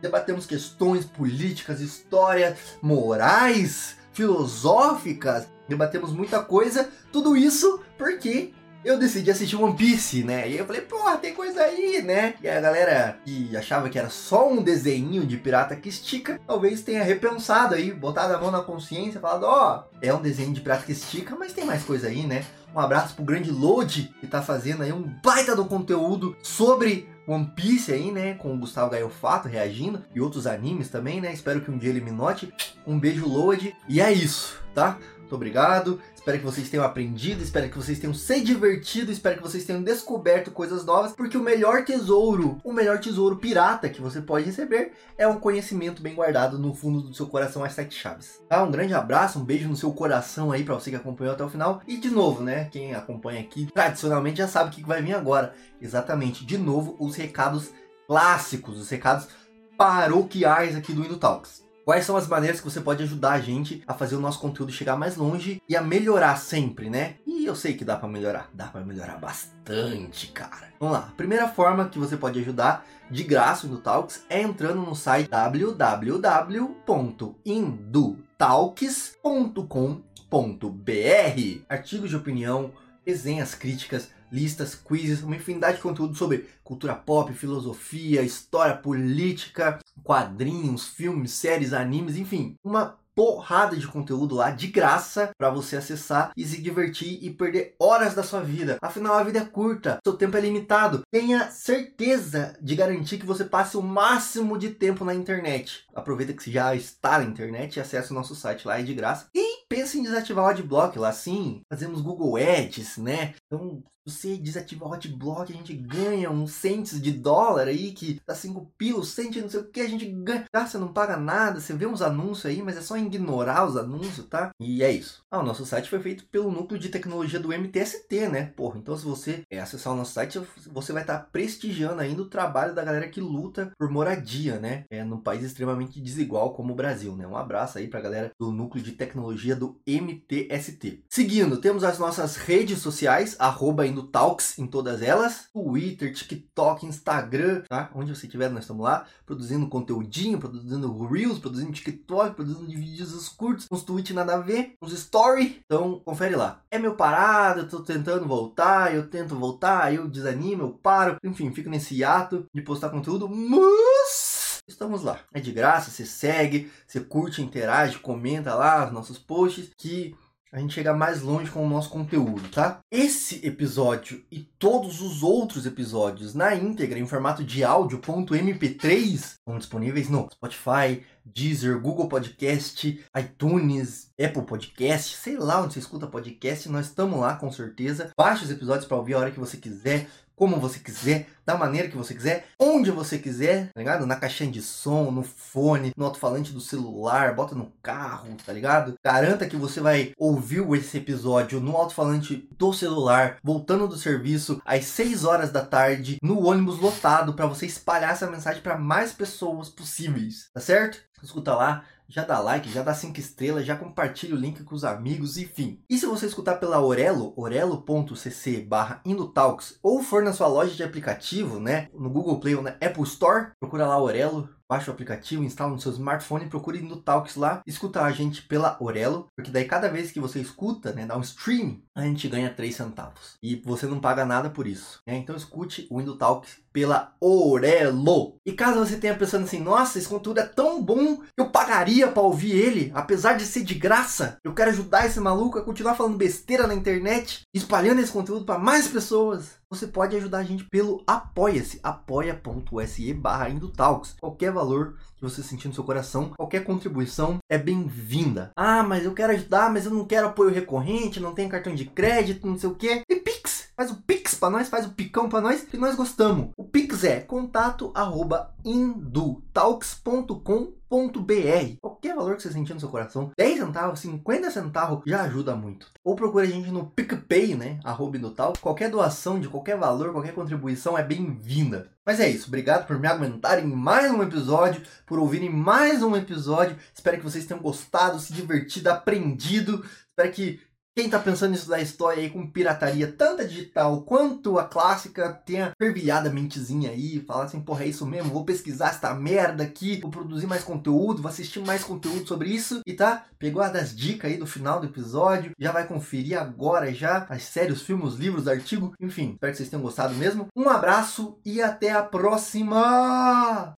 Debatemos questões políticas, história, morais, filosóficas. Debatemos muita coisa. Tudo isso porque eu decidi assistir One Piece, né? E eu falei, porra, tem coisa aí, né? E a galera que achava que era só um desenho de pirata que estica, talvez tenha repensado aí, botado a mão na consciência, falado, ó, oh, é um desenho de pirata que estica, mas tem mais coisa aí, né? Um abraço pro grande Load, que tá fazendo aí um baita do conteúdo sobre One Piece aí, né? Com o Gustavo Gaiofato reagindo e outros animes também, né? Espero que um dia ele me note. Um beijo, Load. E é isso, tá? Muito obrigado. Espero que vocês tenham aprendido, espero que vocês tenham se divertido, espero que vocês tenham descoberto coisas novas, porque o melhor tesouro, o melhor tesouro pirata que você pode receber é um conhecimento bem guardado no fundo do seu coração às sete chaves. Tá? Um grande abraço, um beijo no seu coração aí para você que acompanhou até o final. E de novo, né, quem acompanha aqui tradicionalmente já sabe o que vai vir agora. Exatamente, de novo, os recados clássicos, os recados paroquiais aqui do Indo Talks. Quais são as maneiras que você pode ajudar a gente a fazer o nosso conteúdo chegar mais longe e a melhorar sempre, né? E eu sei que dá para melhorar, dá para melhorar bastante, cara. Vamos lá. A primeira forma que você pode ajudar de graça no Talks é entrando no site www.indutalks.com.br. Artigos de opinião, resenhas críticas, listas, quizzes, uma infinidade de conteúdo sobre cultura pop, filosofia, história, política, quadrinhos, filmes, séries, animes, enfim, uma porrada de conteúdo lá de graça para você acessar e se divertir e perder horas da sua vida. Afinal, a vida é curta, seu tempo é limitado. Tenha certeza de garantir que você passe o máximo de tempo na internet. Aproveita que você já está na internet e acesse o nosso site lá, é de graça. E pense em desativar o adblock lá, sim. Fazemos Google Ads, né? Então, você desativar o adblock, a gente ganha uns centes de dólar aí, que dá 5 pilos, cento não sei o que, a gente ganha. Tá, você não paga nada, você vê uns anúncios aí, mas é só ignorar os anúncios, tá? E é isso. Ah, o nosso site foi feito pelo núcleo de tecnologia do MTST, né? Porra, então se você acessar o nosso site, você vai estar prestigiando ainda o trabalho da galera que luta por moradia, né? É num país extremamente desigual como o Brasil, né? Um abraço aí pra galera do núcleo de tecnologia do MTST. Seguindo, temos as nossas redes sociais, arroba Indo Talks em todas elas. Twitter, TikTok, Instagram, tá? Onde você estiver, nós estamos lá, produzindo conteúdinho, produzindo Reels, produzindo TikTok, produzindo vídeos curtos, uns tweets nada a ver, uns story. Então, confere lá. É meu parado, eu tô tentando voltar, eu tento voltar, eu desanimo, eu paro. Enfim, fico nesse ato de postar conteúdo, mas estamos lá. É de graça, você segue, você curte, interage, comenta lá os nossos posts que a gente chega mais longe com o nosso conteúdo, tá? Esse episódio e todos os outros episódios na íntegra em formato de áudio.mp3 estão disponíveis no Spotify, Deezer, Google Podcast, iTunes, Apple Podcast, sei lá onde você escuta podcast, nós estamos lá com certeza. Baixe os episódios para ouvir a hora que você quiser como você quiser, da maneira que você quiser, onde você quiser, tá ligado? Na caixinha de som, no fone, no alto-falante do celular, bota no carro, tá ligado? Garanta que você vai ouvir esse episódio no alto-falante do celular, voltando do serviço às 6 horas da tarde, no ônibus lotado, para você espalhar essa mensagem para mais pessoas possíveis, tá certo? Escuta lá, já dá like, já dá 5 estrelas, já compartilha o link com os amigos, enfim. E se você escutar pela Orelo, orelo.cc barra Indotalks, ou for na sua loja de aplicativo, né, no Google Play ou na Apple Store, procura lá Orelo, baixa o aplicativo, instala no seu smartphone, procure no Talks lá, escuta a gente pela Orelo, porque daí cada vez que você escuta, né, dá um stream, a gente ganha 3 centavos. E você não paga nada por isso, né? Então escute o Indo Talks pela Orelo. E caso você tenha pensando assim, nossa, esse conteúdo é tão bom, eu pagaria para ouvir ele, apesar de ser de graça. Eu quero ajudar esse maluco a continuar falando besteira na internet, espalhando esse conteúdo para mais pessoas você pode ajudar a gente pelo Apoia-se, apoia.se barra Indotalks. Qualquer valor que você sentir no seu coração, qualquer contribuição é bem-vinda. Ah, mas eu quero ajudar, mas eu não quero apoio recorrente, não tenho cartão de crédito, não sei o que. E Pix! Faz o Pix pra nós, faz o picão pra nós, que nós gostamos. O Pix é contato arroba indutalks.com.br. Qualquer valor que você sentir no seu coração, 10 centavos, 50 centavos, já ajuda muito. Ou procure a gente no PicPay, né? Arroba Indutal. Qualquer doação de qualquer valor, qualquer contribuição é bem-vinda. Mas é isso, obrigado por me aguentarem mais um episódio, por ouvirem mais um episódio. Espero que vocês tenham gostado, se divertido, aprendido. Espero que quem tá pensando nisso da história aí com pirataria, tanto a digital quanto a clássica, tenha fervilhado a mentezinha aí, falar assim, porra, é isso mesmo, vou pesquisar esta merda aqui, vou produzir mais conteúdo, vou assistir mais conteúdo sobre isso, e tá? Pegou a das dicas aí do final do episódio, já vai conferir agora já as séries, filmes, os livros, artigos, enfim, espero que vocês tenham gostado mesmo. Um abraço e até a próxima!